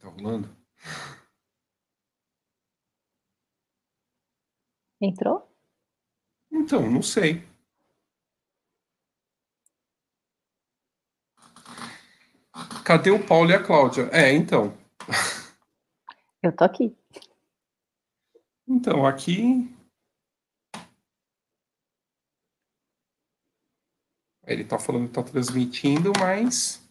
tá rolando? Entrou? Então, não sei. Cadê o Paulo e a Cláudia? É, então. Eu tô aqui. Então, aqui. Ele tá falando que tá transmitindo, mas.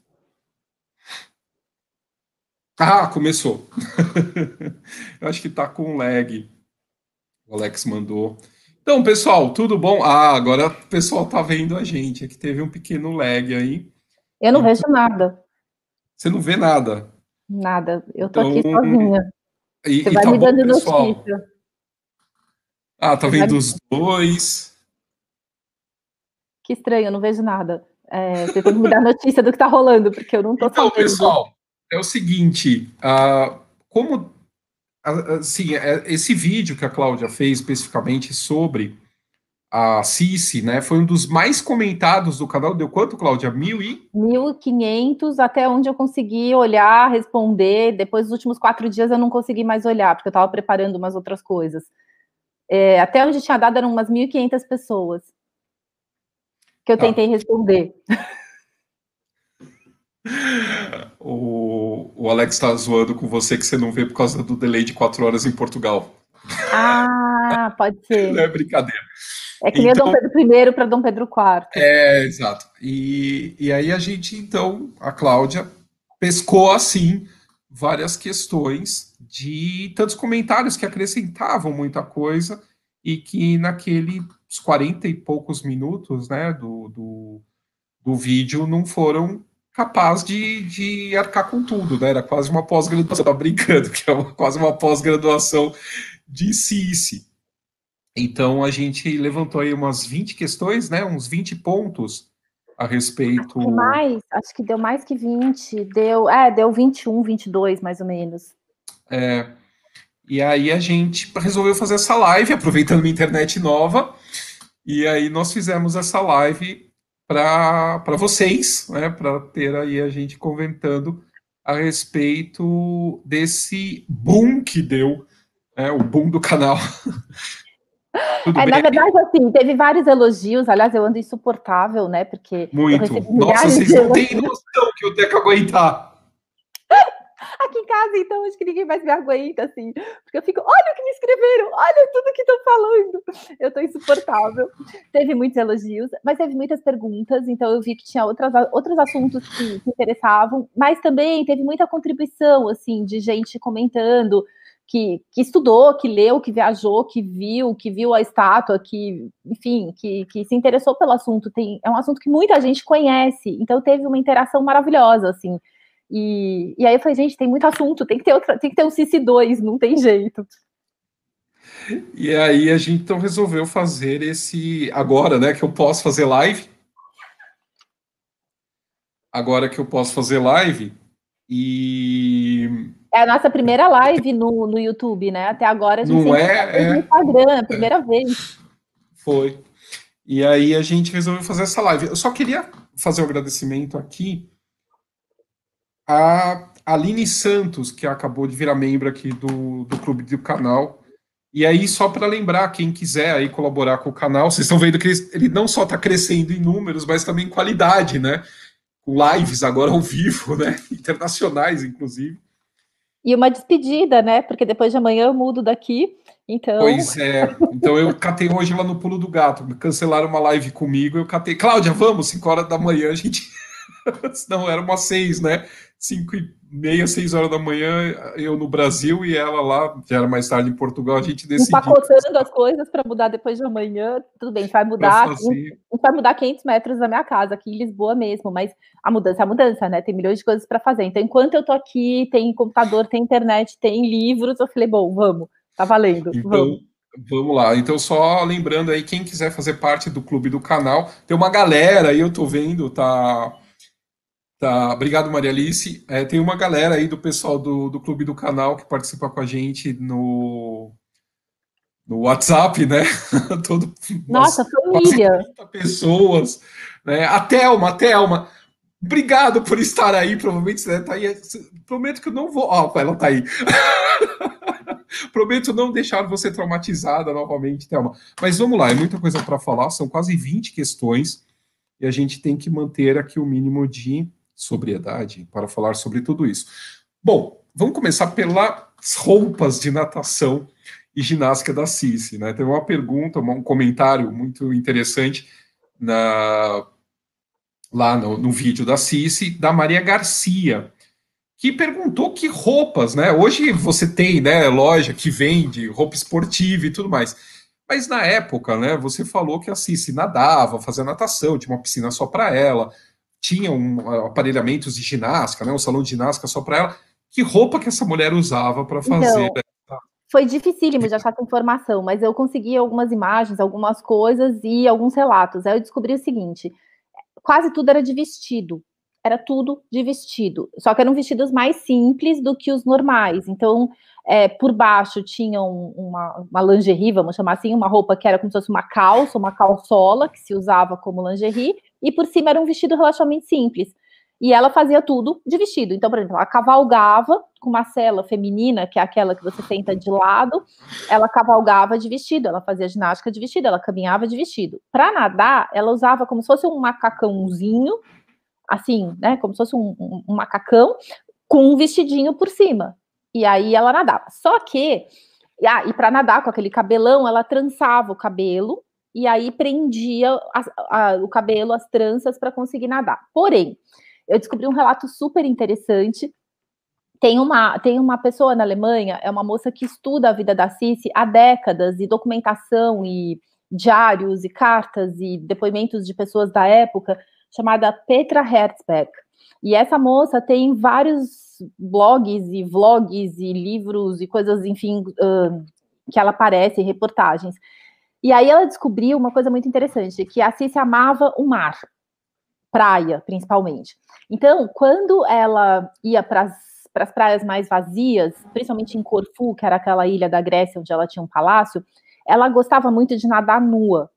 Ah, começou. Eu acho que tá com lag. O Alex mandou. Então, pessoal, tudo bom? Ah, agora o pessoal tá vendo a gente. Aqui teve um pequeno lag aí. Eu não vejo nada. Você não vê nada? Nada. Eu tô então, aqui sozinha. E, Você e vai tá me dando bom, notícia. Ah, tá vendo os dois. Que estranho, eu não vejo nada. É, você tem que me dar notícia do que tá rolando, porque eu não tô Então, sabendo. pessoal, é o seguinte, uh, como assim, esse vídeo que a Cláudia fez especificamente sobre a Cici, né, foi um dos mais comentados do canal. Deu quanto, Cláudia? Mil e? 1.500, até onde eu consegui olhar, responder. Depois dos últimos quatro dias eu não consegui mais olhar, porque eu estava preparando umas outras coisas. É, até onde tinha dado eram umas 1.500 pessoas que eu tá. tentei responder. O, o Alex está zoando com você que você não vê por causa do delay de quatro horas em Portugal. Ah, pode ser. Não é brincadeira. É que nem então, Dom Pedro I para Dom Pedro IV. É, exato. E, e aí a gente, então, a Cláudia pescou assim várias questões de tantos comentários que acrescentavam muita coisa e que naqueles 40 e poucos minutos né, do, do, do vídeo não foram capaz de, de arcar com tudo, né? Era quase uma pós-graduação, tá brincando, que é uma, quase uma pós-graduação de CICE. Então a gente levantou aí umas 20 questões, né? Uns 20 pontos a respeito. Acho mais, acho que deu mais que 20, deu, é, deu 21, 22 mais ou menos. É. E aí a gente resolveu fazer essa live, aproveitando uma internet nova. E aí nós fizemos essa live para vocês, né, para ter aí a gente comentando a respeito desse boom que deu, né, o boom do canal. é, na verdade, assim, teve vários elogios, aliás, eu ando insuportável, né, porque... Muito. Nossa, vocês não têm noção que eu tenho que aguentar. Aqui em casa, então, acho que ninguém mais me aguenta, assim, porque eu fico, olha o que me escreveram, olha tudo que estão falando. Eu tô insuportável. Teve muitos elogios, mas teve muitas perguntas, então eu vi que tinha outras, outros assuntos que, que interessavam, mas também teve muita contribuição, assim, de gente comentando, que, que, estudou, que leu, que viajou, que viu, que viu a estátua, que, enfim, que, que se interessou pelo assunto. Tem, é um assunto que muita gente conhece, então teve uma interação maravilhosa, assim. E, e aí eu falei, gente, tem muito assunto, tem que ter outra, tem que ter um CC2, não tem jeito. E aí a gente então resolveu fazer esse agora, né, que eu posso fazer live. Agora que eu posso fazer live e é a nossa primeira live no, no YouTube, né? Até agora a gente não é, é no Instagram, é a primeira é. vez. Foi. E aí a gente resolveu fazer essa live. Eu só queria fazer um agradecimento aqui a Aline Santos, que acabou de virar membro aqui do, do clube do canal. E aí, só para lembrar, quem quiser aí colaborar com o canal, vocês estão vendo que ele, não só está crescendo em números, mas também em qualidade, né? Com lives agora ao vivo, né? Internacionais, inclusive. E uma despedida, né? Porque depois de amanhã eu mudo daqui. Então. Pois é. Então eu catei hoje lá no Pulo do Gato. Cancelaram uma live comigo. Eu catei. Cláudia, vamos, 5 horas da manhã, a gente. Não, era umas 6, né? 5 e meia, 6 horas da manhã, eu no Brasil e ela lá, já era mais tarde em Portugal, a gente decidiu. Empacotando as coisas para mudar depois de amanhã, tudo bem, vai mudar, vai mudar 500 metros da minha casa, aqui em Lisboa mesmo, mas a mudança é a mudança, né? Tem milhões de coisas para fazer. Então, enquanto eu tô aqui, tem computador, tem internet, tem livros, eu falei, bom, vamos, tá valendo, então, vamos. Vamos lá, então só lembrando aí, quem quiser fazer parte do clube do canal, tem uma galera aí, eu tô vendo, tá Tá, obrigado, Maria Alice. É, tem uma galera aí do pessoal do, do clube do canal que participa com a gente no, no WhatsApp, né? Todo, Nossa, umas, família. pessoas. Né? A Thelma, a Thelma. Obrigado por estar aí. Provavelmente você está aí. Prometo que eu não vou. Ó, oh, ela está aí. Prometo não deixar você traumatizada novamente, Thelma. Mas vamos lá, é muita coisa para falar, são quase 20 questões e a gente tem que manter aqui o mínimo de sobriedade para falar sobre tudo isso. Bom, vamos começar pelas roupas de natação e ginástica da Cici, né? Tem uma pergunta, um comentário muito interessante na, lá no, no vídeo da Cici, da Maria Garcia, que perguntou que roupas, né? Hoje você tem, né, loja que vende roupa esportiva e tudo mais. Mas na época, né, você falou que a Cici nadava, fazia natação, tinha uma piscina só para ela, tinha um, aparelhamentos de ginástica, né, um salão de ginástica só para ela. Que roupa que essa mulher usava para fazer? Então, foi dificílimo de achar essa informação, mas eu consegui algumas imagens, algumas coisas e alguns relatos. Aí eu descobri o seguinte: quase tudo era de vestido. Era tudo de vestido. Só que eram vestidos mais simples do que os normais. Então, é, por baixo tinham uma, uma lingerie, vamos chamar assim, uma roupa que era como se fosse uma calça, uma calçola, que se usava como lingerie, e por cima era um vestido relativamente simples. E ela fazia tudo de vestido. Então, por exemplo, ela cavalgava com uma cela feminina, que é aquela que você senta de lado, ela cavalgava de vestido, ela fazia ginástica de vestido, ela caminhava de vestido. Para nadar, ela usava como se fosse um macacãozinho, assim, né? Como se fosse um, um, um macacão, com um vestidinho por cima. E aí ela nadava. Só que, ah, e para nadar com aquele cabelão, ela trançava o cabelo e aí prendia a, a, o cabelo, as tranças, para conseguir nadar. Porém, eu descobri um relato super interessante. Tem uma, tem uma pessoa na Alemanha, é uma moça que estuda a vida da Cici há décadas, e documentação, e diários, e cartas, e depoimentos de pessoas da época, chamada Petra Herzberg. E essa moça tem vários blogs e vlogs e livros e coisas, enfim, uh, que ela aparece, reportagens. E aí ela descobriu uma coisa muito interessante, que a Cici amava o mar, praia, principalmente. Então, quando ela ia para as praias mais vazias, principalmente em Corfu, que era aquela ilha da Grécia onde ela tinha um palácio, ela gostava muito de nadar nua.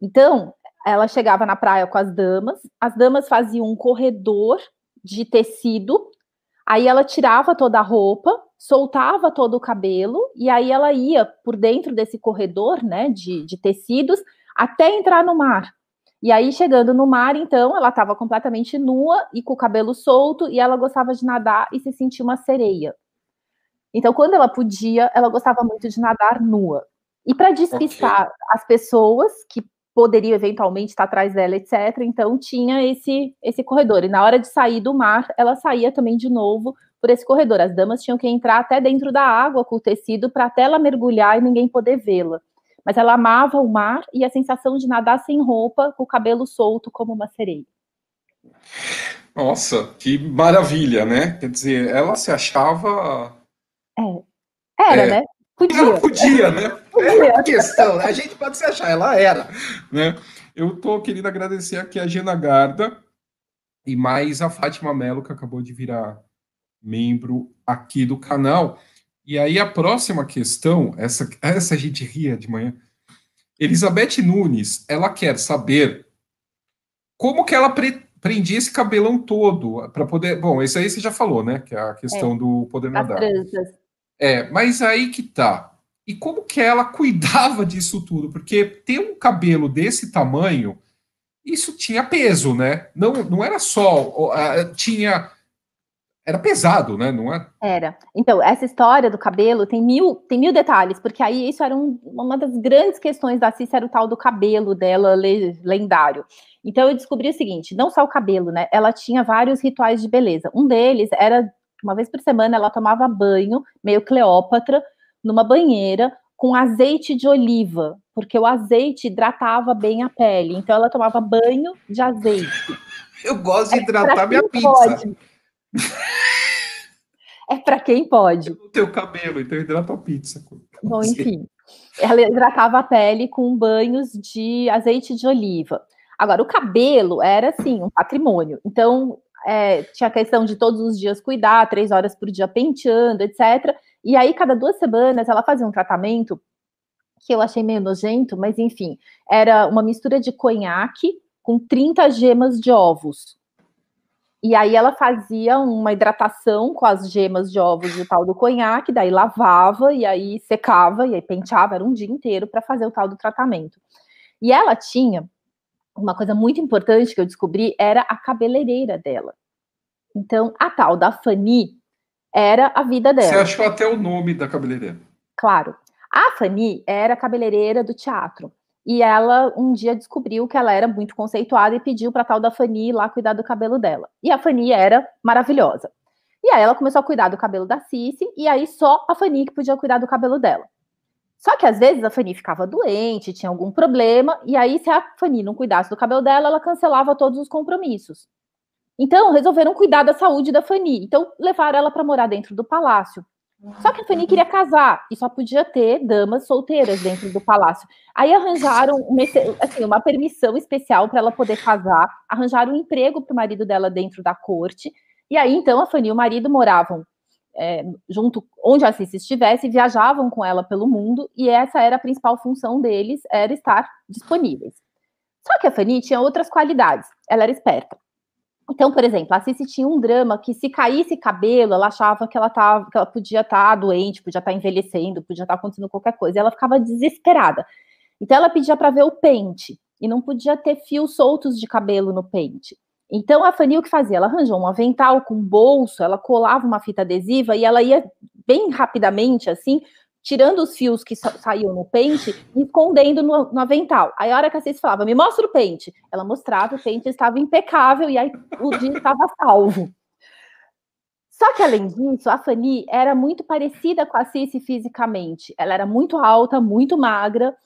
Então, ela chegava na praia com as damas, as damas faziam um corredor de tecido Aí ela tirava toda a roupa, soltava todo o cabelo, e aí ela ia por dentro desse corredor, né, de, de tecidos, até entrar no mar. E aí, chegando no mar, então, ela estava completamente nua e com o cabelo solto, e ela gostava de nadar e se sentia uma sereia. Então, quando ela podia, ela gostava muito de nadar nua. E para despistar okay. as pessoas que poderia eventualmente estar atrás dela, etc. Então tinha esse esse corredor. E na hora de sair do mar, ela saía também de novo por esse corredor. As damas tinham que entrar até dentro da água com o tecido para até ela mergulhar e ninguém poder vê-la. Mas ela amava o mar e a sensação de nadar sem roupa, com o cabelo solto como uma sereia. Nossa, que maravilha, né? Quer dizer, ela se achava. É. Era, é, né? Podia. Ela podia, né? Podia. É a questão, né? A gente pode se achar, ela era, né? Eu tô querendo agradecer aqui a Gena Garda e mais a Fátima Mello, que acabou de virar membro aqui do canal. E aí a próxima questão, essa, essa a gente ria de manhã. Elizabeth Nunes, ela quer saber como que ela pre prendia esse cabelão todo para poder. Bom, isso aí você já falou, né? Que é a questão é, do poder nadar. Tranças. É, mas aí que tá. E como que ela cuidava disso tudo? Porque ter um cabelo desse tamanho, isso tinha peso, né? Não, não era só. Tinha. Era pesado, né? Não é? Era. Então, essa história do cabelo tem mil, tem mil detalhes, porque aí isso era um, uma das grandes questões da Cícera, o tal do cabelo dela le, lendário. Então, eu descobri o seguinte: não só o cabelo, né? Ela tinha vários rituais de beleza. Um deles era uma vez por semana ela tomava banho, meio Cleópatra, numa banheira com azeite de oliva, porque o azeite hidratava bem a pele. Então ela tomava banho de azeite. Eu gosto de é hidratar minha pizza. Pode. É para quem pode. O teu cabelo, então hidrata a pizza. Bom, enfim. Ela hidratava a pele com banhos de azeite de oliva. Agora, o cabelo era, assim, um patrimônio. Então, é, tinha a questão de todos os dias cuidar, três horas por dia penteando, etc. E aí, cada duas semanas, ela fazia um tratamento que eu achei meio nojento, mas enfim, era uma mistura de conhaque com 30 gemas de ovos. E aí ela fazia uma hidratação com as gemas de ovos e o tal do conhaque, daí lavava e aí secava e aí penteava, era um dia inteiro para fazer o tal do tratamento. E ela tinha uma coisa muito importante que eu descobri era a cabeleireira dela. Então, a tal da Fanny era a vida dela. Você achou até o nome da cabeleireira? Claro. A Fanny era cabeleireira do teatro. E ela um dia descobriu que ela era muito conceituada e pediu para tal da Fanny ir lá cuidar do cabelo dela. E a Fanny era maravilhosa. E aí ela começou a cuidar do cabelo da Cici, e aí só a Fanny que podia cuidar do cabelo dela. Só que às vezes a Fanny ficava doente, tinha algum problema, e aí se a Fanny não cuidasse do cabelo dela, ela cancelava todos os compromissos. Então resolveram cuidar da saúde da Fanny. Então levaram ela para morar dentro do palácio. Só que a Fanny queria casar e só podia ter damas solteiras dentro do palácio. Aí arranjaram uma, assim, uma permissão especial para ela poder casar, arranjaram um emprego para o marido dela dentro da corte. E aí, então, a Fanny e o marido moravam é, junto onde a Cici estivesse, viajavam com ela pelo mundo, e essa era a principal função deles, era estar disponíveis. Só que a Fanny tinha outras qualidades, ela era esperta. Então, por exemplo, a Cici tinha um drama que se caísse cabelo, ela achava que ela, tava, que ela podia estar tá doente, podia estar tá envelhecendo, podia estar tá acontecendo qualquer coisa. E ela ficava desesperada. Então, ela pedia para ver o pente. E não podia ter fios soltos de cabelo no pente. Então, a Fanny o que fazia? Ela arranjou um avental com bolso, ela colava uma fita adesiva e ela ia bem rapidamente, assim, tirando os fios que saíam no pente e escondendo no, no, avental. Aí a hora que a Cis falava, me mostra o pente, ela mostrava, o pente estava impecável e aí o dia estava salvo. Só que além disso, a Fanny era muito parecida com a Cici fisicamente. Ela era muito alta, muito magra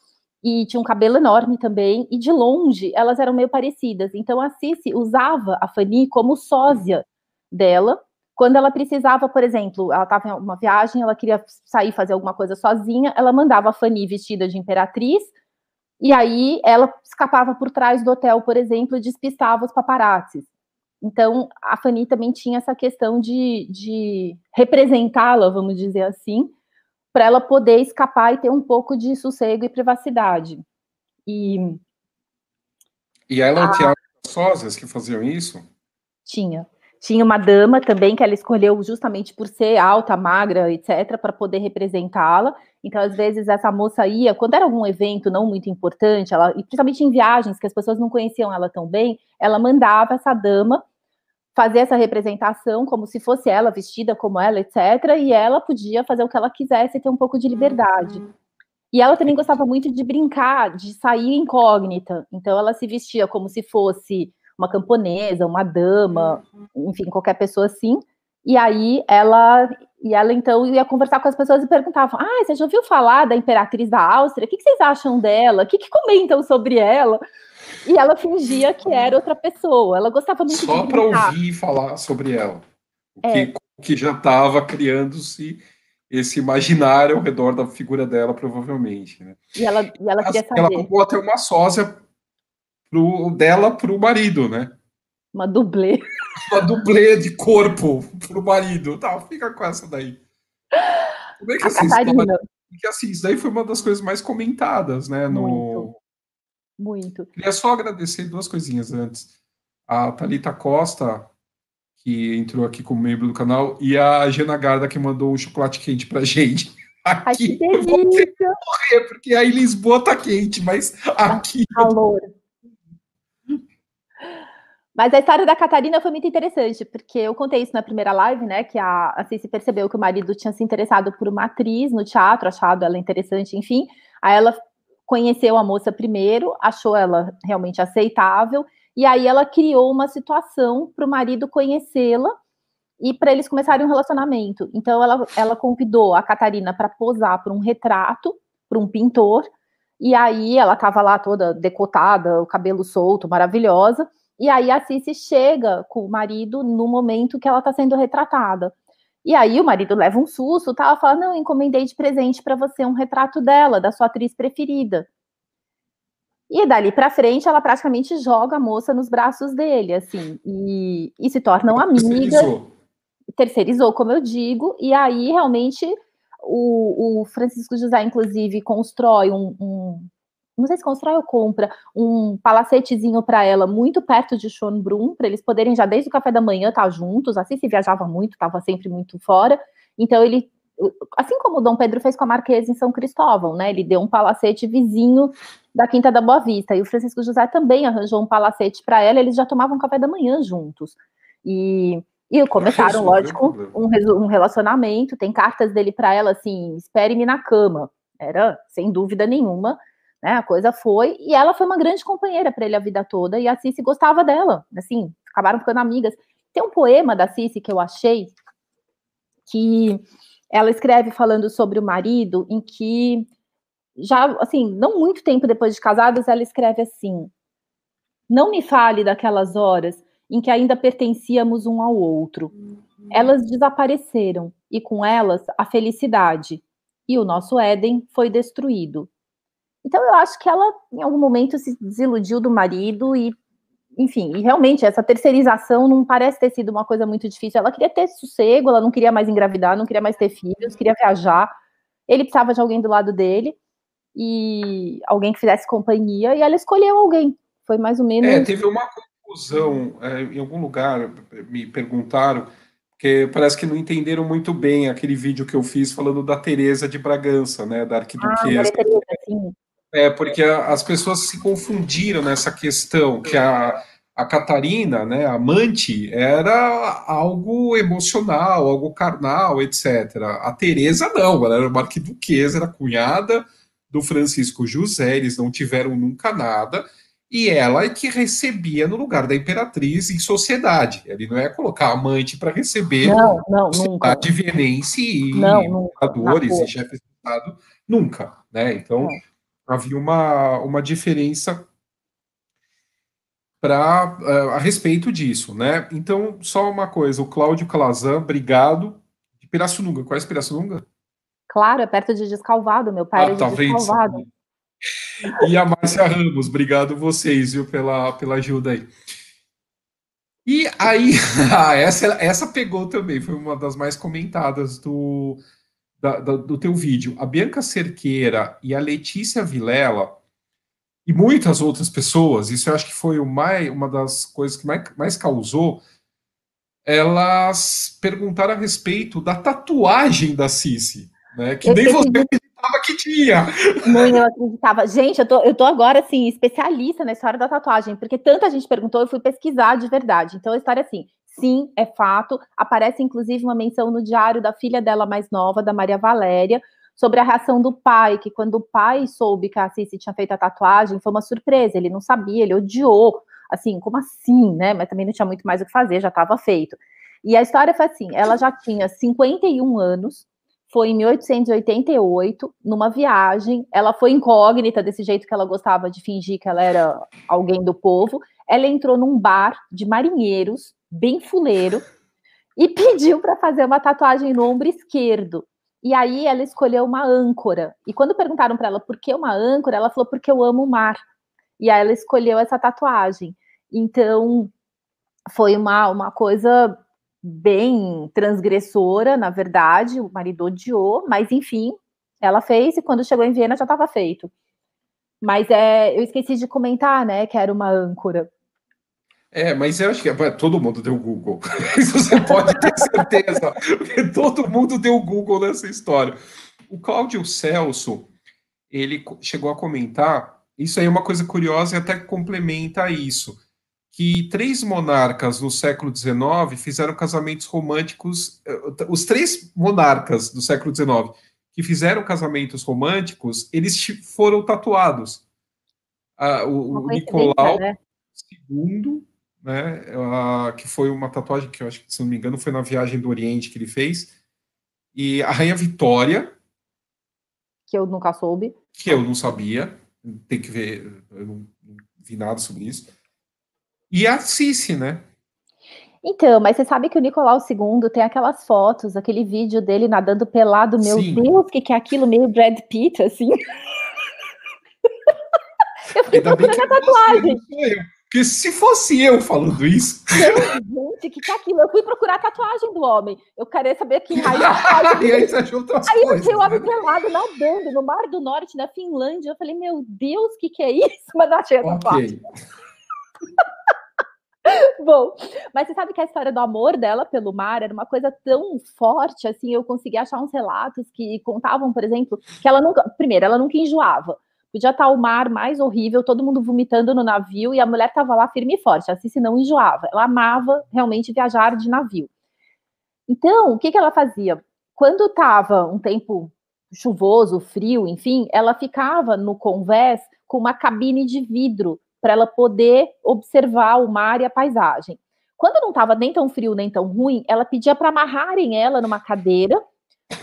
e tinha um cabelo enorme também. E de longe elas eram meio parecidas. Então a Cici usava a Fanny como sósia dela quando ela precisava, por exemplo, ela estava em uma viagem, ela queria sair fazer alguma coisa sozinha, ela mandava a Fanny vestida de imperatriz, e aí ela escapava por trás do hotel, por exemplo, e despistava os paparazzis. Então, a Fanny também tinha essa questão de, de representá-la, vamos dizer assim, para ela poder escapar e ter um pouco de sossego e privacidade. E, e ela a... tinha sósias que faziam isso? Tinha. Tinha uma dama também que ela escolheu justamente por ser alta, magra, etc., para poder representá-la. Então, às vezes, essa moça ia, quando era algum evento não muito importante, ela, e principalmente em viagens que as pessoas não conheciam ela tão bem, ela mandava essa dama fazer essa representação como se fosse ela, vestida como ela, etc. E ela podia fazer o que ela quisesse e ter um pouco de liberdade. E ela também gostava muito de brincar, de sair incógnita. Então, ela se vestia como se fosse uma camponesa, uma dama, uhum. enfim, qualquer pessoa assim. E aí ela e ela então ia conversar com as pessoas e perguntavam: Ah, você já ouviu falar da imperatriz da Áustria? O que, vocês acham dela? O que, que comentam sobre ela? E ela fingia que era outra pessoa. Ela gostava muito Só de. Só para ouvir falar sobre ela. É. Que, que já estava criando-se esse imaginário ao redor da figura dela, provavelmente. Né? E ela, e ela queria saber. Ela comprou até uma sósia pro, dela pro marido, né? Uma dublê. Uma dublê de corpo pro marido. Tá, fica com essa daí. Como é que assim, Catarina. Porque assim, isso daí foi uma das coisas mais comentadas, né? No... Muito. Muito. Queria só agradecer duas coisinhas antes. A Thalita Costa, que entrou aqui como membro do canal, e a Jana Garda, que mandou um chocolate quente pra gente. Aqui Ai, eu vou morrer, porque aí Lisboa tá quente, mas aqui. Calor. Mas a história da Catarina foi muito interessante, porque eu contei isso na primeira live, né? Que a, a Cici percebeu que o marido tinha se interessado por uma atriz no teatro, achado ela interessante, enfim. Aí ela conheceu a moça primeiro, achou ela realmente aceitável, e aí ela criou uma situação para o marido conhecê-la e para eles começarem um relacionamento. Então ela, ela convidou a Catarina para posar para um retrato, para um pintor, e aí ela estava lá toda decotada, o cabelo solto, maravilhosa. E aí a Cici chega com o marido no momento que ela está sendo retratada. E aí o marido leva um susto, tá? Ela fala: "Não, encomendei de presente para você um retrato dela, da sua atriz preferida". E dali para frente, ela praticamente joga a moça nos braços dele, assim, e, e se tornam amigas. Terceirizou. Terceirizou, como eu digo, e aí realmente o, o Francisco José, inclusive, constrói um, um, não sei se constrói ou compra um palacetezinho para ela muito perto de Schönbrunn, para eles poderem já desde o café da manhã estar tá juntos. Assim se viajava muito, estava sempre muito fora. Então ele, assim como o Dom Pedro fez com a Marquesa em São Cristóvão, né? Ele deu um palacete vizinho da Quinta da Boa Vista. E o Francisco José também arranjou um palacete para ela. Eles já tomavam café da manhã juntos. E e começaram, lógico, um, um, relacionamento. Tem cartas dele para ela assim: espere-me na cama. Era sem dúvida nenhuma né? A coisa foi, e ela foi uma grande companheira para ele a vida toda, e a Cici gostava dela, assim, acabaram ficando amigas. Tem um poema da Cici que eu achei que ela escreve falando sobre o marido, em que já, assim, não muito tempo depois de casados, ela escreve assim: Não me fale daquelas horas em que ainda pertencíamos um ao outro. Elas desapareceram e com elas a felicidade, e o nosso Éden foi destruído. Então eu acho que ela, em algum momento, se desiludiu do marido e, enfim, e realmente essa terceirização não parece ter sido uma coisa muito difícil. Ela queria ter sossego, ela não queria mais engravidar, não queria mais ter filhos, queria viajar. Ele precisava de alguém do lado dele e alguém que fizesse companhia, e ela escolheu alguém. Foi mais ou menos. É, teve uma conclusão é, em algum lugar, me perguntaram, porque parece que não entenderam muito bem aquele vídeo que eu fiz falando da Teresa de Bragança, né, da arquiduquesa. Ah, Teresa, sim. É, porque as pessoas se confundiram nessa questão, que a, a Catarina, né, a amante, era algo emocional, algo carnal, etc. A Teresa não, ela era uma arquiduquesa, era cunhada do Francisco José, eles não tiveram nunca nada, e ela é que recebia no lugar da imperatriz em sociedade. Ele não é colocar amante para receber não, não, nunca. vienense e não, e chefes de Estado, nunca. Né? Então, havia uma, uma diferença para uh, eh, a respeito disso, né? Então, só uma coisa, o Cláudio Calazan, obrigado. De Pirassununga, qual é Pirassununga? Claro, é perto de Descalvado, meu pai ah, é tá de Descalvado. E a Márcia Ramos, obrigado vocês, viu, pela, pela ajuda aí. E aí, ah, essa, essa pegou também, foi uma das mais comentadas do, da, da, do teu vídeo, a Bianca Cerqueira e a Letícia Vilela e muitas outras pessoas, isso eu acho que foi o mais, uma das coisas que mais, mais causou, elas perguntaram a respeito da tatuagem da Cici, né? Que eu nem você acreditava que tinha. Não, eu acreditava. Gente, eu tô, eu tô agora, assim, especialista na história da tatuagem, porque tanta gente perguntou, eu fui pesquisar de verdade. Então, a história é assim, Sim, é fato. Aparece inclusive uma menção no diário da filha dela mais nova, da Maria Valéria, sobre a reação do pai, que quando o pai soube que a Cici tinha feito a tatuagem, foi uma surpresa, ele não sabia, ele odiou. Assim, como assim, né? Mas também não tinha muito mais o que fazer, já estava feito. E a história foi assim: ela já tinha 51 anos, foi em 1888, numa viagem. Ela foi incógnita, desse jeito que ela gostava de fingir que ela era alguém do povo. Ela entrou num bar de marinheiros bem fuleiro, e pediu para fazer uma tatuagem no ombro esquerdo. E aí ela escolheu uma âncora. E quando perguntaram para ela por que uma âncora, ela falou porque eu amo o mar. E aí ela escolheu essa tatuagem. Então foi uma, uma coisa bem transgressora, na verdade. O marido odiou, mas enfim, ela fez e quando chegou em Viena já estava feito. Mas é, eu esqueci de comentar, né, que era uma âncora. É, mas eu acho que todo mundo deu Google. Isso você pode ter certeza, porque todo mundo deu Google nessa história. O Cláudio Celso, ele chegou a comentar, isso aí é uma coisa curiosa e até complementa isso, que três monarcas no século XIX fizeram casamentos românticos, eh, os três monarcas do século XIX que fizeram casamentos românticos, eles foram tatuados. Ah, o, o Nicolau né? Né? que foi uma tatuagem que eu acho que, se não me engano, foi na viagem do Oriente que ele fez. E a Rainha Vitória. Que eu nunca soube. Que eu não sabia. Tem que ver, eu não, não vi nada sobre isso. E a Cici, né? Então, mas você sabe que o Nicolau II tem aquelas fotos, aquele vídeo dele nadando pelado, meu Sim. Deus, o que, que é aquilo, meio Brad Pitt, assim. eu fiquei Ainda procurando a tatuagem. Você, Porque se fosse eu falando isso. Não, gente, que que é aquilo? Eu fui procurar a tatuagem do homem. Eu queria saber que raio. e aí você achou outras aí coisas. eu o homem né? pelado nadando no Mar do Norte, na Finlândia. Eu falei, meu Deus, o que, que é isso? Mas não achei a tatuagem. Ok. Bom, mas você sabe que a história do amor dela pelo mar era uma coisa tão forte, assim, eu consegui achar uns relatos que contavam, por exemplo, que ela nunca, primeiro, ela nunca enjoava. Podia estar o mar mais horrível, todo mundo vomitando no navio, e a mulher estava lá firme e forte, assim, se não enjoava. Ela amava realmente viajar de navio. Então, o que, que ela fazia? Quando estava um tempo chuvoso, frio, enfim, ela ficava no convés com uma cabine de vidro para ela poder observar o mar e a paisagem. Quando não estava nem tão frio nem tão ruim, ela pedia para amarrarem ela numa cadeira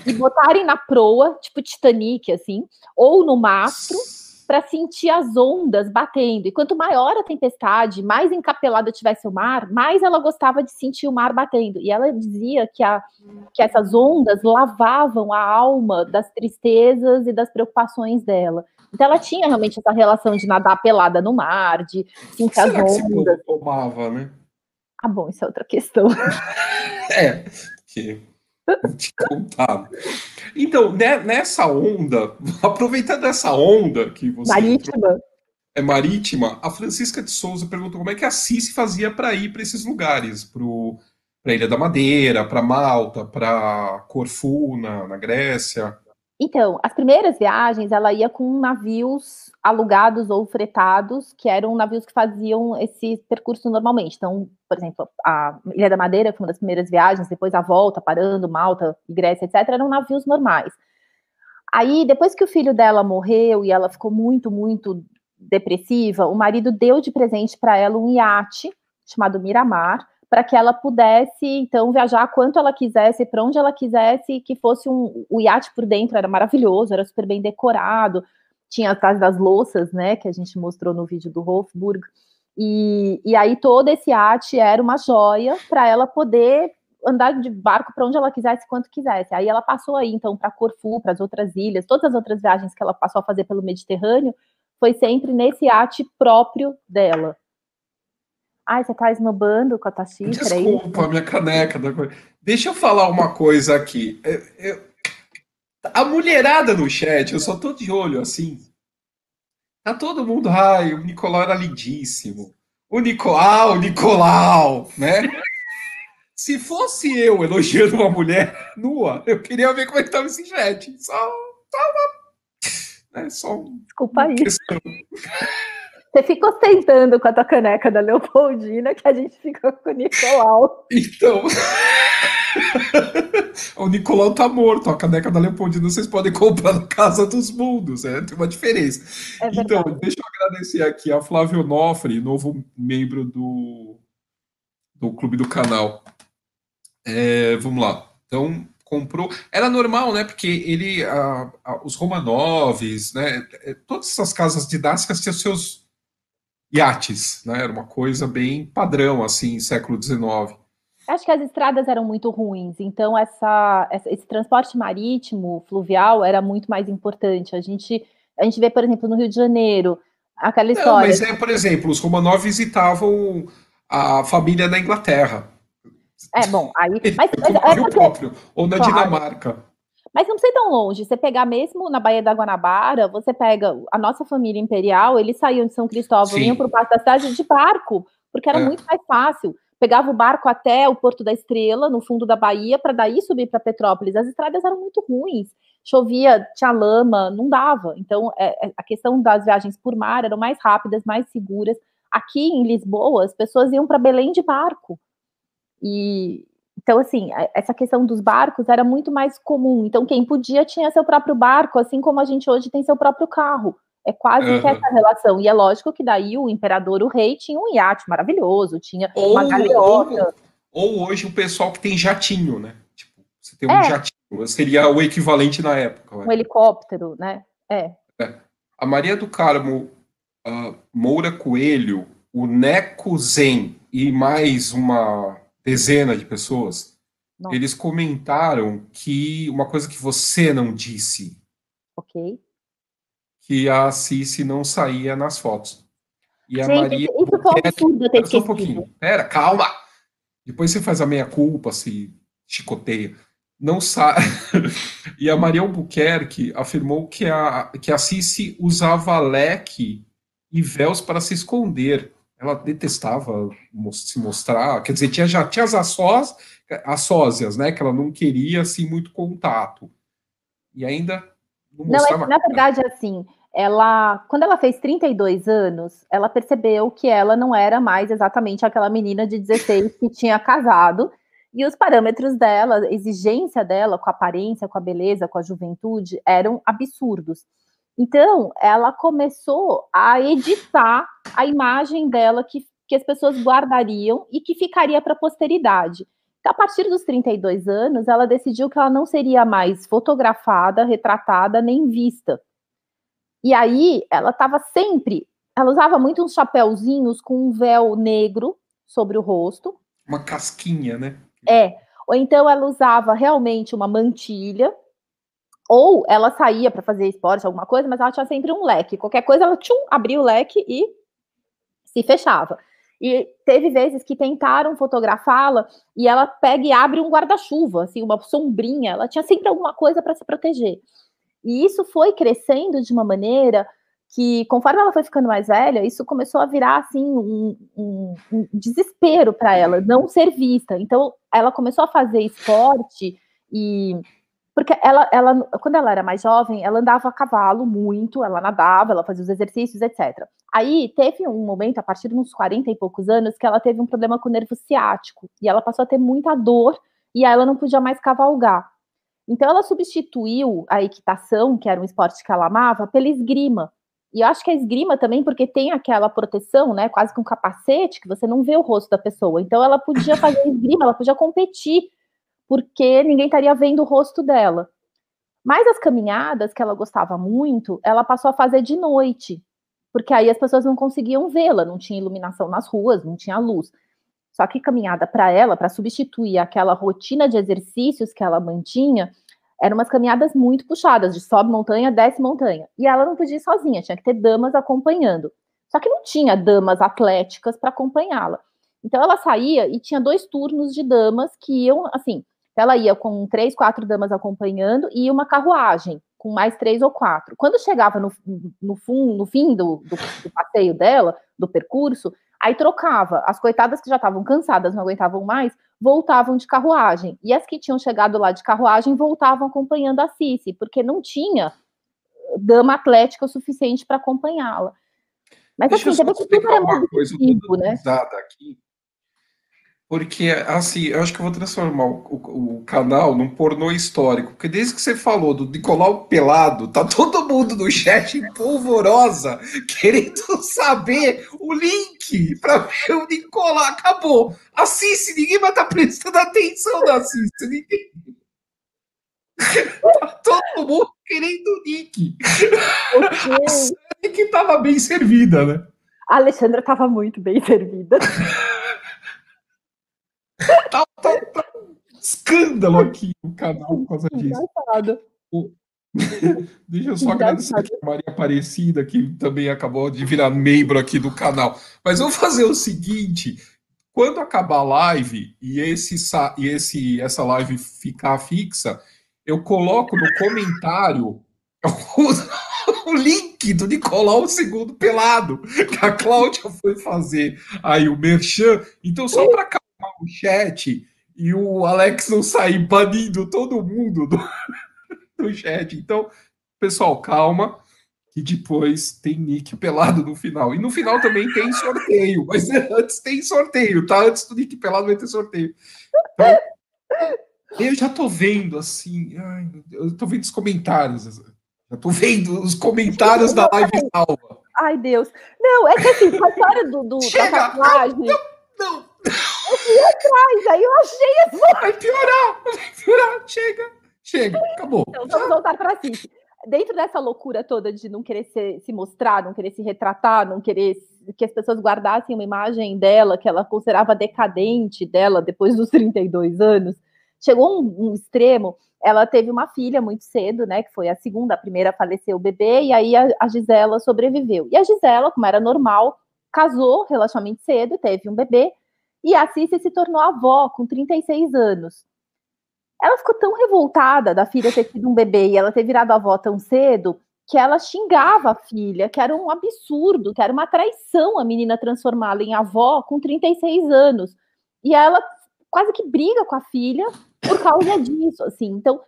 e botarem na proa, tipo Titanic, assim, ou no mastro, para sentir as ondas batendo. E quanto maior a tempestade, mais encapelado tivesse o mar, mais ela gostava de sentir o mar batendo. E ela dizia que, a, que essas ondas lavavam a alma das tristezas e das preocupações dela. Então ela tinha realmente essa relação de nadar pelada no mar, de sentir as Será que ondas. povo tomava, né? Ah, bom, isso é outra questão. É, que te contar. Então, né, nessa onda, aproveitando essa onda que você entrou, Marítima. é marítima, a Francisca de Souza perguntou como é que a Cici fazia para ir para esses lugares, para a Ilha da Madeira, para Malta, para Corfu, na, na Grécia. Então, as primeiras viagens ela ia com navios alugados ou fretados, que eram navios que faziam esse percurso normalmente. Então, por exemplo, a Ilha da Madeira, foi uma das primeiras viagens, depois a volta, parando, Malta, Grécia, etc., eram navios normais. Aí, depois que o filho dela morreu e ela ficou muito, muito depressiva, o marido deu de presente para ela um iate chamado Miramar, para que ela pudesse, então, viajar quanto ela quisesse, para onde ela quisesse, que fosse um. O iate por dentro era maravilhoso, era super bem decorado, tinha atrás das louças, né, que a gente mostrou no vídeo do Wolfburg. E, e aí todo esse iate era uma joia para ela poder andar de barco para onde ela quisesse, quanto quisesse. Aí ela passou aí, então, para Corfu, para as outras ilhas, todas as outras viagens que ela passou a fazer pelo Mediterrâneo, foi sempre nesse iate próprio dela. Ai, você tá esnobando com a tua xícara aí? Desculpa, minha caneca. da. Deixa eu falar uma coisa aqui. Eu- eu- A mulherada no chat, eu só tô de olho assim. Tá todo mundo, ai, o Nicolau era lindíssimo. O Nicolau, o Nicolau, né? Se fosse eu elogiando uma mulher nua, eu queria ver como é que tava esse chat. Só, só uma. Né, só uma Desculpa aí. Você fica ostentando com a tua caneca da Leopoldina, que a gente fica com o Nicolau. Então. o Nicolau tá morto. A caneca da Leopoldina vocês podem comprar na Casa dos Mundos. É, tem uma diferença. É então, deixa eu agradecer aqui a Flávio Onofre, novo membro do, do clube do canal. É, vamos lá. Então, comprou. Era normal, né? Porque ele, a- a- os Romanovs, né? é, Todas essas casas dinásticas tinham seus iates, né? Era uma coisa bem padrão, assim, século XIX. Acho que as estradas eram muito ruins, então essa, esse transporte marítimo, fluvial, era muito mais importante. A gente, a gente vê, por exemplo, no Rio de Janeiro, aquela Não, história. mas é, por exemplo, os Romanov visitavam a família na Inglaterra, É, bom, aí. Mas, mas, como é próprio, ou na Claro. Dinamarca. mas não precisa ir tão longe. Você pegar mesmo na Baía da Guanabara, você pega a nossa família imperial, eles saíam de São Cristóvão, Sim. iam para o Parque da Cidade de barco, porque era É. muito mais fácil. Pegava o barco até o Porto da Estrela, no fundo da Bahia, para daí subir para Petrópolis. As estradas eram muito ruins. Chovia, tinha lama, não dava. Então, é, é, a questão das viagens por mar eram mais rápidas, mais seguras. Aqui em Lisboa, as pessoas iam para Belém de barco. E então, assim, a- essa questão dos barcos era muito mais comum. Então, quem podia tinha seu próprio barco, assim como a gente hoje tem seu próprio carro. É quase que Aham. essa relação. E é lógico que daí o imperador, o rei, tinha um iate maravilhoso, tinha Ou, uma galeota. ou, ou hoje o pessoal que tem jatinho, né? Tipo, você tem um É. jatinho, seria o equivalente na época. um né? helicóptero, né? É. A Maria do Carmo ah, Moura Coelho, o Neco Zen e mais uma dezena de pessoas, Nossa. eles comentaram que uma coisa que você não disse, Ok. Que a Cici não saía nas fotos. E a Gente, Maria. Isso foi um absurdo ter Só um pouquinho. Pera, calma! Depois você faz a meia-culpa, se chicoteia. Não sabe. e a Maria Albuquerque afirmou que a, que a Cici usava leque e véus para se esconder. Ela detestava se mostrar. Quer dizer, tinha, já tinha as, sós, as sósias, né? Que ela não queria assim muito contato. E ainda não. Não, é, na verdade, assim, ela, quando ela fez 32 anos, ela percebeu que ela não era mais exatamente aquela menina de 16 que tinha casado, e os parâmetros dela, a exigência dela com a aparência, com a beleza, com a juventude, eram absurdos. Então, ela começou a editar a imagem dela que, que as pessoas guardariam e que ficaria para a posteridade. Então, a partir dos 32 anos, ela decidiu que ela não seria mais fotografada, retratada, nem vista e aí ela estava sempre, ela usava muito uns chapéuzinhos com um véu negro sobre o rosto. Uma casquinha, né? É. Ou então ela usava realmente uma mantilha, ou ela saía para fazer esporte, alguma coisa, mas ela tinha sempre um leque. Qualquer coisa, ela tchum, abria o leque e se fechava. E teve vezes que tentaram fotografá-la e ela pega e abre um guarda-chuva, assim, uma sombrinha. Ela tinha sempre alguma coisa para se proteger. E isso foi crescendo de uma maneira que, conforme ela foi ficando mais velha, isso começou a virar assim um, um, um desespero para ela, não ser vista. Então, ela começou a fazer esporte e porque ela, ela, quando ela era mais jovem, ela andava a cavalo muito, ela nadava, ela fazia os exercícios, etc. Aí teve um momento, a partir de uns 40 e poucos anos, que ela teve um problema com o nervo ciático e ela passou a ter muita dor e ela não podia mais cavalgar. Então ela substituiu a equitação, que era um esporte que ela amava, pela esgrima. E eu acho que a esgrima também, porque tem aquela proteção, né, quase com um capacete, que você não vê o rosto da pessoa. Então ela podia fazer esgrima, ela podia competir, porque ninguém estaria vendo o rosto dela. Mas as caminhadas, que ela gostava muito, ela passou a fazer de noite, porque aí as pessoas não conseguiam vê-la, não tinha iluminação nas ruas, não tinha luz. Só que caminhada para ela, para substituir aquela rotina de exercícios que ela mantinha, eram umas caminhadas muito puxadas, de sobe montanha, desce montanha. E ela não podia ir sozinha, tinha que ter damas acompanhando. Só que não tinha damas atléticas para acompanhá-la. Então ela saía e tinha dois turnos de damas que iam, assim, ela ia com três, quatro damas acompanhando e uma carruagem com mais três ou quatro. Quando chegava no, no, fim, no fim do, do, do passeio dela, do percurso, Aí trocava. As coitadas que já estavam cansadas, não aguentavam mais, voltavam de carruagem. E as que tinham chegado lá de carruagem voltavam acompanhando a Cici, porque não tinha dama atlética o suficiente para acompanhá-la. Mas Deixa assim, eu só explicar uma coisa, né? aqui. Porque, assim, eu acho que eu vou transformar o, o, o, canal num pornô histórico. Porque desde que você falou do Nicolau Pelado, tá todo mundo no chat em polvorosa, querendo saber o link para ver o Nicolau. Acabou. Assiste, ninguém vai estar tá prestando atenção na assiste. Ninguém... tá todo mundo querendo o Nick. A que tava bem servida, né? A Alexandra tava muito bem servida. tá, tá, tá um escândalo aqui o canal por causa disso. Deixa eu só agradecer aqui a Maria Aparecida, que também acabou de virar membro aqui do canal. Mas vamos fazer o seguinte: quando acabar a live e, esse, e esse, essa live ficar fixa, eu coloco no comentário o, o link do Nicolau II pelado, que a Cláudia foi fazer aí o merchan. Então, só para o chat e o Alex não sair banindo todo mundo do, do chat. Então, pessoal, calma, que depois tem nick pelado no final. E no final também tem sorteio, mas antes tem sorteio, tá? Antes do nick pelado vai ter sorteio. Então, eu já tô vendo assim, ai, eu tô vendo os comentários. Já tô vendo os comentários da live salva. Ai, Deus. Não, é que assim, a história do, do Chega, da tatuagem. Não, não. Eu fui atrás, aí eu achei assim. Vai piorar, vai piorar, chega, chega, acabou. Então vamos voltar para si. Dentro dessa loucura toda de não querer se, se mostrar, não querer se retratar, não querer que as pessoas guardassem uma imagem dela que ela considerava decadente dela depois dos 32 anos, chegou um, um extremo. Ela teve uma filha muito cedo, né? Que foi a segunda, a primeira faleceu o bebê, e aí a, a Gisela sobreviveu. E a Gisela, como era normal, casou relativamente cedo, teve um bebê, e a Cici se tornou avó com 36 anos. Ela ficou tão revoltada da filha ter tido um bebê e ela ter virado avó tão cedo, que ela xingava a filha, que era um absurdo, que era uma traição a menina transformá-la em avó com 36 anos. E ela quase que briga com a filha por causa disso, assim. Então,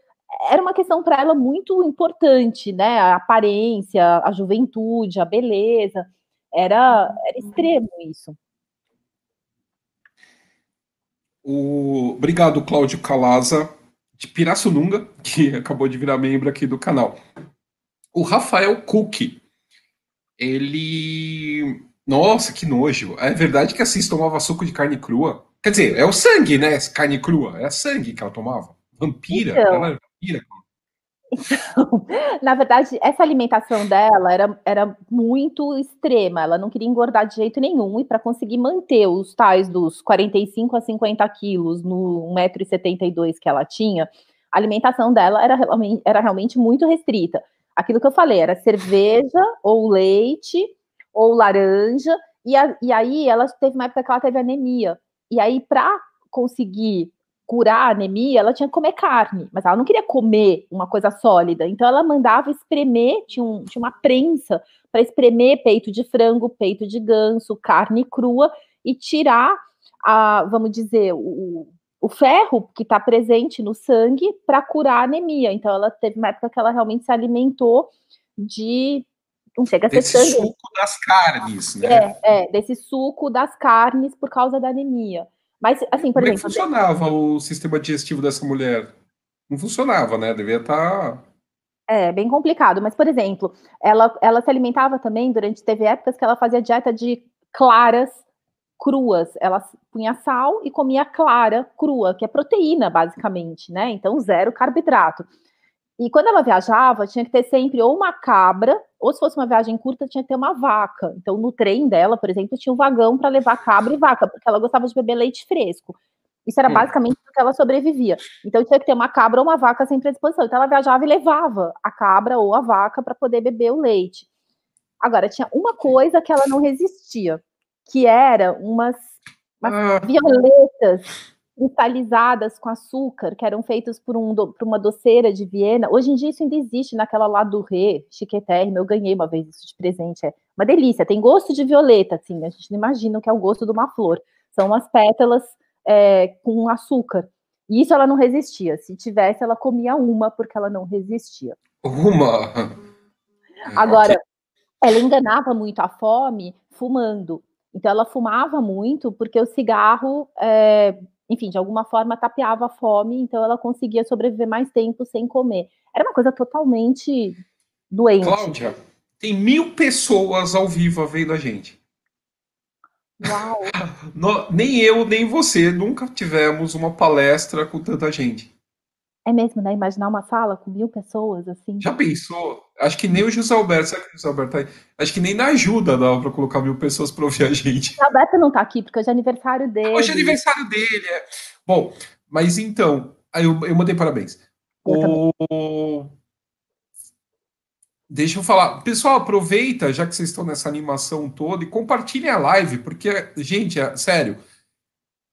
era uma questão para ela muito importante, né? A aparência, a juventude, a beleza. Era, era extremo isso. O... Obrigado, Cláudio Calaza, de Pirassununga, que acabou de virar membro aqui do canal. O Rafael Cook, ele. Nossa, que nojo. É verdade que assim tomava suco de carne crua? Quer dizer, é o sangue, né? Carne crua. É sangue que ela tomava. Vampira. Então, ela era vampira. Então, na verdade, essa alimentação dela era, era muito extrema. Ela não queria engordar de jeito nenhum. E para conseguir manter os tais dos 45 a 50 quilos no 1,72m que ela tinha, a alimentação dela era, era realmente muito restrita. Aquilo que eu falei era cerveja ou leite ou laranja. E, a, e aí ela teve uma época que ela teve anemia. E aí, para conseguir curar a anemia, ela tinha que comer carne, mas ela não queria comer uma coisa sólida. Então ela mandava espremer, tinha, um, tinha uma prensa para espremer peito de frango, peito de ganso, carne crua e tirar a, vamos dizer, o, o ferro que está presente no sangue para curar a anemia. Então ela teve uma época que ela realmente se alimentou de não chega a ser desse sangue. suco das carnes, né? É, é, desse suco das carnes por causa da anemia. Mas, assim, por Como exemplo. Como é que funcionava o sistema digestivo dessa mulher? Não funcionava, né? Devia estar. Tá... É, bem complicado. Mas, por exemplo, ela, ela se alimentava também durante. Teve épocas que ela fazia dieta de claras cruas. Ela punha sal e comia clara crua, que é proteína, basicamente, né? Então, zero carboidrato. E quando ela viajava, tinha que ter sempre ou uma cabra, ou se fosse uma viagem curta, tinha que ter uma vaca. Então, no trem dela, por exemplo, tinha um vagão para levar cabra e vaca, porque ela gostava de beber leite fresco. Isso era basicamente o que ela sobrevivia. Então, tinha que ter uma cabra ou uma vaca sempre à disposição. Então, ela viajava e levava a cabra ou a vaca para poder beber o leite. Agora, tinha uma coisa que ela não resistia, que era umas, umas ah. violetas cristalizadas com açúcar, que eram feitos por, um, por uma doceira de Viena. Hoje em dia isso ainda existe naquela lá do Rê, chiquetérrima. Eu ganhei uma vez isso de presente. É uma delícia. Tem gosto de violeta, assim. A gente não imagina o que é o gosto de uma flor. São umas pétalas é, com açúcar. E isso ela não resistia. Se tivesse, ela comia uma, porque ela não resistia. Uma? Agora, ela enganava muito a fome fumando. Então, ela fumava muito porque o cigarro é, enfim, de alguma forma tapeava a fome, então ela conseguia sobreviver mais tempo sem comer. Era uma coisa totalmente doente. Cláudia, tem mil pessoas ao vivo vendo a gente. Uau! No, nem eu, nem você nunca tivemos uma palestra com tanta gente. É mesmo, né? Imaginar uma sala com mil pessoas, assim. Já pensou? Acho que nem o José Alberto, sabe que o José Alberto tá aí? Acho que nem na ajuda dava pra colocar mil pessoas pra ouvir a gente. O José Alberto não tá aqui, porque hoje é aniversário dele. Hoje é aniversário dele, é. Bom, mas então, eu, eu mandei parabéns. Eu o... Deixa eu falar. Pessoal, aproveita, já que vocês estão nessa animação toda, e compartilhem a live, porque, gente, é, sério,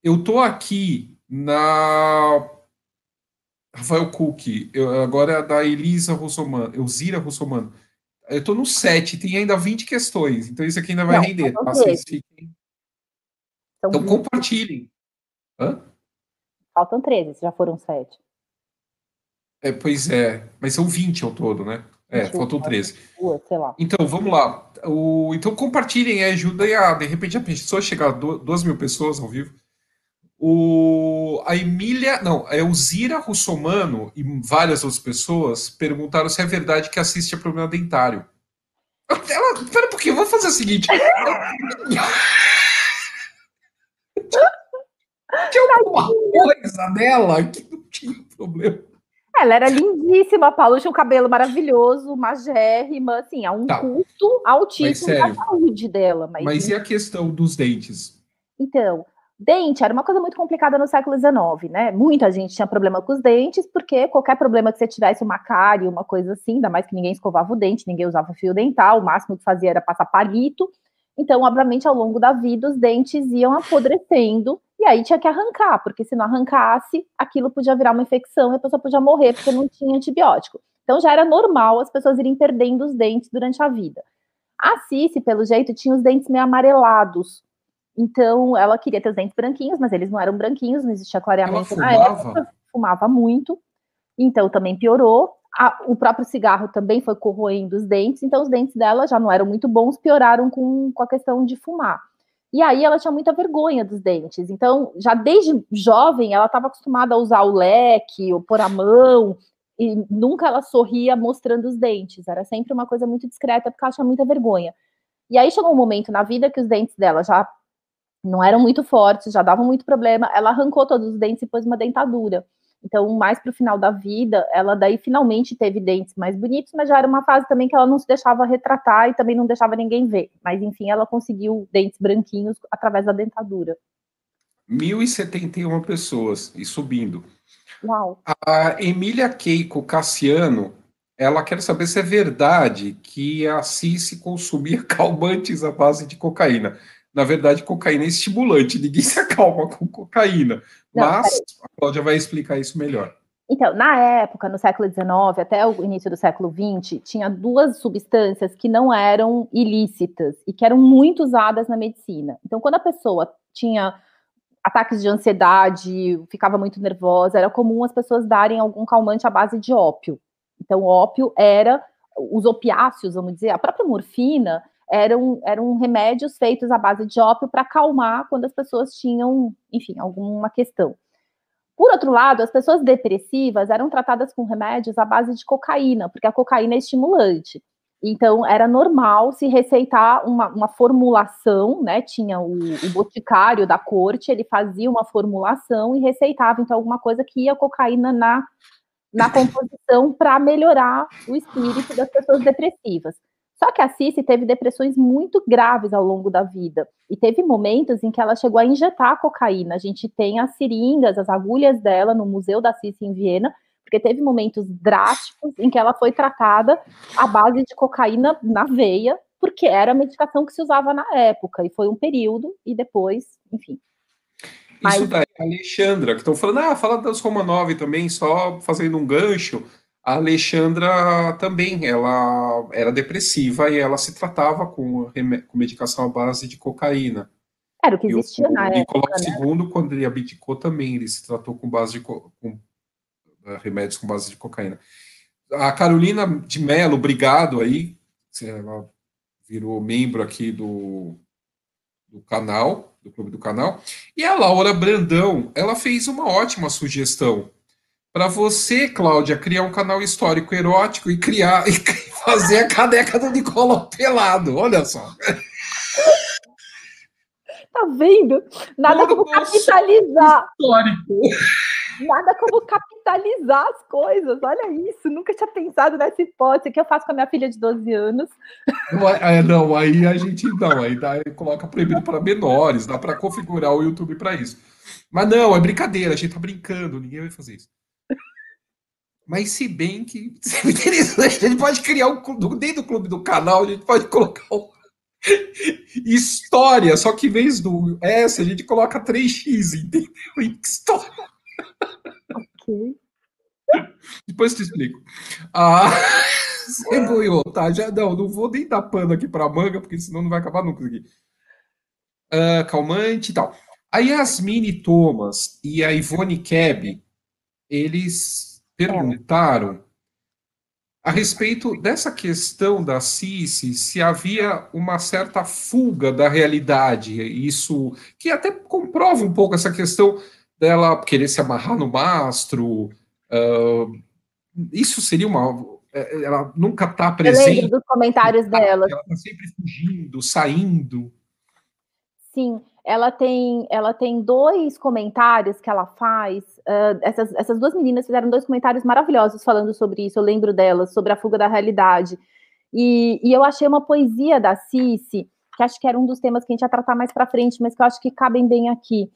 eu tô aqui na Rafael Cook, eu, agora é da Elisa Russomano, Elzira Russomano. Eu estou no 7, tem ainda 20 questões, então isso aqui ainda vai Não, render. Tá? Vocês fiquem... Então compartilhem. Hã? Faltam 13, já foram 7. É, pois é, mas são 20 ao todo, né? É, faltam 13. sei lá. Então, vamos lá. O, então, compartilhem e ajudem a, de repente, a pessoa chegar a 2 mil pessoas ao vivo. O, a Emília, não, a Elzira Russomano e várias outras pessoas perguntaram se é verdade que assiste a problema dentário. Ela, pera um pouquinho, vamos fazer o seguinte. tinha alguma coisa dela que não tinha problema. Ela era lindíssima, a Paula tinha um cabelo maravilhoso, magérrima, assim, a um tá. custo altíssimo da saúde dela. Mas, mas e a questão dos dentes? Então, Dente era uma coisa muito complicada no século XIX, né? Muita gente tinha problema com os dentes, porque qualquer problema que você tivesse, uma cárie, uma coisa assim, ainda mais que ninguém escovava o dente, ninguém usava fio dental, o máximo que fazia era passar palito. Então, obviamente, ao longo da vida, os dentes iam apodrecendo e aí tinha que arrancar, porque se não arrancasse, aquilo podia virar uma infecção e a pessoa podia morrer porque não tinha antibiótico. Então já era normal as pessoas irem perdendo os dentes durante a vida. A Cici, pelo jeito, tinha os dentes meio amarelados. Então ela queria ter os dentes branquinhos, mas eles não eram branquinhos, não existia clareamento na época, fumava muito. Então também piorou. A, o próprio cigarro também foi corroendo os dentes, então os dentes dela já não eram muito bons, pioraram com, com a questão de fumar. E aí ela tinha muita vergonha dos dentes. Então, já desde jovem, ela estava acostumada a usar o leque, ou pôr a mão, e nunca ela sorria mostrando os dentes. Era sempre uma coisa muito discreta, porque ela tinha muita vergonha. E aí chegou um momento na vida que os dentes dela já não eram muito fortes, já davam muito problema. Ela arrancou todos os dentes e pôs uma dentadura. Então, mais para o final da vida, ela daí finalmente teve dentes mais bonitos, mas já era uma fase também que ela não se deixava retratar e também não deixava ninguém ver. Mas enfim, ela conseguiu dentes branquinhos através da dentadura. 1.071 pessoas e subindo. Uau. A Emília Keiko Cassiano, ela quer saber se é verdade que a Cici consumia calmantes à base de cocaína. Na verdade, cocaína é estimulante, ninguém se acalma com cocaína. Não, mas a Cláudia vai explicar isso melhor. Então, na época, no século XIX até o início do século XX, tinha duas substâncias que não eram ilícitas e que eram muito usadas na medicina. Então, quando a pessoa tinha ataques de ansiedade, ficava muito nervosa, era comum as pessoas darem algum calmante à base de ópio. Então, ópio era os opiáceos, vamos dizer, a própria morfina eram, eram remédios feitos à base de ópio para acalmar quando as pessoas tinham, enfim, alguma questão. Por outro lado, as pessoas depressivas eram tratadas com remédios à base de cocaína, porque a cocaína é estimulante. Então, era normal se receitar uma, uma formulação, né? Tinha o, o, boticário da corte, ele fazia uma formulação e receitava, então, alguma coisa que ia cocaína na, na composição para melhorar o espírito das pessoas depressivas. Só que a Cici teve depressões muito graves ao longo da vida. E teve momentos em que ela chegou a injetar cocaína. A gente tem as seringas, as agulhas dela no Museu da Cici em Viena, porque teve momentos drásticos em que ela foi tratada à base de cocaína na veia, porque era a medicação que se usava na época. E foi um período, e depois, enfim. Isso daí, a Alexandra, que estão falando, ah, fala das Romanov também, só fazendo um gancho. A Alexandra também, ela era depressiva e ela se tratava com, com medicação à base de cocaína. Era o que existia e o, na o Nicolau II, quando ele abdicou também, ele se tratou com base de com, uh, remédios com base de cocaína. A Carolina de Mello, obrigado aí, ela virou membro aqui do, do canal, do clube do canal. E a Laura Brandão, ela fez uma ótima sugestão para você, Cláudia, criar um canal histórico erótico e criar e fazer a caneca do Nicolau pelado. Olha só. Tá vendo? Nada como capitalizar. Histórico. Nada como capitalizar as coisas. Olha isso. Nunca tinha pensado nessa hipótese que eu faço com a minha filha de 12 anos. Não, é, não aí a gente não, aí dá, coloca proibido para menores, dá para configurar o YouTube para isso. Mas não, é brincadeira, a gente tá brincando, ninguém vai fazer isso. Mas se bem que interessante, a gente pode criar um dentro do clube do canal, a gente pode colocar um, história, só que em vez do S, a gente coloca 3x, entendeu? História. Ok. Depois te explico. Ah, você boiou, tá? Já, não, não vou nem dar pano aqui pra manga, porque senão não vai acabar nunca aqui. Uh, calmante e tal. A Yasmine Thomas e a Ivone Keb, eles perguntaram a respeito dessa questão da Cici, se havia uma certa fuga da realidade, isso que até comprova um pouco essa questão dela querer se amarrar no mastro. Uh, isso seria uma. É, ela nunca está presente. Eu lembro dos comentários dela. Ela está sempre fugindo, saindo. Sim, ela tem, ela tem dois comentários que ela faz. Uh, essas, essas duas meninas fizeram dois comentários maravilhosos falando sobre isso. Eu lembro delas, sobre a fuga da realidade. E, e eu achei uma poesia da Cici, que acho que era um dos temas que a gente ia tratar mais para frente, mas que eu acho que cabem bem aqui.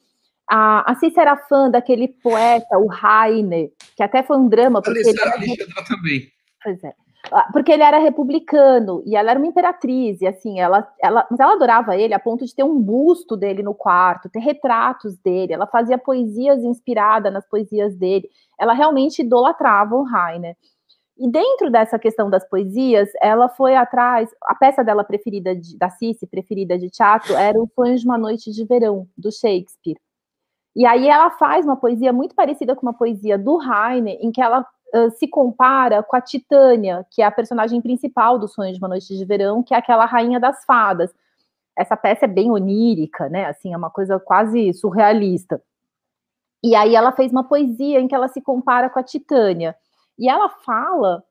A, a Cici era fã daquele poeta, o Heine, que até foi um drama. Porque Alessandra, ele... Também. Pois é porque ele era republicano e ela era uma imperatriz, e assim, ela, ela, mas ela adorava ele a ponto de ter um busto dele no quarto, ter retratos dele, ela fazia poesias inspiradas nas poesias dele, ela realmente idolatrava o Heine. E dentro dessa questão das poesias, ela foi atrás, a peça dela preferida, de, da Cici, preferida de teatro, era O Sonho de uma Noite de Verão, do Shakespeare. E aí ela faz uma poesia muito parecida com uma poesia do Heine, em que ela se compara com a Titânia, que é a personagem principal do Sonho de uma Noite de Verão, que é aquela rainha das fadas. Essa peça é bem onírica, né? Assim, é uma coisa quase surrealista. E aí ela fez uma poesia em que ela se compara com a Titânia. E ela fala,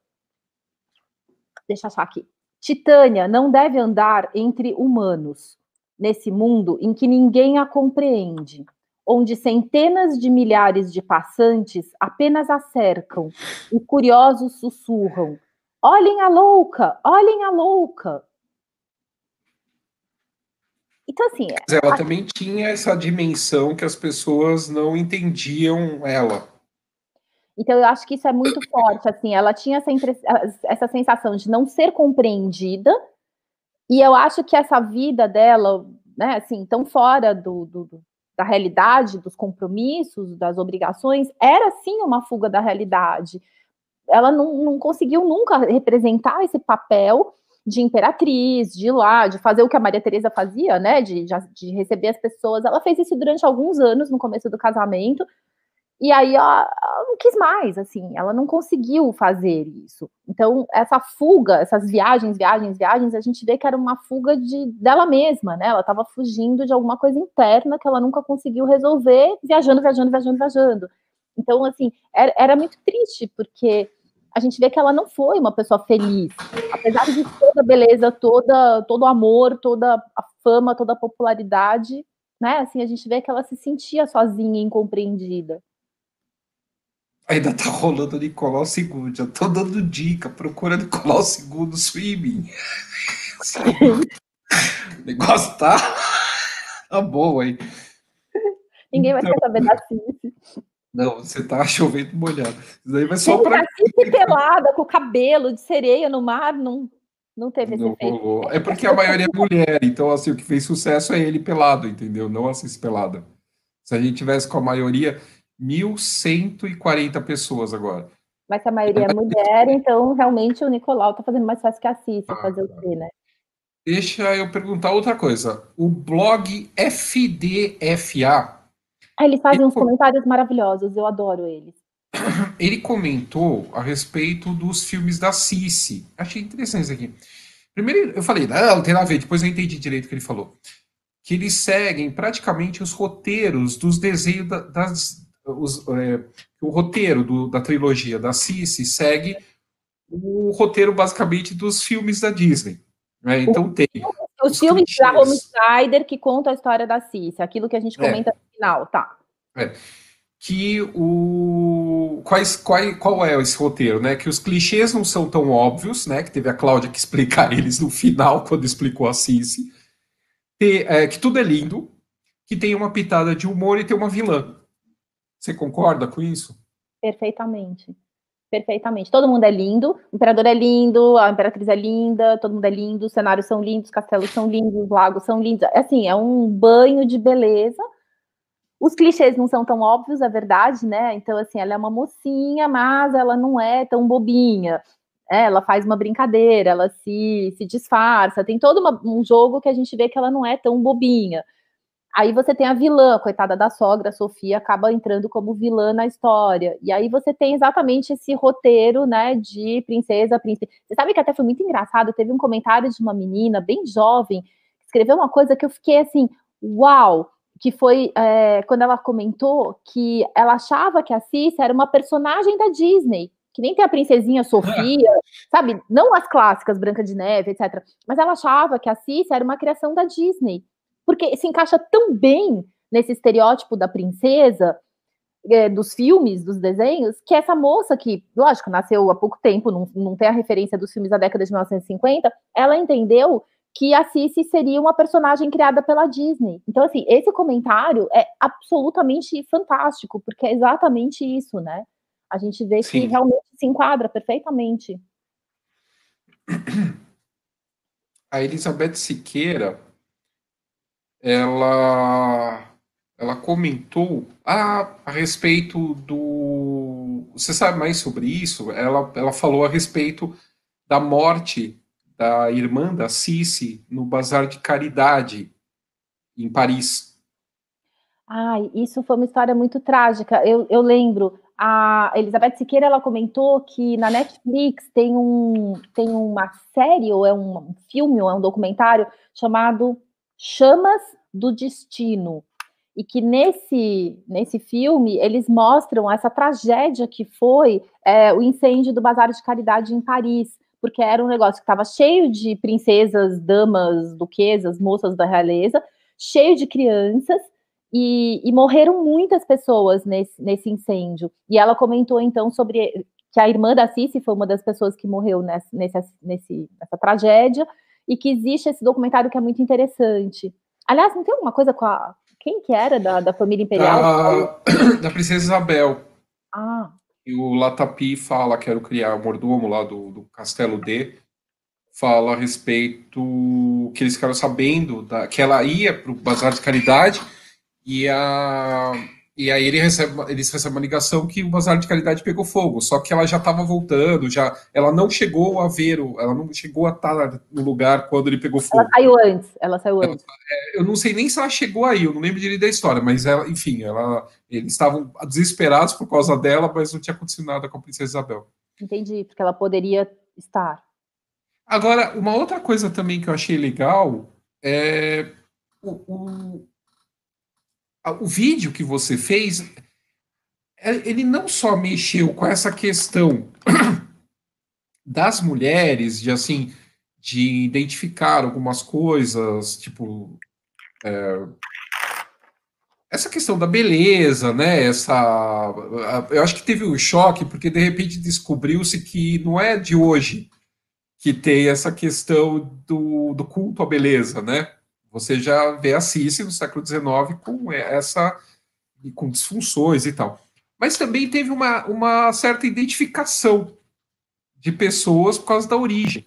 deixa eu achar aqui. Titânia não deve andar entre humanos nesse mundo em que ninguém a compreende onde centenas de milhares de passantes apenas a cercam e curiosos sussurram: Olhem a louca, olhem a louca. Então, assim. Mas ela a... também tinha essa dimensão que as pessoas não entendiam ela. Então, eu acho que isso é muito forte. Assim, ela tinha essa, essa sensação de não ser compreendida, e eu acho que essa vida dela, né, assim, tão fora do, do, da realidade, dos compromissos, das obrigações, era sim uma fuga da realidade. Ela não, não conseguiu nunca representar esse papel de imperatriz, de ir lá, de fazer o que a Maria Teresa fazia, né, de, de receber as pessoas. Ela fez isso durante alguns anos no começo do casamento, e aí ela, ela, não quis mais, assim, ela não conseguiu fazer isso. Então, essa fuga, essas viagens, viagens, viagens, a gente vê que era uma fuga de dela mesma, né? Ela estava fugindo de alguma coisa interna que ela nunca conseguiu resolver, viajando, viajando, viajando, viajando. Então, assim, era, era muito triste, porque a gente vê que ela não foi uma pessoa feliz. Apesar de toda a beleza, toda, todo o amor, toda a fama, toda a popularidade, né? Assim, a gente vê que ela se sentia sozinha e incompreendida. Ainda tá rolando Nicolau II. Já tô dando dica. Procura Nicolau II swimming. o negócio tá. Tá bom aí. Ninguém vai então... querer saber da Cici. Não, você tá chovendo molhado. Isso daí vai só para. Cici pelada, com o cabelo de sereia no mar, não, não teve esse não efeito. Rolou. É porque a maioria é mulher, então assim, o que fez sucesso é ele pelado, entendeu? Não a Cici pelada. Se a gente tivesse com a maioria. 1.140 pessoas agora. Mas se a maioria é mulher, então realmente o Nicolau está fazendo mais fácil que a Cici ah, fazer o quê, né? Deixa eu perguntar outra coisa. O blog FDFA. Ah, eles fazem ele uns comentários maravilhosos, eu adoro eles. Ele comentou a respeito dos filmes da Cici. Achei interessante isso aqui. Primeiro eu falei, não, não tem nada a ver, depois eu entendi direito o que ele falou. Que eles seguem praticamente os roteiros dos desenhos da, das, os, é, o roteiro do, da trilogia da Cici segue o roteiro basicamente dos filmes da Disney. Né? Então tem. Os, os filmes clichês. da Homicider que contam a história da Cici, aquilo que a gente é. comenta é. no final, tá. É. Que o. Quais, qual, qual é esse roteiro, né? Que os clichês não são tão óbvios, né? Que teve a Cláudia que explicar eles no final, quando explicou a Cici. É, que tudo é lindo, que tem uma pitada de humor e tem uma vilã. Você concorda com isso? Perfeitamente. Perfeitamente. Todo mundo é lindo, o imperador é lindo, a imperatriz é linda, todo mundo é lindo, os cenários são lindos, os castelos são lindos, os lagos são lindos. É assim, é um banho de beleza. Os clichês não são tão óbvios, é verdade, né? Então, assim, ela é uma mocinha, mas ela não é tão bobinha. É, ela faz uma brincadeira, ela se, se disfarça. Tem todo uma, um jogo que a gente vê que ela não é tão bobinha. Aí você tem a vilã, coitada da sogra, a Sofia acaba entrando como vilã na história. E aí você tem exatamente esse roteiro, né, de princesa, príncipe. Você sabe que até foi muito engraçado, teve um comentário de uma menina bem jovem, que escreveu uma coisa que eu fiquei assim, uau, que foi é, quando ela comentou que ela achava que a Cissa era uma personagem da Disney, que nem tem a princesinha Sofia, sabe? Não as clássicas, Branca de Neve, etc. Mas ela achava que a Cissa era uma criação da Disney porque se encaixa tão bem nesse estereótipo da princesa é, dos filmes, dos desenhos, que essa moça que, lógico, nasceu há pouco tempo, não, não tem a referência dos filmes da década de 1950, ela entendeu que a Cici seria uma personagem criada pela Disney. Então, assim, esse comentário é absolutamente fantástico, porque é exatamente isso, né? A gente vê Sim. que realmente se enquadra perfeitamente. a Elizabeth Siqueira, ela, ela comentou a, a respeito do. Você sabe mais sobre isso? Ela, ela falou a respeito da morte da irmã da Cici no Bazar de Caridade, em Paris. Ai, isso foi uma história muito trágica. Eu, eu lembro, a Elizabeth Siqueira ela comentou que na Netflix tem, um, tem uma série, ou é um filme, ou é um documentário chamado Chamas do Destino. E que nesse, nesse filme eles mostram essa tragédia que foi é, o incêndio do Bazar de Caridade em Paris, porque era um negócio que estava cheio de princesas, damas, duquesas, moças da realeza, cheio de crianças, e, e, morreram muitas pessoas nesse, nesse incêndio. E ela comentou então sobre que a irmã da Cici foi uma das pessoas que morreu nessa, nesse, nessa tragédia, e que existe esse documentário que é muito interessante. Aliás, não tem alguma coisa com a. Quem que era da, da família imperial? Da, da princesa Isabel. Ah. E o Latapi fala, quero criar o mordomo lá do, do Castelo D, fala a respeito que eles ficaram sabendo da, que ela ia para o Bazar de Caridade e, a, e aí ele recebe, eles recebem uma ligação que o bazar de caridade pegou fogo, só que ela já estava voltando, já ela não chegou a ver, ela não chegou a estar no lugar quando ele pegou fogo. Ela saiu antes, ela saiu antes. É, eu não sei nem se ela chegou aí, eu não lembro direito da história, mas ela, enfim, ela, eles estavam desesperados por causa dela, mas não tinha acontecido nada com a princesa Isabel. Entendi, porque ela poderia estar. Agora, uma outra coisa também que eu achei legal é o, o o vídeo que você fez, é, ele não só mexeu com essa questão das mulheres, de assim, de identificar algumas coisas, tipo. É, essa questão da beleza, né? Essa, eu acho que teve um choque porque de repente descobriu-se que não é de hoje que tem essa questão do, do culto à beleza, né? Você já vê a Cici no século XIX com essa com disfunções e tal. Mas também teve uma, uma certa identificação de pessoas por causa da origem.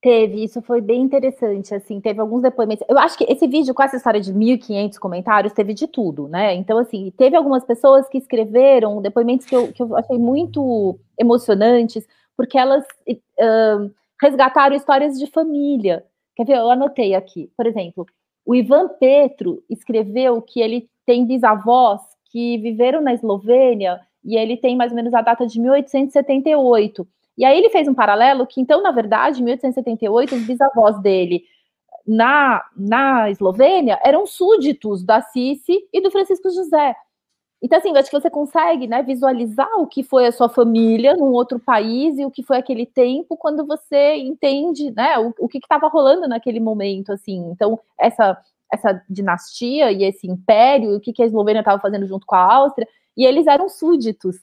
Teve, isso foi bem interessante, assim, teve alguns depoimentos. Eu acho que esse vídeo com essa história de 1.500 comentários teve de tudo, né? Então, assim, teve algumas pessoas que escreveram depoimentos que eu, que eu achei muito emocionantes, porque elas uh, resgataram histórias de família. Quer ver? Eu anotei aqui. Por exemplo, o Ivan Petro escreveu que ele tem bisavós que viveram na Eslovênia e ele tem mais ou menos a data de 1878. E aí ele fez um paralelo que, então, na verdade, em 1878, os bisavós dele na, na Eslovênia eram súditos da Cici e do Francisco José. Então, assim, eu acho que você consegue né, visualizar o que foi a sua família num outro país e o que foi aquele tempo quando você entende né, o, o que estava rolando naquele momento, assim. Então, essa, essa dinastia e esse império, o que, que a Eslovênia estava fazendo junto com a Áustria, e eles eram súditos.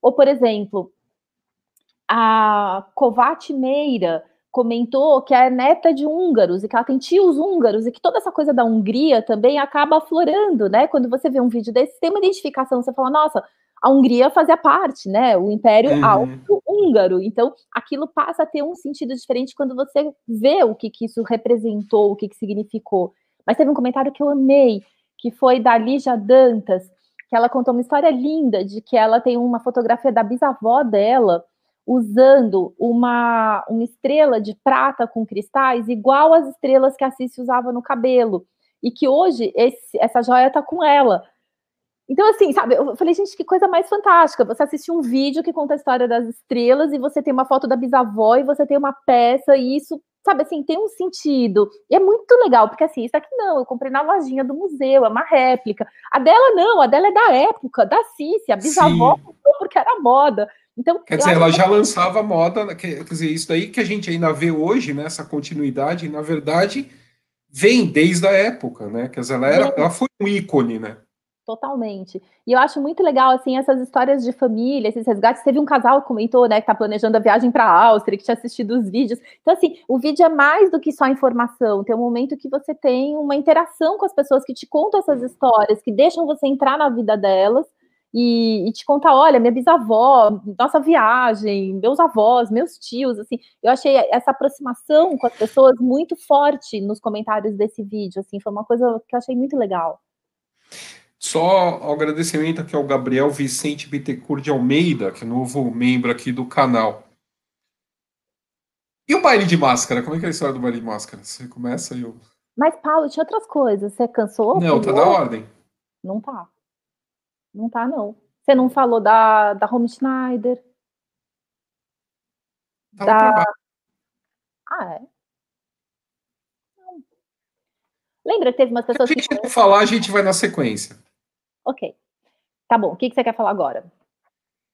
Ou, por exemplo, a Kovács Meira, comentou que é neta de húngaros e que ela tem tios húngaros e que toda essa coisa da Hungria também acaba aflorando, né? Quando você vê um vídeo desse, tem uma identificação, você fala, nossa, a Hungria fazia parte, né? O Império uhum. Alto-Húngaro. Então, aquilo passa a ter um sentido diferente quando você vê o que, que isso representou, o que, que significou. Mas teve um comentário que eu amei, que foi da Lígia Dantas, que ela contou uma história linda de que ela tem uma fotografia da bisavó dela usando uma, uma estrela de prata com cristais igual às estrelas que a Cici usava no cabelo. E que hoje esse, essa joia está com ela. Então, assim, sabe, eu falei, gente, que coisa mais fantástica. Você assiste um vídeo que conta a história das estrelas e você tem uma foto da bisavó e você tem uma peça, e isso, sabe, assim, tem um sentido. E é muito legal, porque assim, isso aqui não, eu comprei na lojinha do museu, é uma réplica. A dela não, a dela é da época, da Cici, a bisavó comprou porque era moda. Então, quer dizer, ela já lançava moda, quer dizer, isso daí que a gente ainda vê hoje, né, essa continuidade, na verdade, vem desde a época, né? Quer dizer, ela, era, ela foi um ícone, né? Totalmente. E eu acho muito legal, assim, essas histórias de família, esses resgates. Teve um casal que comentou, né, que tá planejando a viagem para a Áustria, que tinha assistido os vídeos. Então, assim, o vídeo é mais do que só informação. Tem um momento que você tem uma interação com as pessoas que te contam essas histórias, que deixam você entrar na vida delas e, e, te contar, olha, minha bisavó, nossa viagem, meus avós, meus tios, assim, eu achei essa aproximação com as pessoas muito forte nos comentários desse vídeo, assim, foi uma coisa que eu achei muito legal. Só o agradecimento aqui ao Gabriel Vicente Bittencourt de Almeida, que é novo membro aqui do canal. E o baile de máscara? Como é que é a história do baile de máscara? Você começa e eu... Mas, Paulo, tinha outras coisas. Você cansou? Não, tá na ordem. Não tá. Não tá, não. Você não falou da, da Home Schneider? Tá da... Ah, é? Lembra que teve umas pessoas. Se a gente não falar, a gente vai na sequência. Ok. Tá bom. O que, que você quer falar agora?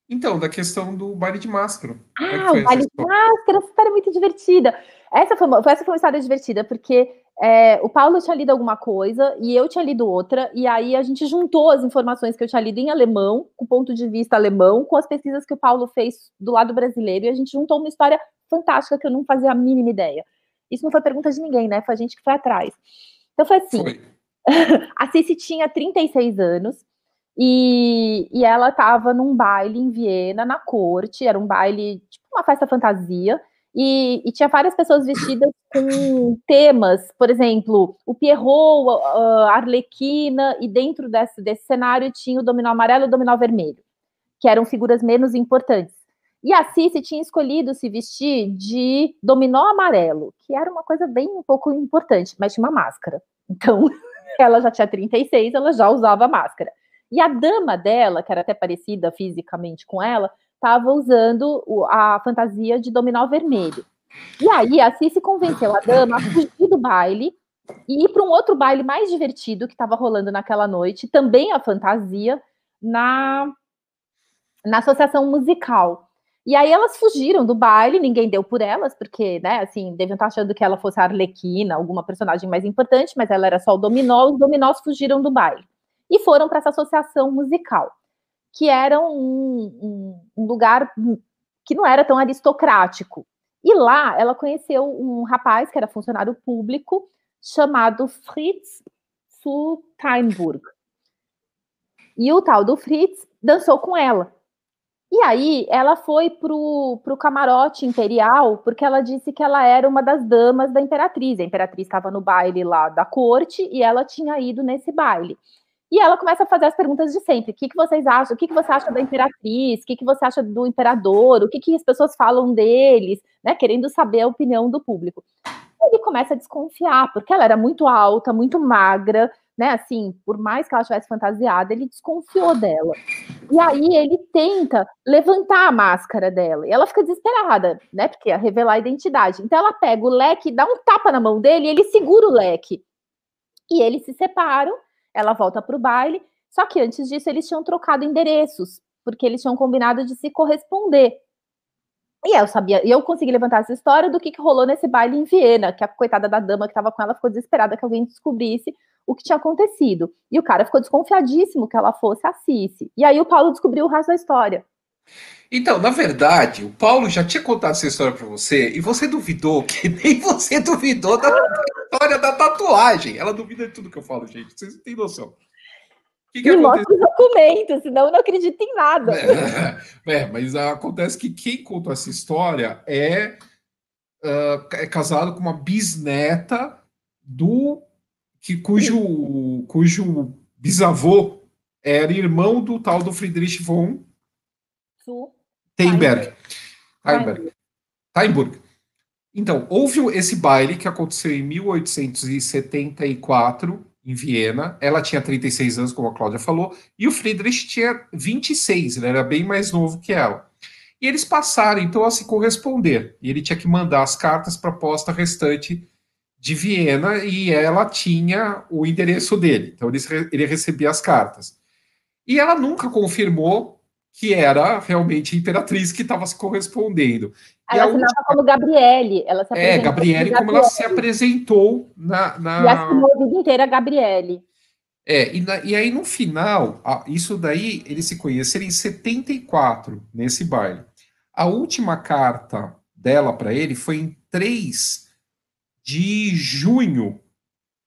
Então, da questão do baile de máscara. É ah, o baile de máscara, essa história é muito divertida. Essa foi, uma, essa foi uma história divertida, porque é, o Paulo tinha lido alguma coisa e eu tinha lido outra, e aí a gente juntou as informações que eu tinha lido em alemão, com o ponto de vista alemão, com as pesquisas que o Paulo fez do lado brasileiro, e a gente juntou uma história fantástica que eu não fazia a mínima ideia. Isso não foi pergunta de ninguém, né? Foi a gente que foi atrás. Então foi assim: foi. a Cici tinha 36 anos, e, e ela estava num baile em Viena, na corte, era um baile, tipo uma festa fantasia, e, e, tinha várias pessoas vestidas com temas, por exemplo, o Pierrot, a Arlequina, e dentro desse, desse cenário tinha o dominó amarelo e o dominó vermelho, que eram figuras menos importantes. E a Cici tinha escolhido se vestir de dominó amarelo, que era uma coisa bem um pouco importante, mas tinha uma máscara. Então, ela já tinha 36, ela já usava máscara. E a dama dela, que era até parecida fisicamente com ela, estava usando a fantasia de dominó vermelho. E aí a Cici convenceu a dama a fugir do baile e ir para um outro baile mais divertido que estava rolando naquela noite, também a fantasia, na, na associação musical. E aí elas fugiram do baile, ninguém deu por elas, porque, né, assim, deviam estar achando que ela fosse a Arlequina, alguma personagem mais importante, mas ela era só o dominó, os dominós fugiram do baile e foram para essa associação musical, que era um, um, um, lugar que não era tão aristocrático. E lá ela conheceu um rapaz que era funcionário público chamado Fritz zu Steinburg. E o tal do Fritz dançou com ela. E aí ela foi pro, pro camarote imperial porque ela disse que ela era uma das damas da imperatriz. A imperatriz estava no baile lá da corte e ela tinha ido nesse baile. E ela começa a fazer as perguntas de sempre. O que, que vocês acham? O que, que você acha da imperatriz? O que, que você acha do imperador? O que, que as pessoas falam deles? Né? Querendo saber a opinião do público. Ele começa a desconfiar, porque ela era muito alta, muito magra, né? Assim, por mais que ela estivesse fantasiada, ele desconfiou dela. E aí ele tenta levantar a máscara dela. E ela fica desesperada, né? Porque ia revelar a identidade. Então ela pega o leque, dá um tapa na mão dele e ele segura o leque. E eles se separam ela volta para o baile. Só que antes disso eles tinham trocado endereços, porque eles tinham combinado de se corresponder. E eu sabia, eu consegui levantar essa história do que, que rolou nesse baile em Viena, que a coitada da dama que estava com ela ficou desesperada que alguém descobrisse o que tinha acontecido. E o cara ficou desconfiadíssimo que ela fosse a Cici. E aí o Paulo descobriu o resto da história. Então, na verdade, o Paulo já tinha contado essa história para você e você duvidou, que nem você duvidou da história da tatuagem. Ela duvida de tudo que eu falo, gente. Vocês não têm noção. Que que Me mostra os documentos, senão eu não acredito em nada. É, é, mas acontece que quem contou essa história é, uh, é casado com uma bisneta do que cujo, cujo bisavô era irmão do tal do Friedrich von Steinberg. Steinberg. Steinberg. Então, houve esse baile que aconteceu em 1874, em Viena. Ela tinha 36 anos, como a Cláudia falou, e o Friedrich tinha 26, ele era bem mais novo que ela. E eles passaram, então, a se corresponder. E ele tinha que mandar as cartas para a posta restante de Viena e ela tinha o endereço dele. Então, ele recebia as cartas. E ela nunca confirmou que era realmente a imperatriz que estava se correspondendo. Ela e assinava última... como Gabriele. Ela se é, Gabriele, como, ela se apresentou na. na... E assinou a vida inteira Gabriele. É, e, na, e aí no final, a, isso daí, eles se conheceram em 74, nesse baile. A última carta dela para ele foi em 3 de junho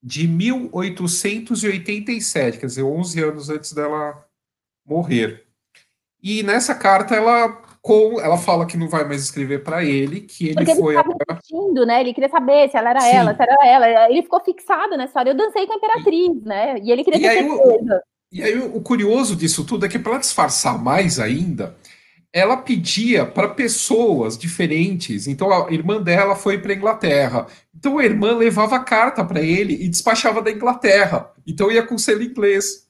de 1887, quer dizer, 11 anos antes dela morrer. E nessa carta ela com ela fala que não vai mais escrever para ele, que ele Porque foi ele né? Ele queria saber se ela era Sim. ela, se era ela. Ele ficou fixado nessa história. Eu dancei com a imperatriz, né? E ele queria e ter certeza. O, e aí o curioso disso tudo é que para disfarçar mais ainda, ela pedia para pessoas diferentes. Então a irmã dela foi para Inglaterra. Então a irmã levava carta para ele e despachava da Inglaterra. Então ia com selo inglês.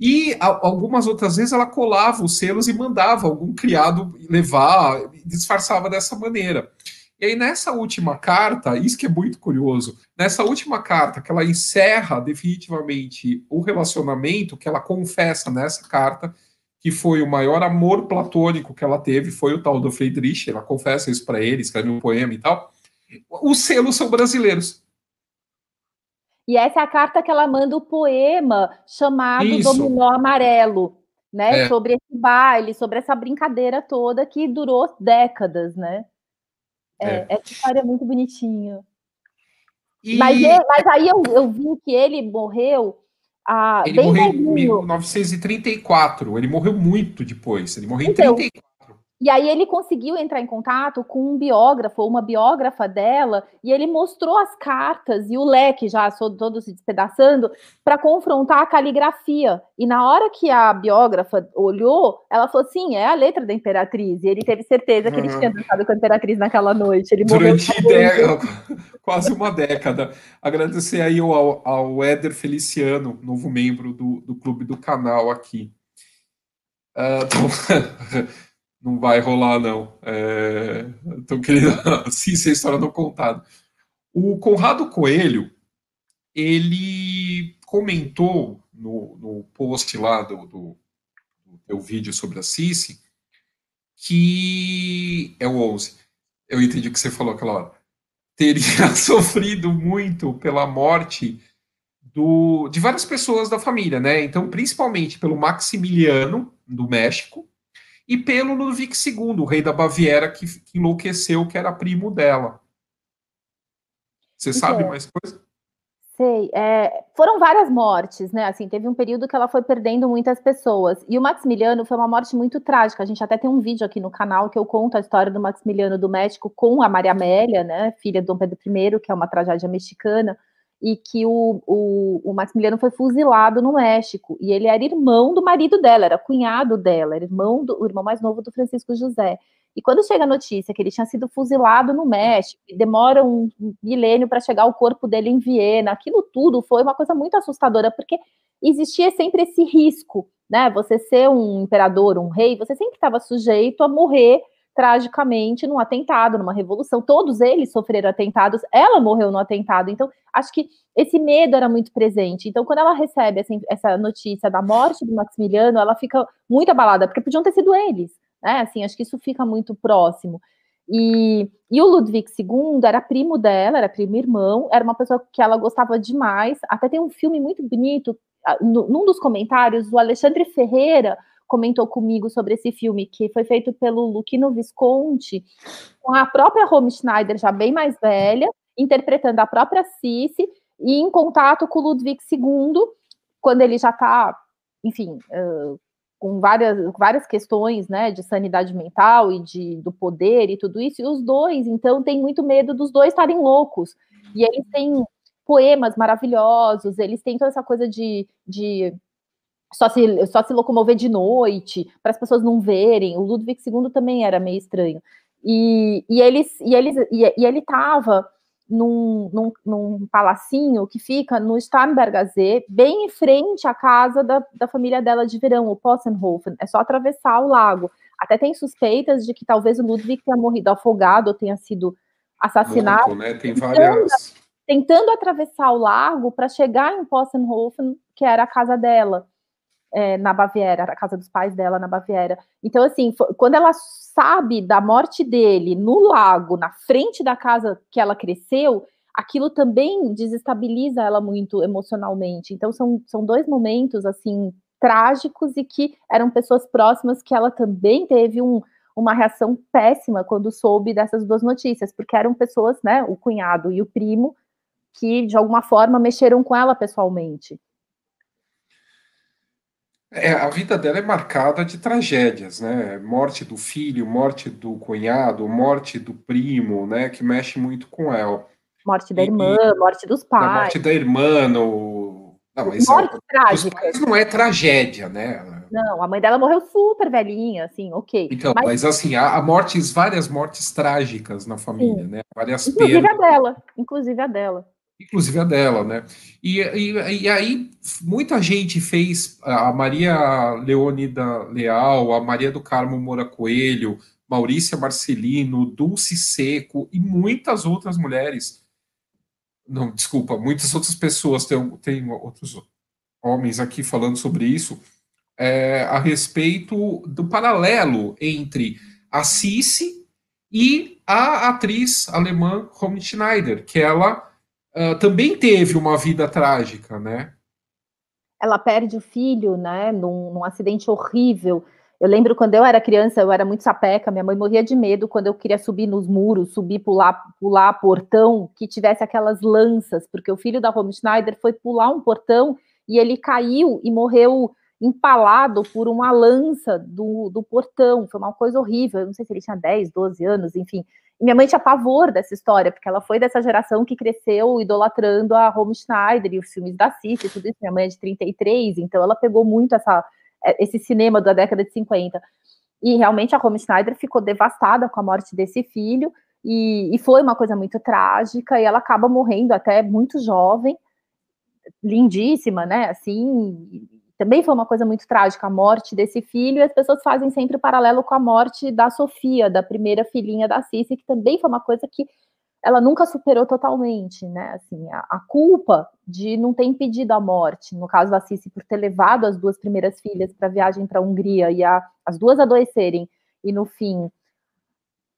E algumas outras vezes ela colava os selos e mandava algum criado levar, disfarçava dessa maneira. E aí, nessa última carta, isso que é muito curioso, nessa última carta, que ela encerra definitivamente o relacionamento, que ela confessa nessa carta, que foi o maior amor platônico que ela teve, foi o tal do Friedrich, ela confessa isso para ele, escreve um poema e tal. Os selos são brasileiros. E essa é a carta que ela manda o poema chamado Isso. Dominó Amarelo, né? É. Sobre esse baile, sobre essa brincadeira toda que durou décadas, né? É, é. Essa história é muito bonitinha. E... Mas, mas, aí eu, eu, vi que ele morreu. Ah, ele morreu em 1934. Ele morreu muito depois. Ele morreu então, em 34. E aí ele conseguiu entrar em contato com um biógrafo, uma biógrafa dela, e ele mostrou as cartas e o leque já todo se despedaçando para confrontar a caligrafia. E na hora que a biógrafa olhou, ela falou: sim, é a letra da Imperatriz. E ele teve certeza que ele tinha dançado com a Imperatriz naquela noite. Ele Durante quase uma década. Agradecer aí ao, ao Éder Feliciano, novo membro do, do clube do canal aqui. Uh. Não vai rolar, não. É... Então, querendo assim, ser história não contada. O Conrado Coelho, ele comentou no, no post lá do, do, do vídeo sobre a Cici, que é o 11. Eu entendi o que você falou aquela hora. Teria sofrido muito pela morte do, de várias pessoas da família, né? Então, principalmente pelo Maximiliano, do México, e pelo Ludwig II, o rei da Baviera, que, que enlouqueceu, que era primo dela. Você sabe mais coisa? Sei. É, foram várias mortes, né? Assim, teve um período que ela foi perdendo muitas pessoas. E o Maximiliano foi uma morte muito trágica. A gente até tem um vídeo aqui no canal que eu conto a história do Maximiliano do México com a Maria Amélia, né? Filha de Dom Pedro I, que é uma tragédia mexicana e que o, o, o, Maximiliano foi fuzilado no México, e ele era irmão do marido dela, era cunhado dela, era irmão do, o irmão mais novo do Francisco José. E quando chega a notícia que ele tinha sido fuzilado no México, e demora um milênio para chegar o corpo dele em Viena, aquilo tudo foi uma coisa muito assustadora, porque existia sempre esse risco, né? Você ser um imperador, um rei, você sempre estava sujeito a morrer tragicamente num atentado, numa revolução. Todos eles sofreram atentados, ela morreu no atentado. Então, acho que esse medo era muito presente. Então, quando ela recebe essa, essa notícia da morte do Maximiliano, ela fica muito abalada, porque podiam ter sido eles. Né? Assim, acho que isso fica muito próximo. E, e, o Ludwig II era primo dela, era primo irmão, era uma pessoa que ela gostava demais. Até tem um filme muito bonito, num dos comentários, o Alexandre Ferreira comentou comigo sobre esse filme, que foi feito pelo Luquino Visconti, com a própria Home Schneider, já bem mais velha, interpretando a própria Cici, e em contato com o Ludwig II, quando ele já está, enfim, uh, com várias, várias questões né, de sanidade mental e de, do poder e tudo isso, e os dois, então, têm muito medo dos dois estarem loucos. E eles têm poemas maravilhosos, eles têm toda essa coisa de, de só se, só se locomover de noite, para as pessoas não verem. O Ludwig II também era meio estranho. E, e, eles, e, eles, e, e ele estava num, num, num, palacinho que fica no Starnberger bem em frente à casa da, da família dela de verão, o Possenhofen. É só atravessar o lago. Até tem suspeitas de que talvez o Ludwig tenha morrido afogado ou tenha sido assassinado. Muito, né? Tem várias... tentando, tentando atravessar o lago para chegar em Possenhofen, que era a casa dela é, na Baviera, a casa dos pais dela na Baviera. Então, assim, quando ela sabe da morte dele no lago, na frente da casa que ela cresceu, aquilo também desestabiliza ela muito emocionalmente. Então, são, são dois momentos, assim, trágicos e que eram pessoas próximas que ela também teve um, uma reação péssima quando soube dessas duas notícias, porque eram pessoas, né, o cunhado e o primo, que de alguma forma mexeram com ela pessoalmente. É, a vida dela é marcada de tragédias, né? Morte do filho, morte do cunhado, morte do primo, né? Que mexe muito com ela. Morte da irmã, e, morte dos pais. morte da irmã, no... Não, mas morte é, trágica. não é tragédia, né? Não, a mãe dela morreu super velhinha, assim, ok. Então, mas, mas assim, há, há, mortes, várias mortes trágicas na família, Sim. né? Várias inclusive perdas. a dela, inclusive a dela. Inclusive a dela, né? E, e, e aí muita gente fez a Maria Leônida Leal, a Maria do Carmo Moura Coelho, Maurícia Marcelino, Dulce Seco e muitas outras mulheres. Não, desculpa, muitas outras pessoas, tem, tem outros homens aqui falando sobre isso, é, a respeito do paralelo entre a Cici e a atriz alemã Romy Schneider, que ela uh, também teve uma vida trágica, né? Ela perde o filho, né, num, num acidente horrível. Eu lembro quando eu era criança, eu era muito sapeca, minha mãe morria de medo quando eu queria subir nos muros, subir, pular, pular portão, que tivesse aquelas lanças, porque o filho da Romy Schneider foi pular um portão e ele caiu e morreu empalado por uma lança do, do portão. Foi uma coisa horrível. Eu não sei se ele tinha 10, 12 anos, enfim. E minha mãe tinha pavor dessa história, porque ela foi dessa geração que cresceu idolatrando a Home Schneider e os filmes da Cissy e tudo isso. Minha mãe é de 33, então ela pegou muito essa, é, esse cinema da década de 50. E realmente a Home Schneider ficou devastada com a morte desse filho, e, e foi uma coisa muito trágica, e ela acaba morrendo até muito jovem, lindíssima, né? Assim, também foi uma coisa muito trágica a morte desse filho, e as pessoas fazem sempre o paralelo com a morte da Sofia, da primeira filhinha da Cici, que também foi uma coisa que ela nunca superou totalmente, né? Assim, a, a culpa de não ter impedido a morte, no caso da Cici, por ter levado as duas primeiras filhas para a viagem para a Hungria e a, as duas adoecerem, e no fim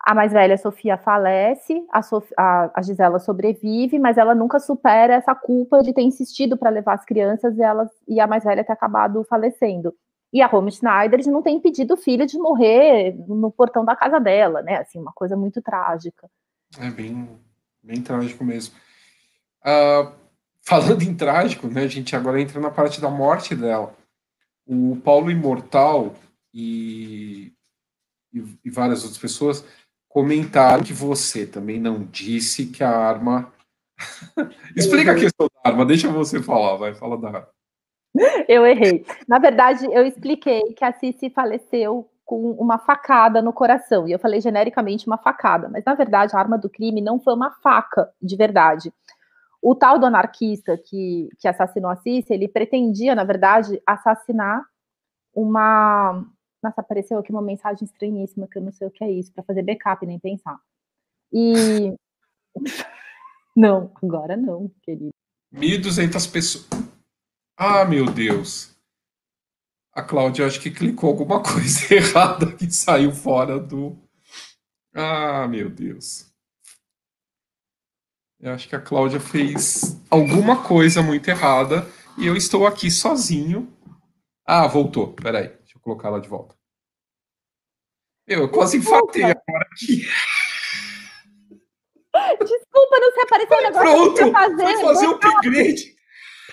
a mais velha, Sofia, falece, a, Sof a, a, Gisela sobrevive, mas ela nunca supera essa culpa de ter insistido para levar as crianças e, e a mais velha ter acabado falecendo. E a Home Schneider de não ter impedido o filho de morrer no portão da casa dela, né? Assim, uma coisa muito trágica. É bem, bem trágico mesmo. Uh, falando em trágico, né? A gente agora entra na parte da morte dela. O Paulo Imortal e, e, e várias outras pessoas comentaram que você também não disse que a arma. Explica a questão da arma, deixa você falar, vai, fala da arma. Eu errei. Na verdade, eu expliquei que a Cici faleceu com uma facada no coração. E eu falei genericamente uma facada, mas na verdade a arma do crime não foi uma faca de verdade. O tal do anarquista que, que assassinou a Cici, ele pretendia, na verdade, assassinar uma, nossa, apareceu aqui uma mensagem estranhíssima que eu não sei o que é isso, para fazer backup, nem pensar. E. não, agora não, querido. 1.200 pessoas. Ah, meu Deus. A Cláudia acho que clicou alguma coisa errada que saiu fora do. Ah, meu Deus. Eu acho que a Cláudia fez alguma coisa muito errada e eu estou aqui sozinho. Ah, voltou. Peraí colocar ela de volta. Eu quase infartei agora aqui. Desculpa, não sei aparecer o negócio Pronto, fazer. Vai fazer o upgrade.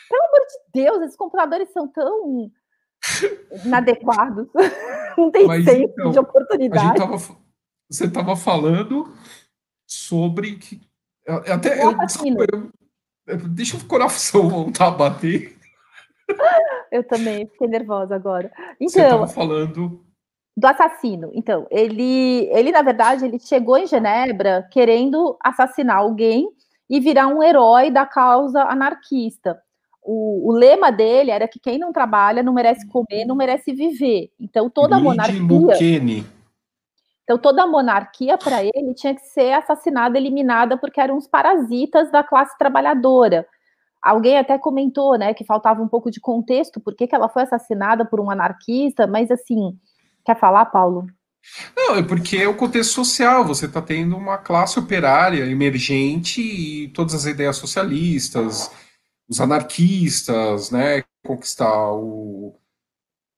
Pelo amor de Deus, esses computadores são tão inadequados. Não tem Mas, tempo então, de oportunidade. Tava, você estava falando sobre que. Até. Eu, desculpa, eu, deixa o coração voltar a bater. Eu também fiquei nervosa agora. Então, Você estava falando do assassino. Então, ele, ele na verdade, ele chegou em Genebra querendo assassinar alguém e virar um herói da causa anarquista. O, o lema dele era que quem não trabalha não merece comer, não merece viver. Então, toda a monarquia. Lucchini. Então, toda a monarquia para ele tinha que ser assassinada, eliminada, porque eram os parasitas da classe trabalhadora. Alguém até comentou, né, que faltava um pouco de contexto, por que, ela foi assassinada por um anarquista, mas assim, quer falar, Paulo? Não, é porque é o contexto social, você está tendo uma classe operária emergente e todas as ideias socialistas, os anarquistas, né, conquistar o...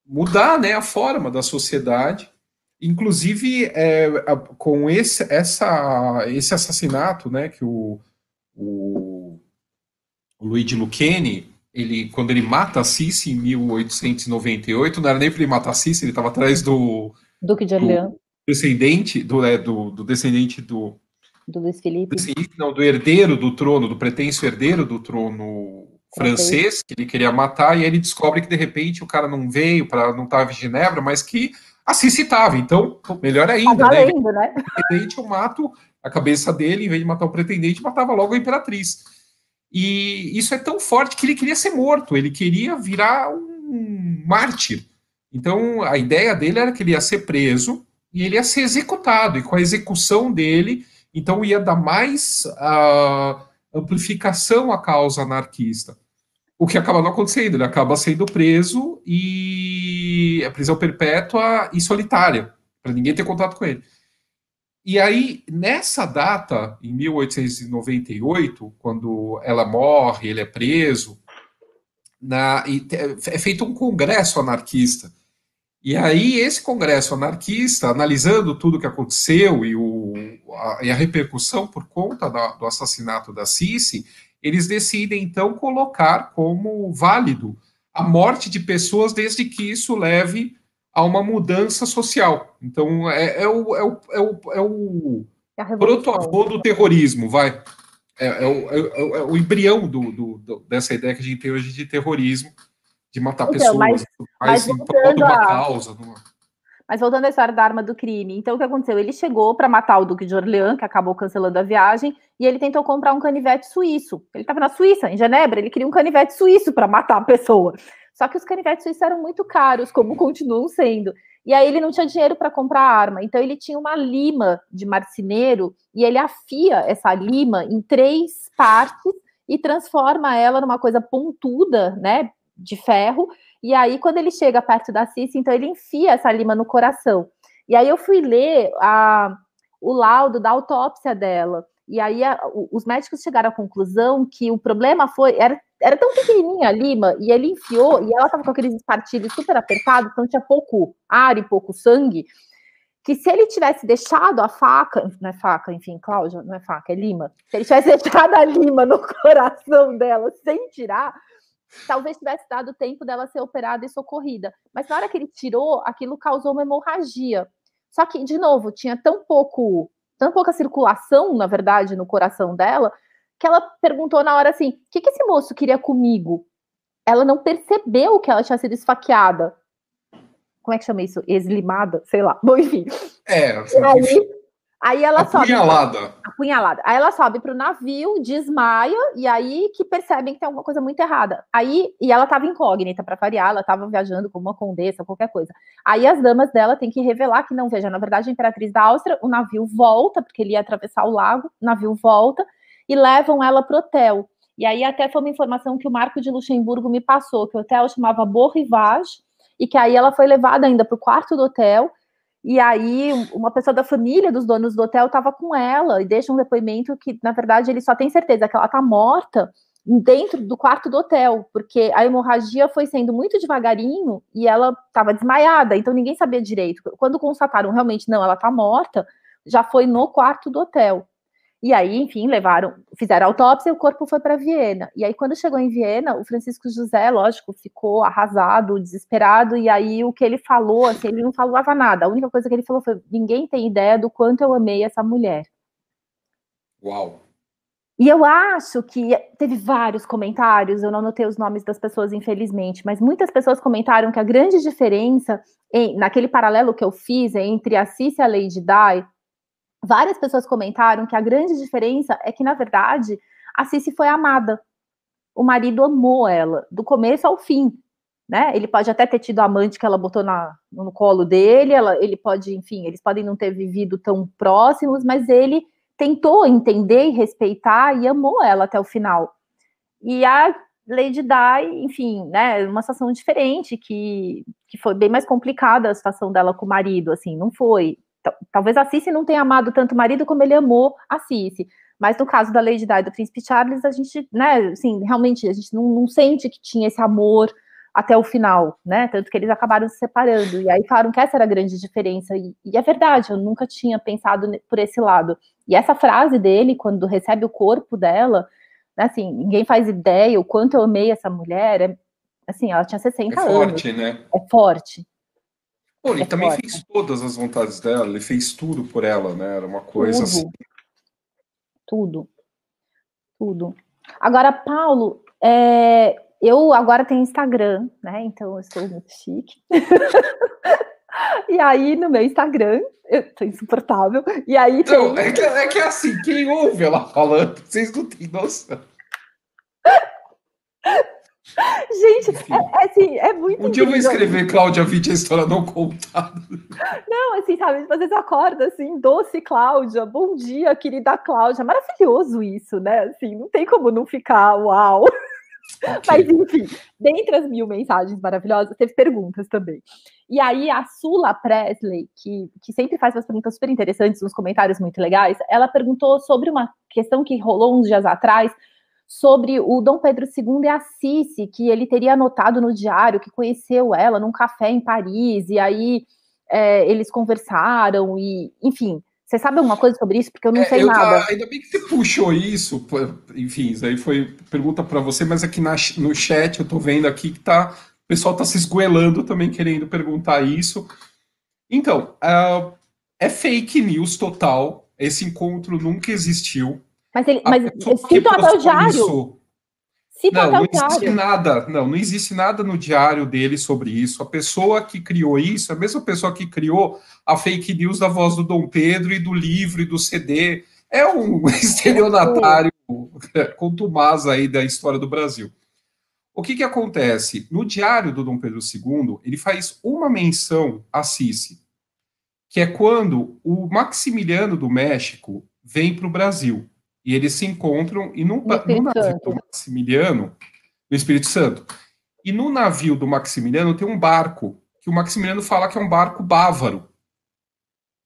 mudar, né, a forma da sociedade, inclusive é, com esse, essa, esse assassinato, né, que o, o o Luigi Lucchini ele, quando ele mata a Cici em 1898, não era nem para ele matar a Cici, ele estava atrás do Duque de Orleans, descendente do, é, do, do descendente do do Luiz Felipe. descendente, não, do herdeiro do trono, do pretenso herdeiro do trono francês, que ele queria matar, e aí ele descobre que de repente o cara não veio para não estava em Genebra, mas que a Cici estava. Então, melhor ainda, né? valendo, né? O pretendente, eu mato a cabeça dele, em vez de matar o pretendente, matava logo a imperatriz. E isso é tão forte que ele queria ser morto, ele queria virar um mártir. Então, a ideia dele era que ele ia ser preso e ele ia ser executado, e com a execução dele, então ia dar mais ah, amplificação à causa anarquista. O que acaba não acontecendo, ele acaba sendo preso e é prisão perpétua e solitária, para ninguém ter contato com ele. E aí, nessa data, em 1898, quando ela morre, ele é preso, na, é feito um congresso anarquista. E aí, esse congresso anarquista, analisando tudo o que aconteceu e, o, a, e a repercussão por conta da- do assassinato da Cici, eles decidem, então, colocar como válido a morte de pessoas desde que isso leve a uma mudança social. Então, é, é o, é o, é o, é o É proto-avô do terrorismo, vai. É, é o, é o- é o embrião do, do- do- dessa ideia que a gente tem hoje de terrorismo, de matar Então, pessoas, mas- mas, em prol de uma a- causa. de uma- Mas voltando à história da arma do crime, então o que aconteceu? Ele chegou para matar o Duque de Orleans, que acabou cancelando a viagem, e ele tentou comprar um canivete suíço. Ele estava na Suíça, em Genebra, ele queria um canivete suíço para matar a pessoa. Só que os canivetes suíços eram muito caros, como continuam sendo. E aí ele não tinha dinheiro para comprar arma. Então ele tinha uma lima de marceneiro e ele afia essa lima em três partes e transforma ela numa coisa pontuda, né, de ferro. E aí quando ele chega perto da Cici, então ele enfia essa lima no coração. E aí eu fui ler a, o laudo da autópsia dela. E aí a- os médicos chegaram à conclusão que o problema foi era, era tão pequenininha a lima e ele enfiou e ela estava com aqueles espartilhos super apertados, então tinha pouco ar e pouco sangue, que se ele tivesse deixado a faca, não é faca, enfim, Cláudia, não é faca, é lima. Se ele tivesse deixado a lima no coração dela sem tirar, talvez tivesse dado tempo dela ser operada e socorrida. Mas na hora que ele tirou, aquilo causou uma hemorragia. Só que, de novo, tinha tão pouco, tão pouca circulação, na verdade, no coração dela, que ela perguntou na hora assim: o que, que esse moço queria comigo? Ela não percebeu que ela tinha sido esfaqueada. Como é que chama isso? Eslimada? Sei lá. Bom, enfim. É, aí, aí ela sobe apunhalada. apunhalada. Aí ela sobe para o navio, desmaia, e aí que percebem que tem alguma coisa muito errada. Aí, e ela estava incógnita para variar, ela estava viajando como uma condessa, qualquer coisa. Aí as damas dela têm que revelar que não, veja, na verdade, a imperatriz da Áustria, o navio volta, porque ele ia atravessar o lago, o navio volta, e levam ela pro hotel. E aí até foi uma informação que o Marco de Luxemburgo me passou, que o hotel chamava Beau Rivage, e que aí ela foi levada ainda para o quarto do hotel, e aí, uma pessoa da família dos donos do hotel estava com ela e deixa um depoimento que, na verdade, ele só tem certeza que ela está morta dentro do quarto do hotel, porque a hemorragia foi sendo muito devagarinho e ela estava desmaiada, então ninguém sabia direito. Quando constataram realmente, não, ela está morta, já foi no quarto do hotel. E aí, enfim, levaram, fizeram a autópsia e o corpo foi para Viena. E aí, quando chegou em Viena, o Francisco José, lógico, ficou arrasado, desesperado. E aí, o que ele falou, assim, ele não falava nada. A única coisa que ele falou foi: ninguém tem ideia do quanto eu amei essa mulher. Uau. E eu acho que teve vários comentários, eu não anotei os nomes das pessoas, infelizmente, mas muitas pessoas comentaram que a grande diferença, em, naquele paralelo que eu fiz entre a Cici e a Lady Di, várias pessoas comentaram que a grande diferença é que, na verdade, a Cici foi amada. O marido amou ela, do começo ao fim. Né? Ele pode até ter tido a amante que ela botou na, no colo dele, ela, ele pode, enfim, eles podem não ter vivido tão próximos, mas ele tentou entender e respeitar e amou ela até o final. E a Lady Di, enfim, né, uma situação diferente, que, que foi bem mais complicada a situação dela com o marido, assim, não foi. Talvez a Cici não tenha amado tanto o marido como ele amou a Cici. Mas no caso da Lady Di e do Príncipe Charles, a gente, né, assim, realmente, a gente não, não sente que tinha esse amor até o final, né? Tanto que eles acabaram se separando. E aí falaram que essa era a grande diferença. E, e, é verdade, eu nunca tinha pensado por esse lado. E essa frase dele, quando recebe o corpo dela, assim, ninguém faz ideia o quanto eu amei essa mulher. É, assim, ela tinha 60 é forte, anos. né? É forte. Pô, ele é também forte. fez todas as vontades dela, ele fez tudo por ela, né? Era uma coisa tudo. assim. Tudo. Tudo. Agora, Paulo, é, eu agora tenho Instagram, né? Então eu estou muito chique. e aí, no meu Instagram, eu tô insuportável. E aí. Não, tem... é, que, é que é assim, quem ouve ela falando, vocês não têm noção. Gente, é, é, assim, é muito. Um dia eu vou escrever Cláudia Vitti a história não contada. Não, assim, sabe, às vezes acorda assim, doce Cláudia, bom dia, querida Cláudia. Maravilhoso isso, né? Assim, não tem como não ficar uau. Okay. Mas, enfim, dentre as mil mensagens maravilhosas, teve perguntas também. E aí, a Sula Presley, que, que sempre faz umas perguntas super interessantes, uns comentários muito legais, ela perguntou sobre uma questão que rolou uns dias atrás, sobre o Dom Pedro II e a Cici, que ele teria anotado no diário que conheceu ela num café em Paris, e aí é, eles conversaram, e, enfim, você sabe alguma coisa sobre isso? Porque eu não é, sei eu, nada. Ainda bem que você puxou isso. Enfim, isso aí foi pergunta para você, mas aqui na, no chat eu tô vendo aqui que tá, o pessoal tá se esgoelando também querendo perguntar isso. Então, uh, é fake news total. Esse encontro nunca existiu. Mas ele, mas citam até o diário. Isso, não, não existe nada, não, não existe nada no diário dele sobre isso. A pessoa que criou isso, a mesma pessoa que criou a fake news da voz do Dom Pedro e do livro e do CD, é um estelionatário contumaz aí da história do Brasil. O que que acontece? No diário do Dom Pedro II, ele faz uma menção a Cici, que é quando o Maximiliano do México vem para o Brasil. E eles se encontram e no, no navio do Maximiliano, no Espírito Santo. E no navio do Maximiliano tem um barco que o Maximiliano fala que é um barco bávaro.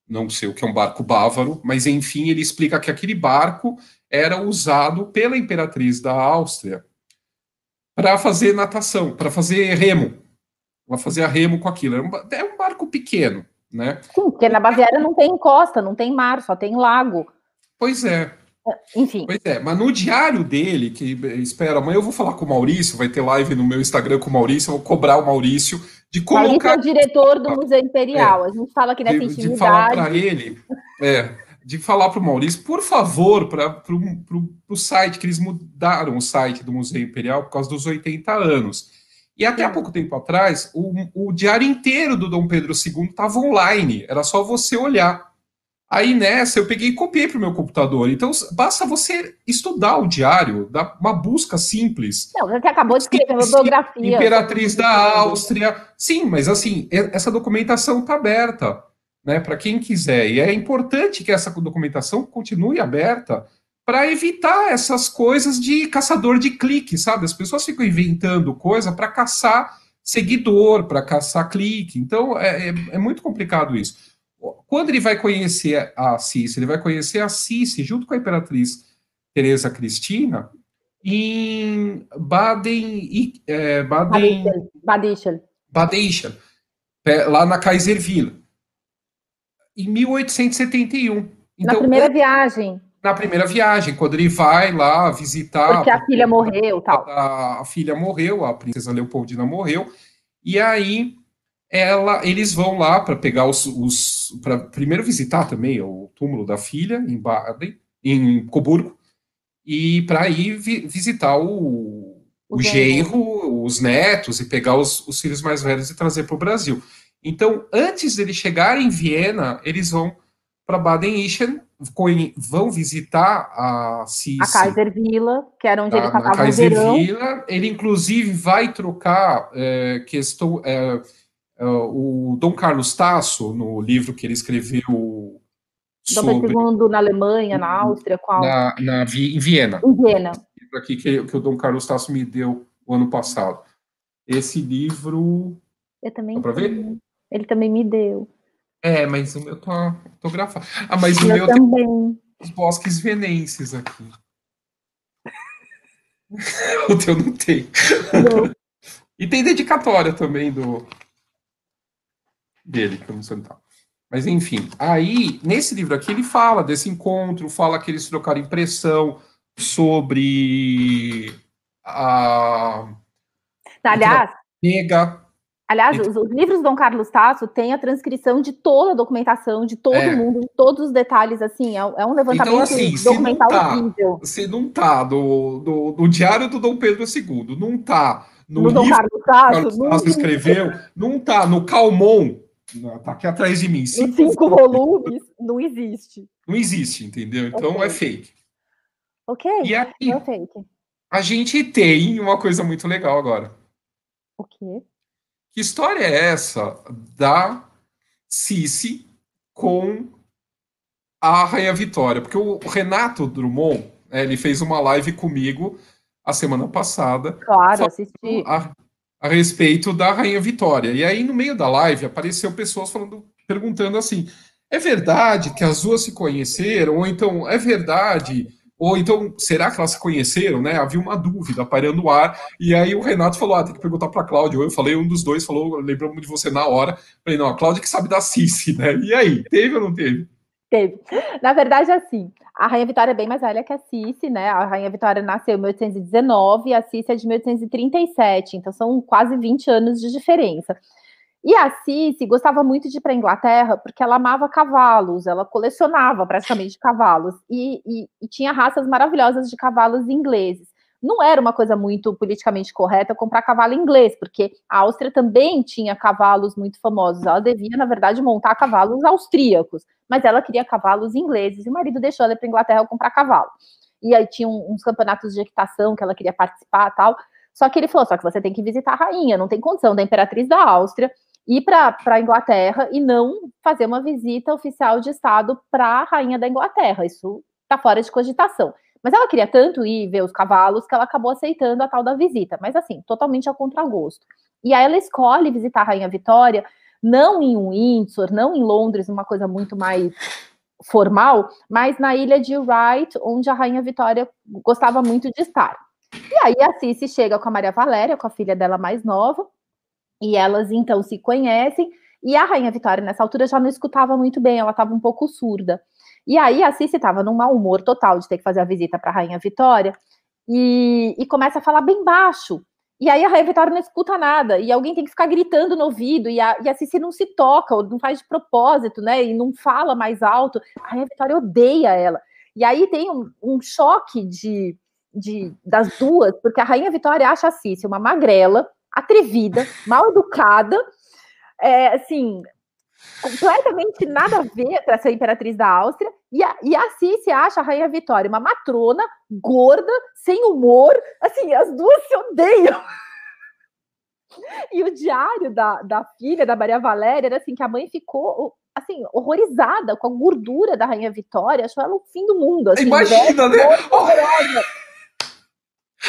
Não sei o que é um barco bávaro, mas enfim, ele explica que aquele barco era usado pela imperatriz da Áustria para fazer natação, para fazer remo. Ela fazia remo com aquilo. É um barco pequeno, né? Sim, porque na Baviera não tem costa, não tem mar, só tem lago. Pois é. Enfim. Pois é, mas no diário dele, que espera, amanhã eu vou falar com o Maurício, vai ter live no meu Instagram com o Maurício, eu vou cobrar o Maurício de colocar. Maurício é o diretor do Museu Imperial, é, a gente fala aqui nessa de, intimidade. De falar para ele, é, de falar para o Maurício, por favor, para o site, que eles mudaram o site do Museu Imperial por causa dos 80 anos. E até há pouco tempo atrás, o, o diário inteiro do Dom Pedro II estava online, era só você olhar. Aí nessa eu peguei e copiei para o meu computador. Então basta você estudar o diário, dar uma busca simples. Não, você acabou de escrever uma biografia. Imperatriz da Áustria. Sim, mas assim, essa documentação está aberta, né, para quem quiser. E é importante que essa documentação continue aberta para evitar essas coisas de caçador de clique, sabe? As pessoas ficam inventando coisa para caçar seguidor, para caçar clique. Então é, é, é muito complicado isso. Quando ele vai conhecer a Cici, ele vai conhecer a Cici junto com a imperatriz Teresa Cristina em Baden, é, Baden, Baden, Baden, lá na Kaiserville, em 1871. Então, na primeira viagem. Na primeira viagem, quando ele vai lá visitar. Porque a filha morreu, tal. A, a filha morreu, a princesa Leopoldina morreu, e aí ela, eles vão lá para pegar os, os para primeiro visitar também o túmulo da filha em Baden, em Coburgo, e para ir vi, visitar o, o, o genro, os netos e pegar os, os filhos mais velhos e trazer para o Brasil. Então, antes dele chegar em Viena, eles vão para Baden-Ischen, vão visitar a Cici. A Kaiser Villa, que era onde ele passava o verão. Villa, ele inclusive vai trocar é, questão, é, o Dom Carlos Tasso, no livro que ele escreveu sobre... Dom na Alemanha, na Áustria, qual? Na, na, em Viena. Em Viena. Livro aqui que, que o Dom Carlos Tasso me deu o ano passado. Esse livro... Eu também... Dá para ver? Ele também me deu. É, mas o meu tá autografado. Ah, mas o meu também. tem os bosques venenses aqui. o teu não tem. Não. e tem dedicatória também do, dele, que eu não sei tá. Mas enfim, aí, nesse livro aqui, ele fala desse encontro, fala que eles trocaram impressão, sobre a. Aliás, pega. Aliás, os, os, livros do Dom Carlos Tasso têm a transcrição de toda a documentação, de todo é. mundo, de todos os detalhes, assim, é, é um levantamento então, assim, documental se não tá, horrível. Se não tá do, do, do, Diário do Dom Pedro II, não tá no, no livro Dom Carlos Tasso, Carlos Tasso escreveu, não tá no Calmon, tá aqui atrás de mim. Cinco, cinco volumes, não existe. Não existe, entendeu? Então okay. é fake. Ok, e aqui, é fake. A gente tem uma coisa muito legal agora. O quê? Que história é essa da Cici com a Rainha Vitória? Porque o Renato Drummond, né, ele fez uma live comigo a semana passada. Claro, assisti. A, a respeito da Rainha Vitória. E aí, no meio da live, apareceu pessoas falando, perguntando assim: é verdade que as duas se conheceram? Ou então, é verdade ou então, será que elas se conheceram, né? Havia uma dúvida pairando no ar. E aí o Renato falou: ah, tem que perguntar para a Cláudia. Eu falei, um dos dois falou, lembramos de você na hora. Falei, não, a Cláudia que sabe da Cici, né? E aí, teve ou não teve? Teve. Na verdade, assim, a Rainha Vitória é bem mais velha que a Cici, né? A Rainha Vitória nasceu em 1819 e a Cici é de 1837, então são quase 20 anos de diferença. E a Cici gostava muito de ir para a Inglaterra porque ela amava cavalos, ela colecionava praticamente cavalos e, e, e, tinha raças maravilhosas de cavalos ingleses. Não era uma coisa muito politicamente correta comprar cavalo inglês, porque a Áustria também tinha cavalos muito famosos. Ela devia, na verdade, montar cavalos austríacos, mas ela queria cavalos ingleses e o marido deixou ela para Inglaterra comprar cavalo. E aí tinha uns campeonatos de equitação que ela queria participar tal. Só que ele falou: só que você tem que visitar a rainha, não tem condição da imperatriz da Áustria ir para a Inglaterra e não fazer uma visita oficial de Estado para a rainha da Inglaterra. Isso está fora de cogitação. Mas ela queria tanto ir ver os cavalos que ela acabou aceitando a tal da visita, mas assim, totalmente ao contragosto. E aí ela escolhe visitar a Rainha Vitória, não em Windsor, não em Londres, uma coisa muito mais formal, mas na ilha de Wright, onde a Rainha Vitória gostava muito de estar. E aí a Cici chega com a Maria Valéria, com a filha dela mais nova, e elas então se conhecem, e a Rainha Vitória, nessa altura, já não escutava muito bem, ela estava um pouco surda. E aí a Cici estava num mau humor total de ter que fazer a visita para a Rainha Vitória, e, e começa a falar bem baixo. E aí a Rainha Vitória não escuta nada, e alguém tem que ficar gritando no ouvido, e a, e a Cici não se toca, ou não faz de propósito, né? E não fala mais alto. A Rainha Vitória odeia ela. E aí tem um, um choque de, de, das duas, porque a Rainha Vitória acha a Cici uma magrela, atrevida, mal educada, é, assim, completamente nada a ver para ser imperatriz da Áustria. E a, e a Cici acha a Rainha Vitória uma matrona, gorda, sem humor. Assim, as duas se odeiam. E o diário da, da filha, da Maria Valéria, era assim, que a mãe ficou assim, horrorizada com a gordura da Rainha Vitória, achou ela o fim do mundo. Assim, Imagina, né?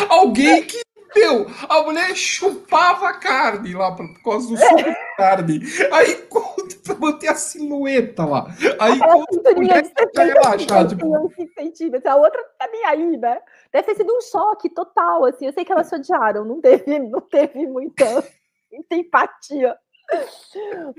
Alguém que meu, a mulher chupava carne lá por causa do suco de carne. Aí pra manter a silhueta lá. Aí conta a mulher tá relaxada. Tipo... centímetros, a outra tá nem aí, né? Deve ter sido um choque total, assim. Eu sei que elas se odiaram, não teve, não teve muita, muita empatia.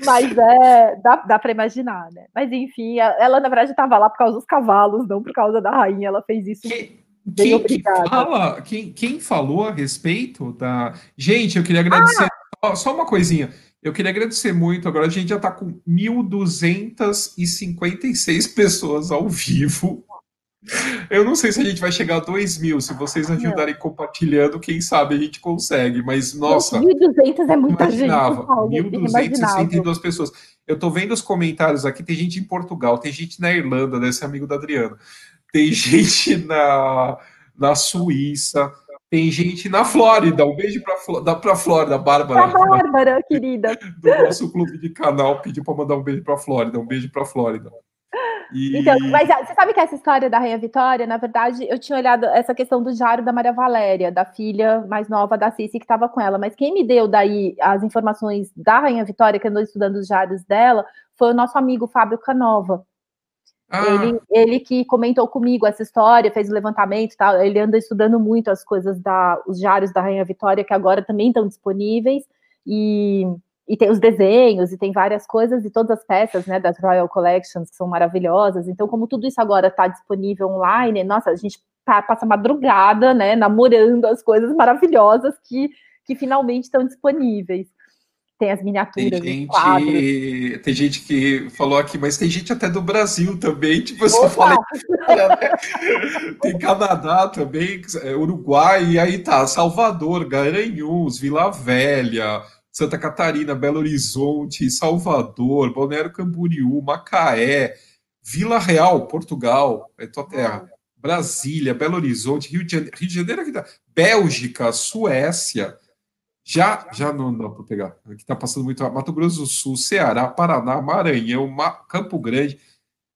Mas é, dá, dá para imaginar, né? Mas enfim, ela na verdade estava lá por causa dos cavalos, não por causa da rainha. Ela fez isso. Que quem, quem, fala, quem, quem falou a respeito da. Gente, eu queria agradecer. Ah! Só uma coisinha. Eu queria agradecer muito. Agora a gente já está com 1.256 pessoas ao vivo. Eu não sei se a gente vai chegar a 2 mil. Se vocês ajudarem compartilhando, quem sabe a gente consegue. Mas, nossa. 1.200 é muita imaginava. gente. 1.262 pessoas. Eu estou vendo os comentários aqui. Tem gente em Portugal, tem gente na Irlanda, desse amigo da Adriana tem gente na, na Suíça, tem gente na Flórida. Um beijo para a Flórida, Bárbara. Pra Bárbara, querida. Do nosso clube de canal, pediu para mandar um beijo para Flórida. Um beijo para Flórida. E... Então, mas ah, você sabe que essa história da Rainha Vitória, na verdade, eu tinha olhado essa questão do diário da Maria Valéria, da filha mais nova da Cici, que estava com ela. Mas quem me deu daí as informações da Rainha Vitória, que andou estudando os diários dela, foi o nosso amigo Fábio Canova. Ah. Ele, ele que comentou comigo essa história, fez o levantamento tal. Ele anda estudando muito as coisas da, os diários da Rainha Vitória, que agora também estão disponíveis, e, e tem os desenhos, e tem várias coisas, e todas as peças, né, das Royal Collections, que são maravilhosas. Então, como tudo isso agora está disponível online, nossa, a gente passa madrugada, né, namorando as coisas maravilhosas que, que finalmente estão disponíveis. Tem as miniaturas, tem gente, Tem gente que falou aqui, mas tem gente até do Brasil também, tipo, eu só falei. Né? tem Canadá também, é, Uruguai, e aí tá, Salvador, Garanhuns, Vila Velha, Santa Catarina, Belo Horizonte, Salvador, Balneário Camboriú, Macaé, Vila Real, Portugal, é tua terra. Brasília, Belo Horizonte, Rio de Janeiro, Rio de Janeiro aqui tá, Bélgica, Suécia, já, já não dá para pegar. Aqui está passando muito. Mato Grosso do Sul, Ceará, Paraná, Maranhão, Campo Grande,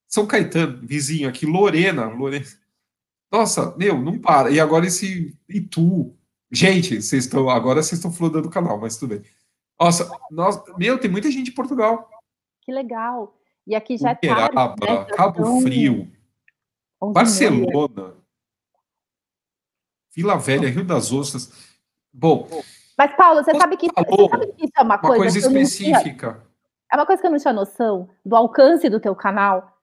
São Caetano, vizinho aqui, Lorena, Lorena. Nossa, meu, não para. E agora esse Itu. Gente, vocês estão. Agora vocês estão flodando o canal, mas tudo bem. Nossa, nós, meu, tem muita gente de Portugal. Que legal. E aqui já Uberaba, é tarde, né? Cabo Frio, Barcelona, Vila Velha, Rio das Ostras. Bom, mas, Paulo, você, sabe que, você sabe que isso é uma, uma coisa, coisa específica. Tinha, é uma coisa que eu não tinha noção do alcance do teu canal.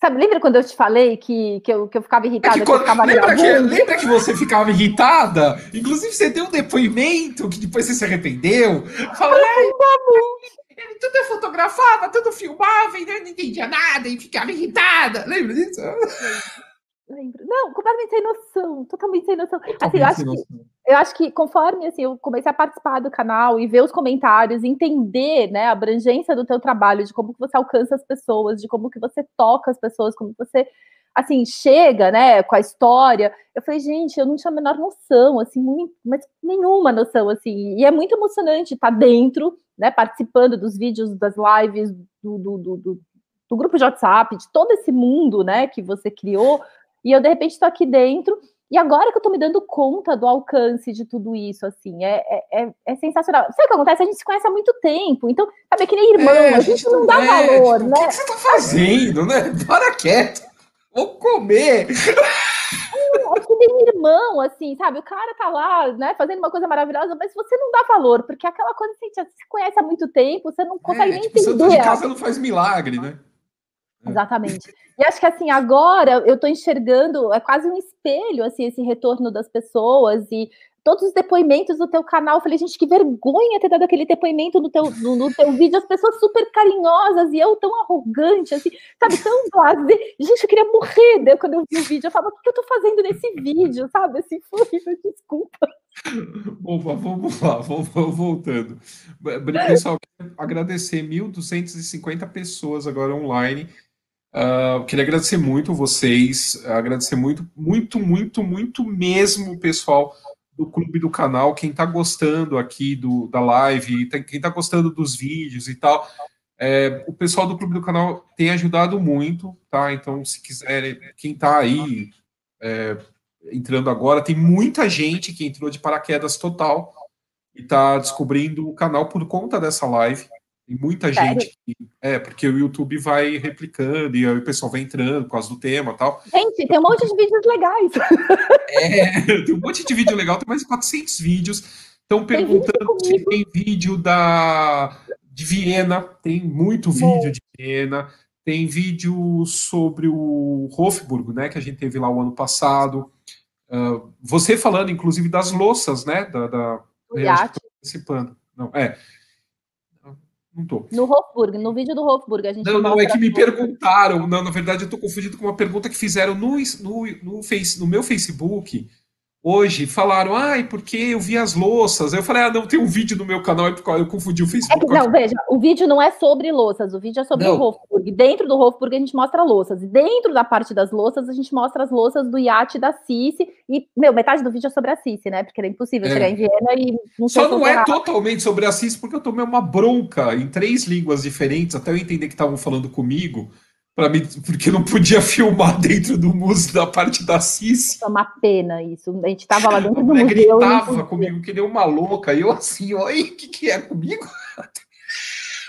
Sabe, lembra quando eu te falei que, que, eu, que eu ficava irritada? É que, que ficava lembra, que, lembra, que, você ficava irritada? Inclusive, você deu um depoimento que depois você se arrependeu. Falou, ele tudo é fotografava, tudo filmava, e eu não entendia nada e ficava irritada. Lembra disso? lembro. Não, completamente sem noção, totalmente sem noção. Assim, eu acho, que, eu acho que conforme assim, eu comecei a participar do canal e ver os comentários, entender né, a abrangência do teu trabalho, de como que você alcança as pessoas, de como que você toca as pessoas, como você assim, chega, né, com a história. Eu falei, gente, eu não tinha a menor noção, assim, mas nenhuma noção, assim. E é muito emocionante estar dentro, né, participando dos vídeos, das lives, do, do, do, do, do grupo de WhatsApp, de todo esse mundo, né, que você criou, e eu, de repente, estou aqui dentro. E agora que eu estou me dando conta do alcance de tudo isso, assim, é, é, é, é sensacional. Sabe o que acontece? A gente se conhece há muito tempo, então, sabe, é que nem irmão, é, a gente não dá é, valor, tipo, né? O que, você está fazendo, né? Para quieto, vou comer. É, é que nem irmão, assim, sabe? O cara tá lá, né, fazendo uma coisa maravilhosa, mas você não dá valor, porque aquela coisa assim, você se conhece há muito tempo, você não consegue é, nem tipo, entender. Santo de casa não faz milagre, né? É. Exatamente. E acho que assim, agora eu estou enxergando, é quase um espelho, assim, esse retorno das pessoas e todos os depoimentos do teu canal. Eu falei, gente, que vergonha ter dado aquele depoimento no teu, no, no teu vídeo, as pessoas super carinhosas e eu tão arrogante, assim, sabe, tão blasé. Gente, eu queria morrer né, quando eu vi o vídeo. Eu falava, o que eu tô fazendo nesse vídeo, sabe? Assim, foi, desculpa. Opa, vamos lá, vamos, voltando. Pessoal, agradecer 1.250 pessoas agora online Uh, queria agradecer muito vocês, agradecer muito, muito, muito, muito mesmo o pessoal do clube do canal, quem está gostando aqui do, da live, quem está gostando dos vídeos e tal. É, o pessoal do clube do canal tem ajudado muito, tá? Então, se quiserem, quem está aí é, entrando agora, tem muita gente que entrou de paraquedas total e está descobrindo o canal por conta dessa live. Tem muita Sério? gente. Que, é, porque o YouTube vai replicando e aí o pessoal vai entrando por causa do tema e tal. Gente, tem um monte de vídeos legais. É, tem um monte de vídeo legal, tem mais de 400 vídeos. Estão perguntando tem se tem vídeo da, de Viena, tem muito vídeo de Viena. Tem vídeo sobre o Hofburg, né, que a gente teve lá o ano passado. Uh, você falando, inclusive, das louças, né, da, da participando. Não, é. Não tô. No Hofburg, no vídeo do Hofburg, a gente. Não, não, é que me perguntaram. Não, na verdade, eu tô confundido com uma pergunta que fizeram no, no, no, face, no meu Facebook hoje falaram, ai, porque eu vi as louças. Eu falei, ah, não, tem um vídeo no meu canal, eu confundi o Facebook. É, não, veja, o vídeo não é sobre louças, o vídeo é sobre não. o Hofburg. Dentro do Hofburg a gente mostra louças. E dentro da parte das louças, a gente mostra as louças do iate da Cici. E, meu, metade do vídeo é sobre a Cici, né? Porque era impossível é. chegar em Viena e não Só não é totalmente sobre a Cici, porque eu tomei uma bronca em três línguas diferentes, até eu entender que estavam falando comigo para mim, porque não podia filmar dentro do museu da parte da CIS. É uma pena isso. A gente tava lá dentro do museu. gritava comigo que nem uma louca. E eu assim, oi, o que, que é comigo?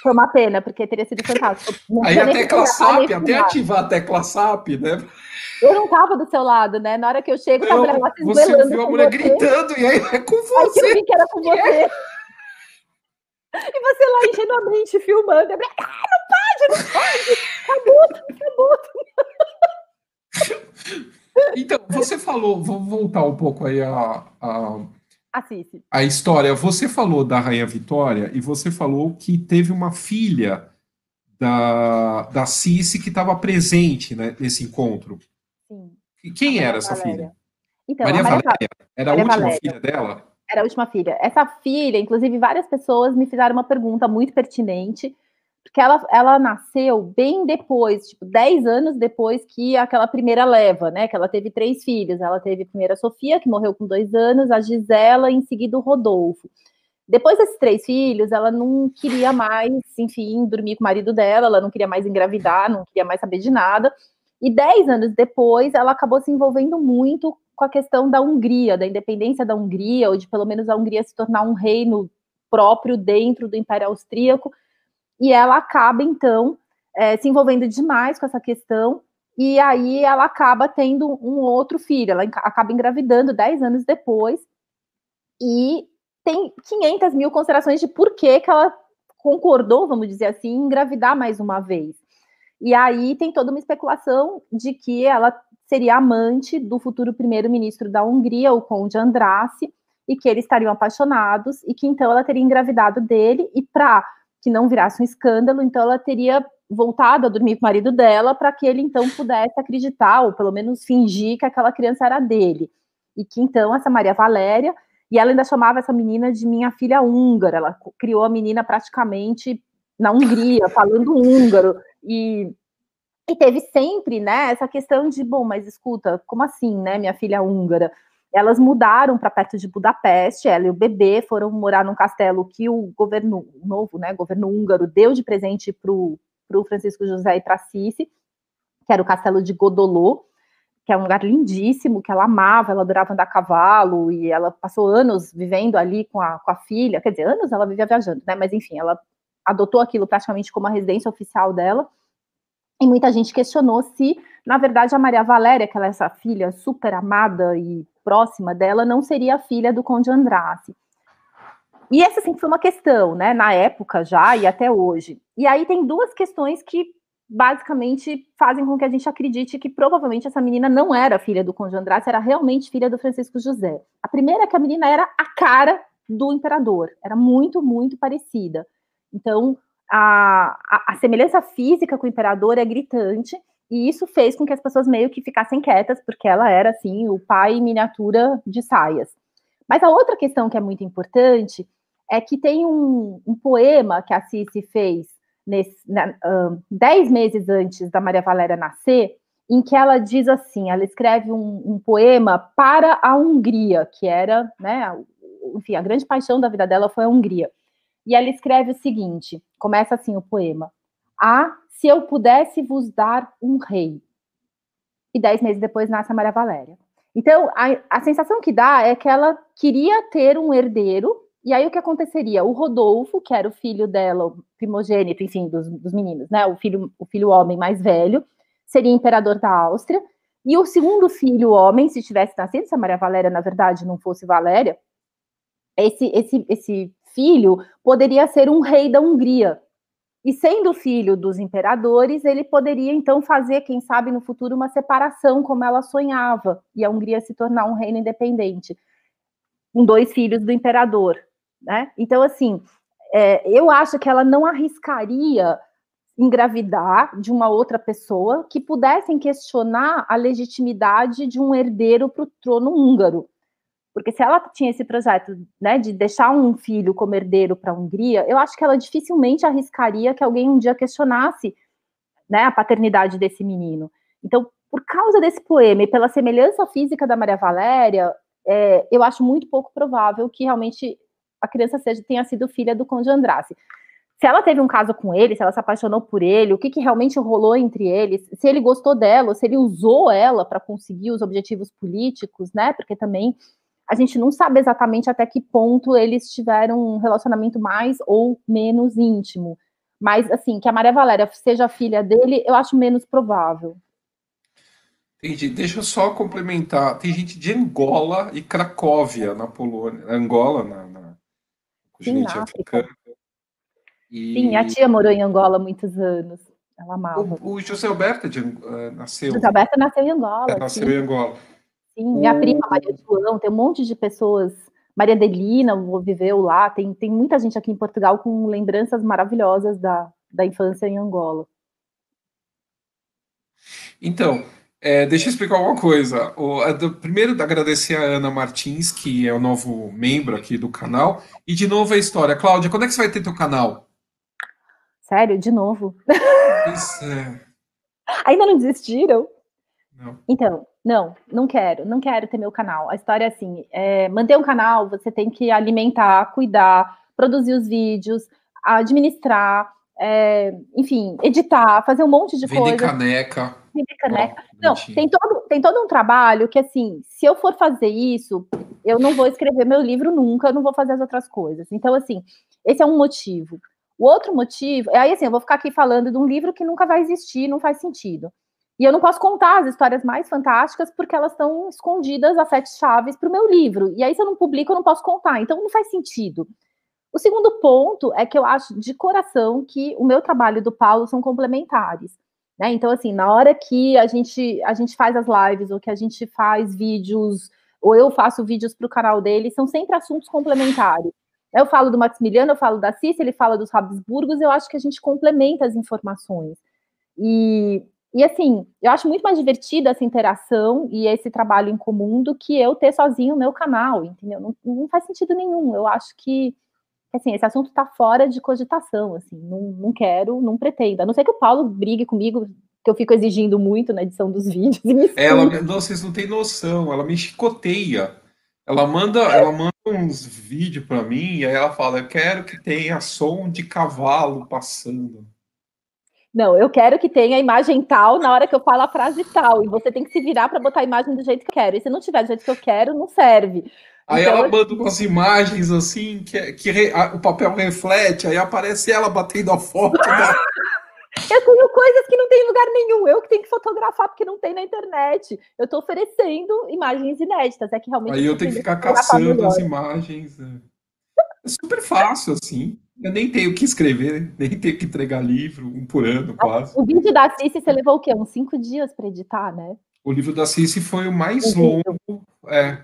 Foi uma pena, porque teria sido fantástico. Não Aí a tecla SAP, até ativar a tecla SAP, né? Eu não tava do seu lado, né? Na hora que eu chego, tava lá se Você viu a mulher você. gritando, e aí é com você. Aí eu vi que era com você. É. E você lá ingenuamente filmando. Eu falei, ah, não não pode. Então, você falou, vou voltar um pouco aí a, a, Assiste. a história. Você falou da Rainha Vitória e você falou que teve uma filha da, da Cici que estava presente né, nesse encontro. Sim. E quem era essa Valéria. filha? Então, Maria a Maria Valéria? Era a Maria última Valéria. filha dela? era a última filha. Essa filha, inclusive, várias pessoas me fizeram uma pergunta muito pertinente, porque ela, ela nasceu bem depois, tipo, 10 anos depois que aquela primeira leva, né? Que ela teve três filhos. Ela teve primeiro a Sofia, que morreu com dois anos, a Gisela e em seguida o Rodolfo. Depois desses três filhos, ela não queria mais, enfim, dormir com o marido dela, ela não queria mais engravidar, não queria mais saber de nada. E dez anos depois, ela acabou se envolvendo muito com a questão da Hungria, da independência da Hungria, ou de pelo menos a Hungria se tornar um reino próprio dentro do Império Austríaco. E ela acaba, então, eh, se envolvendo demais com essa questão, e aí ela acaba tendo um outro filho, ela acaba engravidando dez anos depois, e tem 500 mil considerações de por que, que ela concordou, vamos dizer assim, em engravidar mais uma vez. E aí tem toda uma especulação de que ela seria amante do futuro primeiro-ministro da Hungria, o Conde Andrassi, e que eles estariam apaixonados, e que então ela teria engravidado dele, e para que não virasse um escândalo, então ela teria voltado a dormir com o marido dela para que ele então pudesse acreditar, ou pelo menos fingir que aquela criança era dele. E que então essa Maria Valéria, e ela ainda chamava essa menina de minha filha húngara, ela criou a menina praticamente na Hungria, falando húngaro, e, e teve sempre, né, essa questão de, bom, mas escuta, como assim, né, minha filha húngara? Elas mudaram para perto de Budapeste, ela e o bebê foram morar num castelo que o governo novo, né, governo húngaro deu de presente para o Francisco José e para Cici, que era o castelo de Godolô, que é um lugar lindíssimo, que ela amava, ela adorava andar a cavalo, e ela passou anos vivendo ali com a, com a filha, quer dizer, anos ela vivia viajando, né, mas enfim, ela adotou aquilo praticamente como a residência oficial dela, e muita gente questionou se, na verdade, a Maria Valéria, que ela é essa filha super amada e próxima dela, não seria a filha do Conde Andrassi. E essa sempre foi uma questão, né, na época já e até hoje. E aí tem duas questões que basicamente fazem com que a gente acredite que provavelmente essa menina não era filha do Conde Andrassi, era realmente filha do Francisco José. A primeira é que a menina era a cara do imperador, era muito, muito parecida. Então, a, a, a, semelhança física com o imperador é gritante, e isso fez com que as pessoas meio que ficassem quietas, porque ela era, assim, o pai miniatura de saias. Mas a outra questão que é muito importante é que tem um, um poema que a Cici fez nesse, né, um, dez meses antes da Maria Valéria nascer, em que ela diz assim, ela escreve um, um poema para a Hungria, que era, né, enfim, a grande paixão da vida dela foi a Hungria. E ela escreve o seguinte: começa assim o poema. Se eu pudesse vos dar um rei. E dez meses depois nasce a Maria Valéria. Então, a, a sensação que dá é que ela queria ter um herdeiro, e aí o que aconteceria? O Rodolfo, que era o filho dela, o primogênito, enfim, dos, dos meninos, né? O filho, o filho homem mais velho, seria imperador da Áustria, e o segundo filho homem, se tivesse nascido, se a Maria Valéria, na verdade, não fosse Valéria, esse, esse, esse filho poderia ser um rei da Hungria. E sendo filho dos imperadores, ele poderia então fazer, quem sabe no futuro, uma separação como ela sonhava, e a Hungria se tornar um reino independente, com dois filhos do imperador. Né? Então, assim, é, eu acho que ela não arriscaria engravidar de uma outra pessoa que pudessem questionar a legitimidade de um herdeiro para o trono húngaro. Porque se ela tinha esse projeto né, de deixar um filho como herdeiro para a Hungria, eu acho que ela dificilmente arriscaria que alguém um dia questionasse né, a paternidade desse menino. Então, por causa desse poema e pela semelhança física da Maria Valéria, é, eu acho muito pouco provável que realmente a criança seja, tenha sido filha do Conde Andrassi. Se ela teve um caso com ele, se ela se apaixonou por ele, o que, que realmente rolou entre eles, se ele gostou dela, se ele usou ela para conseguir os objetivos políticos, né? Porque também a gente não sabe exatamente até que ponto eles tiveram um relacionamento mais ou menos íntimo. Mas, assim, que a Maria Valéria seja filha dele, eu acho menos provável. Entendi. Deixa eu só complementar. Tem gente de Angola e Cracóvia, na Polônia. Angola, na, na Sim, africano. E... Sim, a tia morou em Angola há muitos anos. Ela amava. O, o José Alberto de, uh, nasceu. José Alberto nasceu em Angola. É, nasceu sim. em Angola. Sim, minha o... prima Maria João, tem um monte de pessoas. Maria Delina viveu lá, tem, tem muita gente aqui em Portugal com lembranças maravilhosas da, da infância em Angola. Então, é, deixa eu explicar uma coisa. O, a, do, primeiro, agradecer a Ana Martins, que é o novo membro aqui do canal. E de novo a história. Cláudia, quando é que você vai ter teu canal? Sério? De novo? Isso é. Ainda não desistiram? Não. Então, não, não quero, não quero ter meu canal. A história é assim: é, manter um canal, você tem que alimentar, cuidar, produzir os vídeos, administrar, é, enfim, editar, fazer um monte de Vender coisa. caneca. Vender caneca. Oh, não, tem todo, tem todo um trabalho que, assim, se eu for fazer isso, eu não vou escrever meu livro nunca, eu não vou fazer as outras coisas. Então, assim, esse é um motivo. O outro motivo, é aí assim, eu vou ficar aqui falando de um livro que nunca vai existir, não faz sentido. E eu não posso contar as histórias mais fantásticas porque elas estão escondidas a sete chaves para o meu livro. E aí, se eu não publico, eu não posso contar. Então, não faz sentido. O segundo ponto é que eu acho de coração que o meu trabalho e do Paulo são complementares. Né? Então, assim, na hora que a gente, a gente faz as lives, ou que a gente faz vídeos, ou eu faço vídeos para o canal dele, são sempre assuntos complementares. Eu falo do Maximiliano, eu falo da Cícia, ele fala dos Habsburgos, eu acho que a gente complementa as informações. E, e assim, eu acho muito mais divertida essa interação e esse trabalho em comum do que eu ter sozinho o meu canal, entendeu? Não, não faz sentido nenhum. Eu acho que assim, esse assunto está fora de cogitação, assim, não, não quero, não pretendo. A não ser que o Paulo brigue comigo, que eu fico exigindo muito na edição dos vídeos. ela, vocês não têm noção, ela me chicoteia. Ela manda, ela manda uns vídeos para mim e aí ela fala: Eu quero que tenha som de cavalo passando. Não, eu quero que tenha a imagem tal na hora que eu falo a frase tal. E você tem que se virar para botar a imagem do jeito que eu quero. E se não tiver do jeito que eu quero, não serve. Aí então, ela manda umas imagens assim, que, que re, a, o papel reflete, aí aparece ela batendo a foto. Da... Eu tenho coisas que não tem em lugar nenhum, eu que tenho que fotografar porque não tem na internet. Eu estou oferecendo imagens inéditas, é que realmente. Aí eu tenho que ficar caçando as imagens. É. é super fácil, assim. Eu nem tenho que escrever, nem tenho que entregar livro, um por ano, quase. O vídeo da Cici, você levou o quê? Uns cinco dias para editar, né? O livro da Cici foi o mais o longo. É,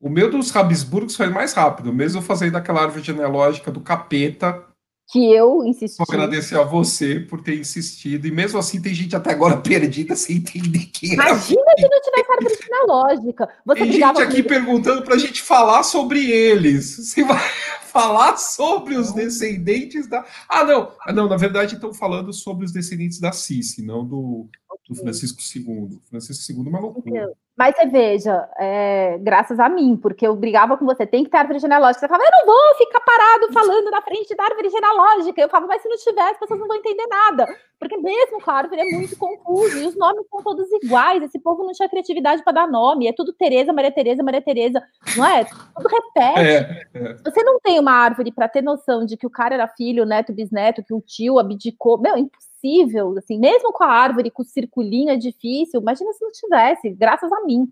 o meu dos Habsburgos foi mais rápido, mesmo fazendo aquela árvore genealógica do capeta. Que eu insisti. Vou agradecer a você por ter insistido. E mesmo assim, tem gente até agora perdida sem entender quem Imagina se não tivesse árvore genealógica. Você tem gente aqui perguntando para a gente falar sobre eles. Você vai falar sobre os descendentes da. Ah, não. Ah, não, na verdade, estão falando sobre os descendentes da Cici, não do, do Francisco II. Francisco II é uma loucura. Mas você veja, é, graças a mim, porque eu brigava com você, tem que ter árvore genealógica. Você falava, eu não vou ficar parado falando na frente da árvore genealógica. Eu falava, mas se não tiver, as pessoas não vão entender nada. Porque mesmo com a árvore é muito confuso, e os nomes são todos iguais. Esse povo não tinha criatividade para dar nome. É tudo Tereza, Maria Tereza, Maria Tereza. Não é? Tudo repete. É, é. Você não tem uma árvore para ter noção de que o cara era filho, neto, bisneto, que o tio abdicou. Meu, é impossível possível, assim, mesmo com a árvore, com o circulinho é difícil, imagina se não tivesse, graças a mim.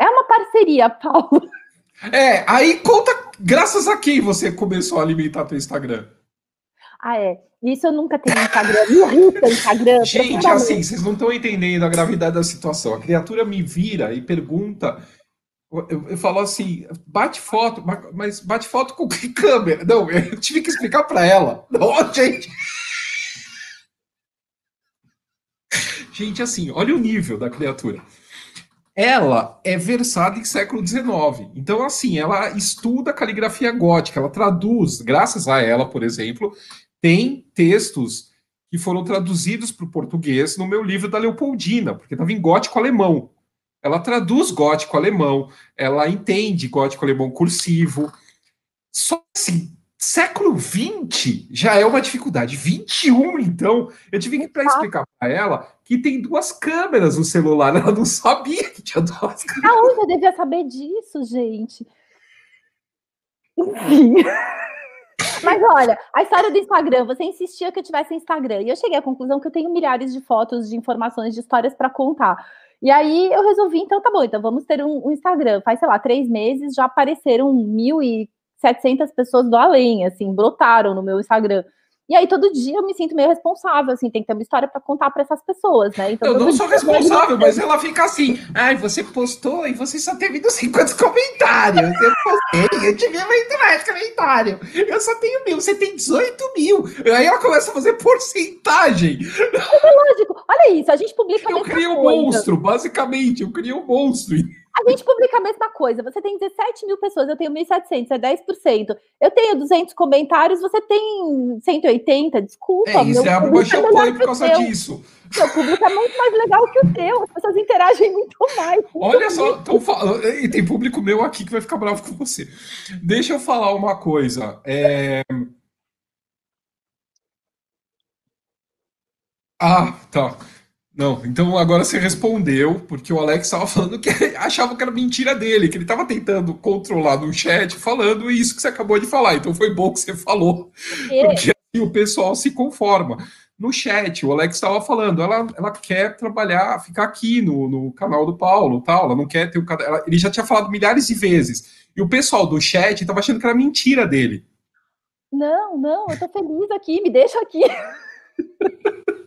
É uma parceria, Paulo. É, aí conta, graças a quem você começou a alimentar teu Instagram? Ah, é. Isso eu nunca tenho Instagram. Me irrita Instagram. Gente, assim, vocês não estão entendendo a gravidade da situação. A criatura me vira e pergunta. Eu, eu falo assim, bate foto, mas bate foto com que câmera? Não, eu tive que explicar para ela. Não, gente. Gente, assim, olha o nível da criatura. Ela é versada em século XIX. Então, assim, ela estuda caligrafia gótica, ela traduz, graças a ela, por exemplo, tem textos que foram traduzidos para o português no meu livro da Leopoldina, porque estava em gótico alemão. Ela traduz gótico alemão, ela entende gótico alemão cursivo. Só assim, Século XX já é uma dificuldade. 21, então, eu tive que para explicar para ela que tem duas câmeras no celular. Ela não sabia que tinha duas câmeras. Aonde eu devia saber disso, gente? Enfim. Mas olha, a história do Instagram, você insistia que eu tivesse Instagram. E eu cheguei à conclusão que eu tenho milhares de fotos, de informações, de histórias para contar. E aí eu resolvi, então tá bom, então vamos ter um, um Instagram. Faz, sei lá, três meses, já apareceram mil e 700 pessoas do além, assim, brotaram no meu Instagram. E aí todo dia eu me sinto meio responsável, assim, tem que ter uma história para contar para essas pessoas, né? Então, eu não sou responsável, mas ela fica assim, ai, você postou e você só teve não sei quantos comentários. Eu postei, eu tive muito mais comentário. Eu só tenho mil, você tem 18 mil. Aí ela começa a fazer porcentagem. É lógico, olha isso, a gente publica. Eu crio um monstro, basicamente, eu crio um monstro. A gente publica a mesma coisa. Você tem 17 mil pessoas, eu tenho 1.700, é 10%. Eu tenho 200 comentários, você tem 180, desculpa. É, isso é a bomba champanhe por causa disso. Seu público é muito mais legal que o teu, as pessoas interagem muito mais. Olha só, tô falando, e tem público meu aqui que vai ficar bravo com você. Deixa eu falar uma coisa. É... Ah, tá. Não, então agora você respondeu, porque o Alex estava falando que achava que era mentira dele, que ele estava tentando controlar no chat falando isso que você acabou de falar. Então foi bom que você falou, porque assim o pessoal se conforma. No chat, o Alex estava falando, ela, ela quer trabalhar, ficar aqui no, no canal do Paulo, tal, ela não quer ter o canal. Ele já tinha falado milhares de vezes. E o pessoal do chat estava achando que era mentira dele. Não, não, eu tô feliz aqui, me deixa aqui.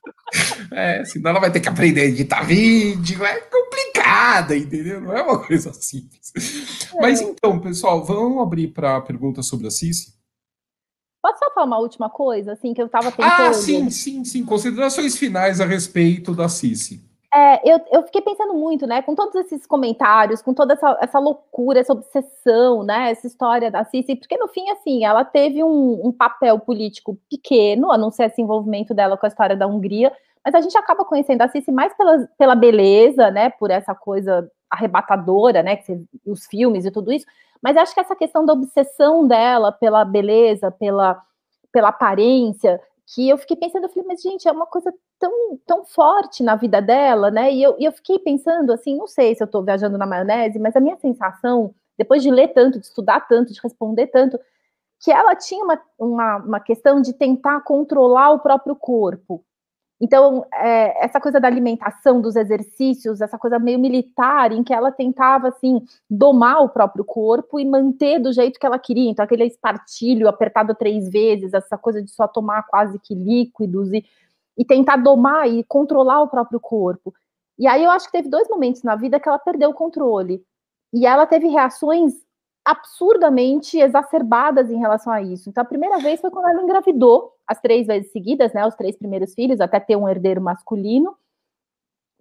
É, senão ela vai ter que aprender a editar vídeo, é complicada, entendeu? Não é uma coisa simples. É. Mas então, pessoal, vamos abrir para perguntas sobre a Cici? Posso só falar uma última coisa, assim, que eu estava pensando? Ah, sim, sim, sim. Considerações finais a respeito da Cici. É, eu, eu fiquei pensando muito, né, com todos esses comentários, com toda essa, essa loucura, essa obsessão, né, essa história da Cici, porque no fim, assim, ela teve um, um papel político pequeno, a não ser esse envolvimento dela com a história da Hungria, mas a gente acaba conhecendo a Cici mais pela, pela beleza, né, por essa coisa arrebatadora, né, que os filmes e tudo isso, mas acho que essa questão da obsessão dela pela beleza, pela, pela aparência, que eu fiquei pensando, eu falei, mas gente, é uma coisa tão, tão forte na vida dela, né? E eu, e eu fiquei pensando assim, não sei se eu estou viajando na maionese, mas a minha sensação, depois de ler tanto, de estudar tanto, de responder tanto, que ela tinha uma, uma, uma questão de tentar controlar o próprio corpo. Então, é, essa coisa da alimentação, dos exercícios, essa coisa meio militar, em que ela tentava, assim, domar o próprio corpo e manter do jeito que ela queria. Então, aquele espartilho apertado três vezes, essa coisa de só tomar quase que líquidos e, e tentar domar e controlar o próprio corpo. E aí eu acho que teve dois momentos na vida que ela perdeu o controle. E ela teve reações absurdamente exacerbadas em relação a isso. Então, a primeira vez foi quando ela engravidou, as três vezes seguidas, né, os três primeiros filhos, até ter um herdeiro masculino,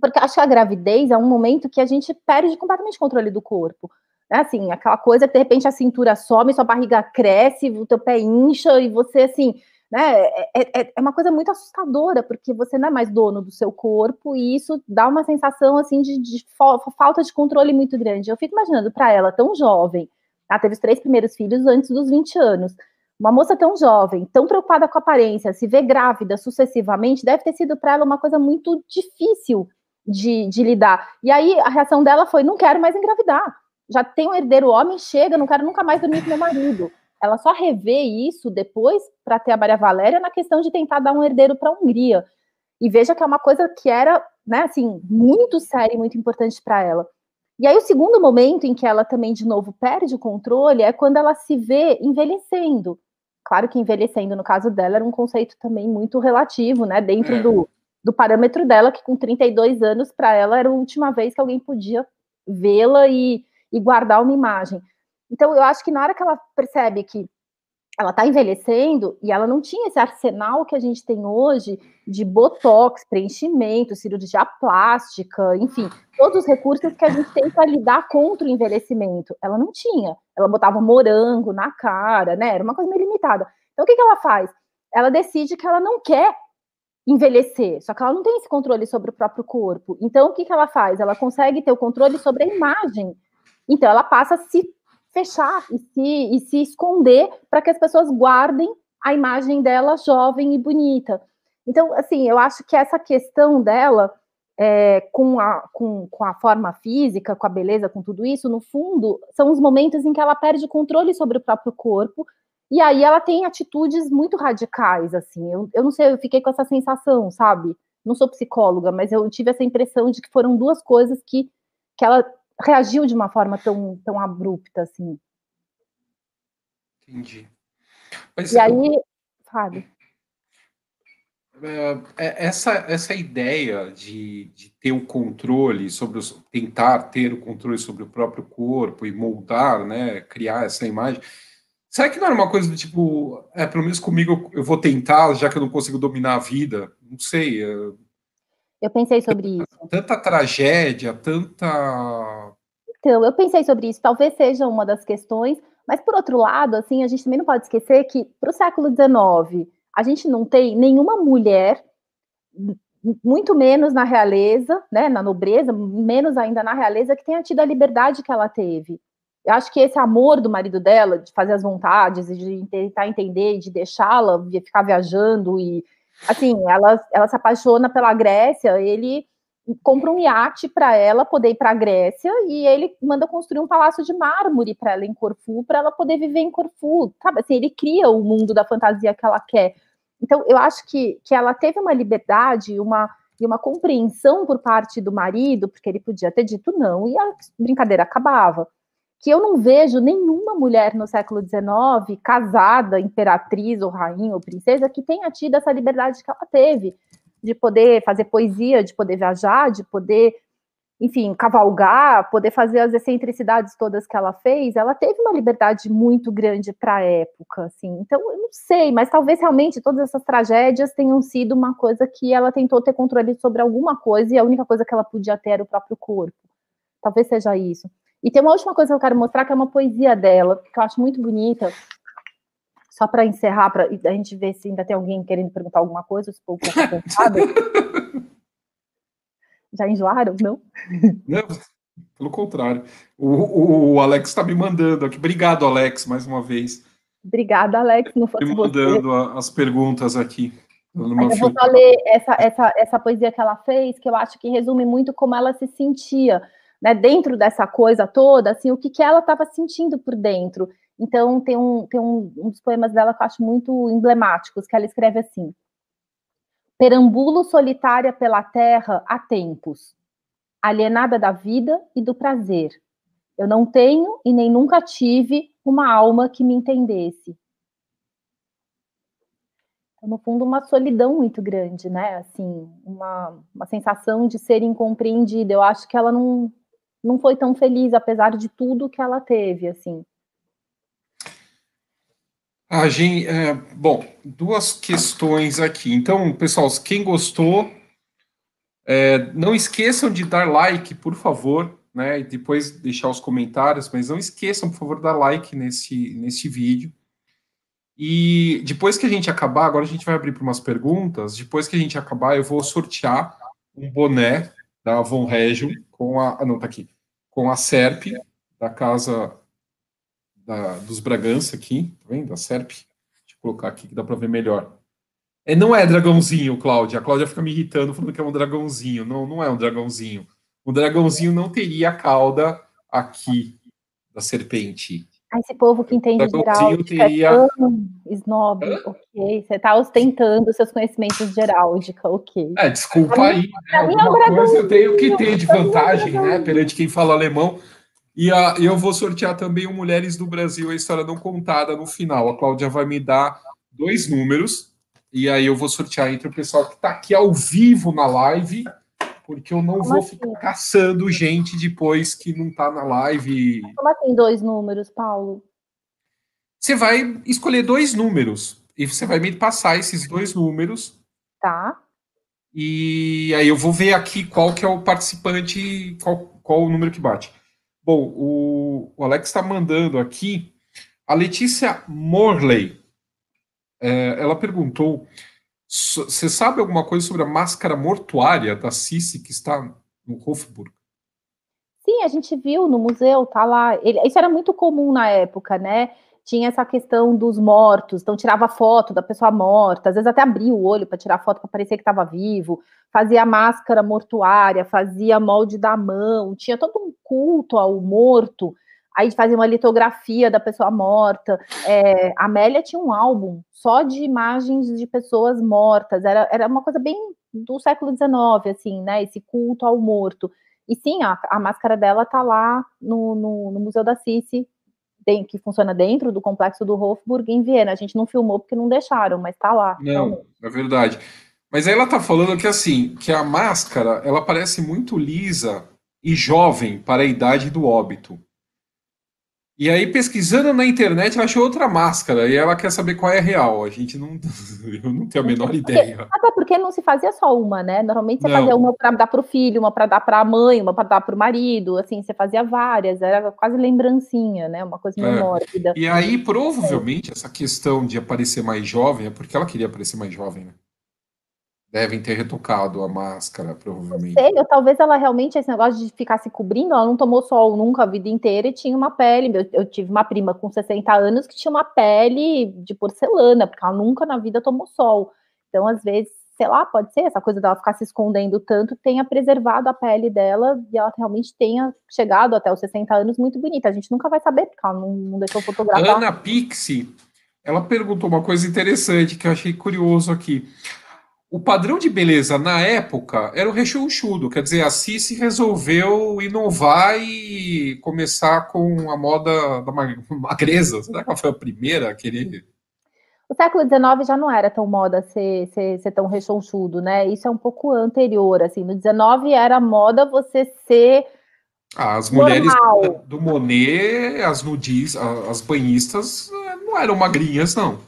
porque acho que a gravidez é um momento que a gente perde completamente o controle do corpo. Né? Assim, aquela coisa de repente a cintura some, sua barriga cresce, o teu pé incha e você, assim, né, é, é, é uma coisa muito assustadora, porque você não é mais dono do seu corpo e isso dá uma sensação, assim, de, de falta de controle muito grande. Eu fico imaginando para ela, tão jovem, ela teve os três primeiros filhos antes dos 20 anos. Uma moça tão jovem, tão preocupada com a aparência, se vê grávida sucessivamente, deve ter sido para ela uma coisa muito difícil de, de, lidar. E aí a reação dela foi: não quero mais engravidar. Já tem um herdeiro homem, chega, não quero nunca mais dormir com meu marido. Ela só revê isso depois para ter a Maria Valéria na questão de tentar dar um herdeiro para a Hungria. E veja que é uma coisa que era, né, assim, muito séria e muito importante para ela. E aí, o segundo momento em que ela também, de novo, perde o controle é quando ela se vê envelhecendo. Claro que envelhecendo, no caso dela, era um conceito também muito relativo, né? Dentro é. do, do parâmetro dela, que com 32 anos, para ela, era a última vez que alguém podia vê-la e, e guardar uma imagem. Então, eu acho que na hora que ela percebe que ela está envelhecendo e ela não tinha esse arsenal que a gente tem hoje de botox, preenchimento, cirurgia plástica, enfim, todos os recursos que a gente tem para lidar contra o envelhecimento. Ela não tinha. Ela botava morango na cara, né? Era uma coisa meio limitada. Então, o que, que ela faz? Ela decide que ela não quer envelhecer, só que ela não tem esse controle sobre o próprio corpo. Então, o que, que ela faz? Ela consegue ter o controle sobre a imagem. Então, ela passa a se fechar e se, e se esconder para que as pessoas guardem a imagem dela jovem e bonita. Então, assim, eu acho que essa questão dela é, com, a, com, com a forma física, com a beleza, com tudo isso, no fundo, são os momentos em que ela perde controle sobre o próprio corpo e aí ela tem atitudes muito radicais, assim. Eu, eu não sei, eu fiquei com essa sensação, sabe? Não sou psicóloga, mas eu tive essa impressão de que foram duas coisas que, que ela reagiu de uma forma tão, tão abrupta, assim. Entendi. Mas e eu... aí, Fábio. é, é, essa, essa ideia de, de ter o controle sobre os, tentar ter o controle sobre o próprio corpo e moldar, né, criar essa imagem, será que não era uma coisa do tipo, é, pelo menos comigo eu vou tentar, já que eu não consigo dominar a vida? Não sei. Eu, eu pensei sobre isso. Tanta tragédia, tanta. Então, eu pensei sobre isso. Talvez seja uma das questões, mas por outro lado, assim, a gente também não pode esquecer que para o século XIX a gente não tem nenhuma mulher, muito menos na realeza, né, na nobreza, menos ainda na realeza, que tenha tido a liberdade que ela teve. Eu acho que esse amor do marido dela, de fazer as vontades, de tentar entender, de deixá-la ficar viajando e assim, ela, ela se apaixona pela Grécia, ele compra um iate para ela poder ir para a Grécia e ele manda construir um palácio de mármore para ela em Corfu, para ela poder viver em Corfu, sabe? Assim, ele cria o mundo da fantasia que ela quer. Então, eu acho que, que ela teve uma liberdade uma, e uma compreensão por parte do marido, porque ele podia ter dito não e a brincadeira acabava. Que eu não vejo nenhuma mulher no século XIX, casada, imperatriz ou rainha ou princesa, que tenha tido essa liberdade que ela teve, de poder fazer poesia, de poder viajar, de poder enfim, cavalgar, poder fazer as excentricidades todas que ela fez, ela teve uma liberdade muito grande para a época, assim. Então, eu não sei, mas talvez realmente todas essas tragédias tenham sido uma coisa que ela tentou ter controle sobre alguma coisa e a única coisa que ela podia ter era o próprio corpo. Talvez seja isso. E tem uma última coisa que eu quero mostrar, que é uma poesia dela, que eu acho muito bonita. Só para encerrar, para a gente ver se ainda tem alguém querendo perguntar alguma coisa, se o povo está cansado. Já enjoaram? Não? Não, pelo contrário. O, o Alex está me mandando aqui. Obrigado, Alex, mais uma vez. Obrigada, Alex. Não fosse me mandando você. as perguntas aqui. eu vou só ler essa, essa, essa poesia que ela fez, que eu acho que resume muito como ela se sentia, né, dentro dessa coisa toda, assim, o que, que ela estava sentindo por dentro. Então, tem, um, tem um, um dos poemas dela que eu acho muito emblemáticos, que ela escreve assim: Perambulo solitária pela terra há tempos, alienada da vida e do prazer. Eu não tenho e nem nunca tive uma alma que me entendesse. Então, no fundo, uma solidão muito grande, né? Assim, uma, uma sensação de ser incompreendida. Eu acho que ela não, não foi tão feliz, apesar de tudo que ela teve, assim. A gente, é, bom, duas questões aqui. Então, pessoal, quem gostou, é, não esqueçam de dar like, por favor, né? E depois deixar os comentários, mas não esqueçam, por favor, dar like nesse, nesse vídeo. E depois que a gente acabar, agora a gente vai abrir para umas perguntas. Depois que a gente acabar, eu vou sortear um boné da Von Regio com a. Ah, não, tá aqui. Com a SERP, da Casa da, dos Bragança aqui, tá vendo? A SERP. Deixa eu colocar aqui que dá para ver melhor. É, não é dragãozinho, Cláudia. A Cláudia fica me irritando falando que é um dragãozinho. Não, não é um dragãozinho. O dragãozinho não teria a cauda aqui da serpente. Ah, esse povo que entende geral. Teria... É snob, Hã? ok. Você está ostentando seus conhecimentos de heráldica, ok. É, desculpa aí. Né? Alguma é coisa eu tenho que ter de vantagem, né? Perante quem fala alemão. E a, eu vou sortear também o Mulheres do Brasil, a história não contada no final. A Cláudia vai me dar dois números, e aí eu vou sortear entre o pessoal que está aqui ao vivo na live, porque eu não Como vou assim? ficar caçando gente depois que não está na live. Como assim dois números, Paulo? Você vai escolher dois números, e você vai me passar esses dois números. Tá. E aí eu vou ver aqui qual que é o participante, qual, qual o número que bate. Bom, o, o Alex está mandando aqui. A Letícia Morley, é, ela perguntou: você sabe alguma coisa sobre a máscara mortuária da Cici que está no Hofburg? Sim, a gente viu no museu, tá lá. Ele, isso era muito comum na época, né? Tinha essa questão dos mortos, então tirava foto da pessoa morta, às vezes até abria o olho para tirar foto para parecer que estava vivo fazia máscara mortuária, fazia molde da mão, tinha todo um culto ao morto. Aí fazia uma litografia da pessoa morta. É, a Amélia tinha um álbum só de imagens de pessoas mortas. Era, era uma coisa bem do século XIX, assim, né? Esse culto ao morto. E sim, a, a máscara dela tá lá no, no, no Museu da Cici, que funciona dentro do complexo do Hofburg, em Viena. A gente não filmou porque não deixaram, mas tá lá. Não, é verdade. Mas aí ela tá falando que assim, que a máscara, ela parece muito lisa e jovem para a idade do óbito. E aí, pesquisando na internet, ela achou outra máscara e ela quer saber qual é a real. A gente não. Eu não tenho a menor ideia. Até porque não se fazia só uma, né? Normalmente você não. fazia uma para dar para o filho, uma para dar para a mãe, uma para dar para o marido. Assim, você fazia várias, era quase lembrancinha, né? Uma coisa meio é. mórbida. E aí, provavelmente, é. essa questão de aparecer mais jovem é porque ela queria aparecer mais jovem, né? Devem ter retocado a máscara, provavelmente. Sei, talvez ela realmente, esse negócio de ficar se cobrindo, ela não tomou sol nunca a vida inteira e tinha uma pele. Eu, eu, tive uma prima com 60 anos que tinha uma pele de porcelana, porque ela nunca na vida tomou sol. Então, às vezes, sei lá, pode ser essa coisa dela ficar se escondendo tanto, tenha preservado a pele dela e ela realmente tenha chegado até os 60 anos muito bonita. A gente nunca vai saber, porque ela não, não deixou fotografar. Ana Pixie, ela perguntou uma coisa interessante que eu achei curioso aqui o padrão de beleza na época era o rechonchudo, quer dizer, a Cici resolveu inovar e começar com a moda da magreza. Será que ela foi a primeira a querer? O século XIX já não era tão moda ser, ser, ser tão rechonchudo, né? Isso é um pouco anterior, assim. No XIX era moda você ser ah, as mulheres normal. do Monet, as nudis, as banhistas, não eram magrinhas, não.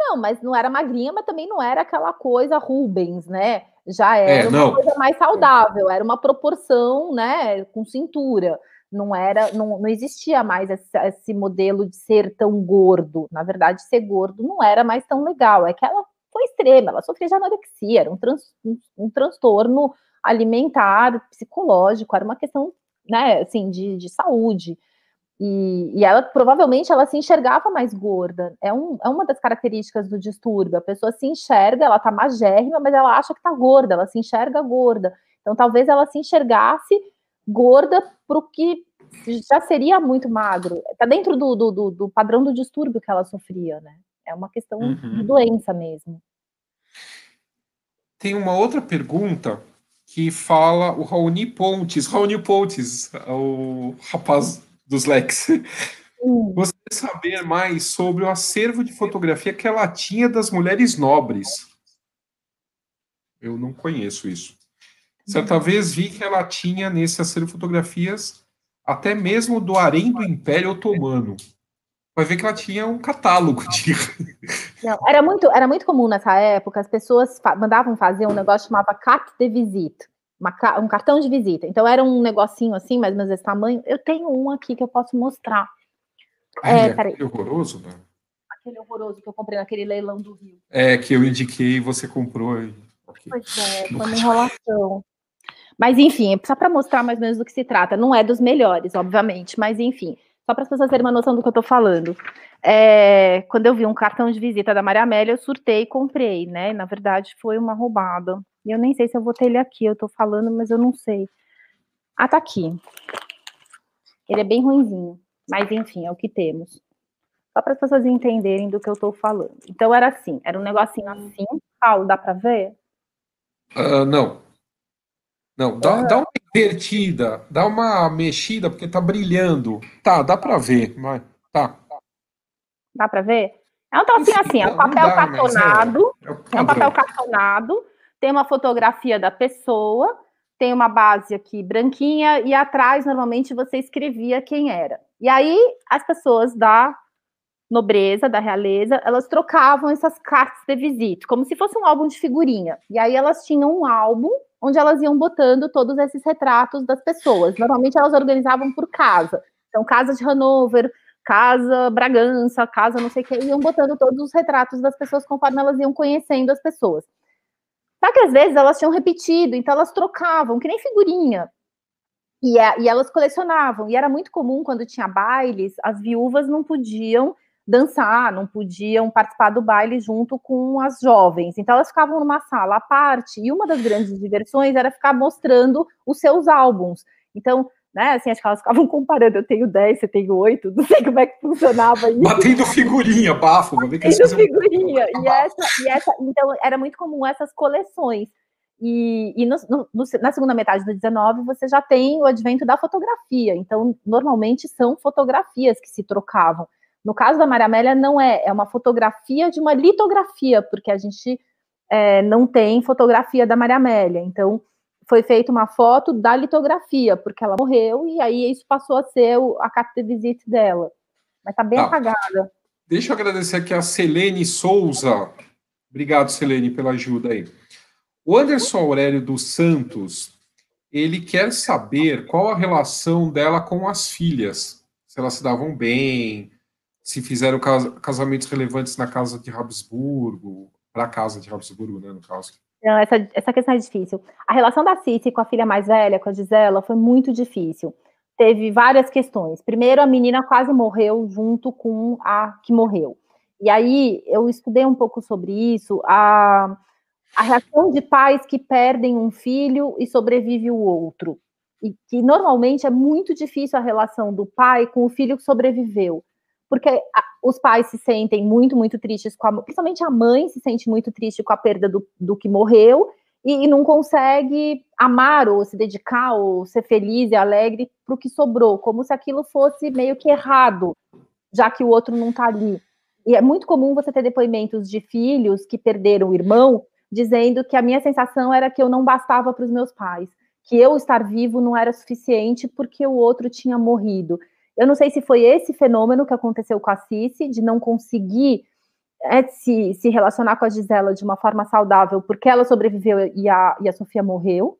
Não, mas não era magrinha, mas também não era aquela coisa Rubens, né? Já era é, uma coisa mais saudável, era uma proporção, né, com cintura. Não era, não, não existia mais esse, esse modelo de ser tão gordo. Na verdade, ser gordo não era mais tão legal. É que ela foi extrema, ela sofria de anorexia, era um, trans, um, um transtorno alimentar, psicológico, era uma questão, né, assim, de, de saúde. E, e, ela provavelmente ela se enxergava mais gorda. É, um, é uma das características do distúrbio. A pessoa se enxerga, ela tá magérrima, mas ela acha que tá gorda, ela se enxerga gorda. Então talvez ela se enxergasse gorda pro que já seria muito magro. Tá dentro do, do, do, do padrão do distúrbio que ela sofria, né? É uma questão uhum. de doença mesmo. Tem uma outra pergunta que fala o Raoni Pontes. Raoni Pontes, o rapaz dos. Hum. Você saber mais sobre o acervo de fotografia que ela tinha das mulheres nobres. Eu não conheço isso. Certa hum. vez vi que ela tinha nesse acervo fotografias até mesmo do harém do Império Otomano. Vai ver que ela tinha um catálogo de. Não, era muito, era muito comum nessa época, as pessoas fa mandavam fazer um negócio chamado carte de visite uma, um cartão de visita. Então era um negocinho assim, mais ou menos desse tamanho. Eu tenho um aqui que eu posso mostrar. é, é aquele horroroso, né? Aquele horroroso que eu comprei naquele leilão do Rio. É, que eu indiquei e você comprou. E... Pois é, foi uma enrolação. Mas enfim, só para mostrar mais ou menos do que se trata. Não é dos melhores, obviamente, mas enfim, só para as pessoas terem uma noção do que eu estou falando. É, quando eu vi um cartão de visita da Maria Amélia, eu surtei e comprei, né? Na verdade, foi uma roubada. E eu nem sei se eu vou ter ele aqui, eu tô falando, mas eu não sei. Ah, tá aqui. Ele é bem ruinzinho, mas enfim, é o que temos. Só para as pessoas entenderem do que eu tô falando. Então era assim, era um negocinho assim. Paulo, dá para ver? Uh, não. Não, dá, dá uma invertida, dá uma mexida, porque tá brilhando. Tá, dá para ver, mas tá. Dá para ver? É um trocinho assim, é um papel dá, cartonado. É, é, é um papel cartonado tem uma fotografia da pessoa, tem uma base aqui branquinha e atrás normalmente você escrevia quem era. E aí as pessoas da nobreza, da realeza, elas trocavam essas cartas de visita, como se fosse um álbum de figurinha. E aí elas tinham um álbum onde elas iam botando todos esses retratos das pessoas. Normalmente elas organizavam por casa. Então, casa de Hanover, casa Bragança, casa não sei o que, iam botando todos os retratos das pessoas conforme elas iam conhecendo as pessoas. Só que às vezes elas tinham repetido, então elas trocavam, que nem figurinha. E, e elas colecionavam. E era muito comum quando tinha bailes, as viúvas não podiam dançar, não podiam participar do baile junto com as jovens. Então elas ficavam numa sala à parte. E uma das grandes diversões era ficar mostrando os seus álbuns. Então, né? Assim, acho que elas ficavam comparando, eu tenho 10, você tem 8, não sei como é que funcionava isso. Batendo figurinha, bafo, Batendo figurinha. E, essa, e essa, então, era muito comum essas coleções. E, e no, no, na segunda metade do 19, você já tem o advento da fotografia. Então, normalmente são fotografias que se trocavam. No caso da Maria Amélia, não é, é uma fotografia de uma litografia, porque a gente é, não tem fotografia da Maria Amélia. Então, foi feita uma foto da litografia, porque ela morreu, e aí isso passou a ser a carta de visita dela. Mas tá bem tá. apagada. Deixa eu agradecer aqui a Selene Souza. Obrigado, Selene, pela ajuda aí. O Anderson Aurélio dos Santos, ele quer saber qual a relação dela com as filhas. Se elas se davam bem, se fizeram casamentos relevantes na casa de Habsburgo, para a casa de Habsburgo, né, no caso. Não, essa, essa questão é difícil. A relação da Cici com a filha mais velha, com a Gisela, foi muito difícil. Teve várias questões. Primeiro, a menina quase morreu junto com a que morreu. E aí, eu estudei um pouco sobre isso. A, a reação de pais que perdem um filho e sobrevive o outro. E que normalmente é muito difícil a relação do pai com o filho que sobreviveu porque a, os pais se sentem muito, muito tristes com a, principalmente a mãe se sente muito triste com a perda do, do que morreu e, e, não consegue amar ou se dedicar ou ser feliz e alegre para o que sobrou, como se aquilo fosse meio que errado, já que o outro não está ali. E é muito comum você ter depoimentos de filhos que perderam o irmão, dizendo que a minha sensação era que eu não bastava para os meus pais, que eu estar vivo não era suficiente porque o outro tinha morrido. Eu não sei se foi esse fenômeno que aconteceu com a Cici, de não conseguir é, se, se relacionar com a Gisela de uma forma saudável, porque ela sobreviveu e a, e a Sofia morreu.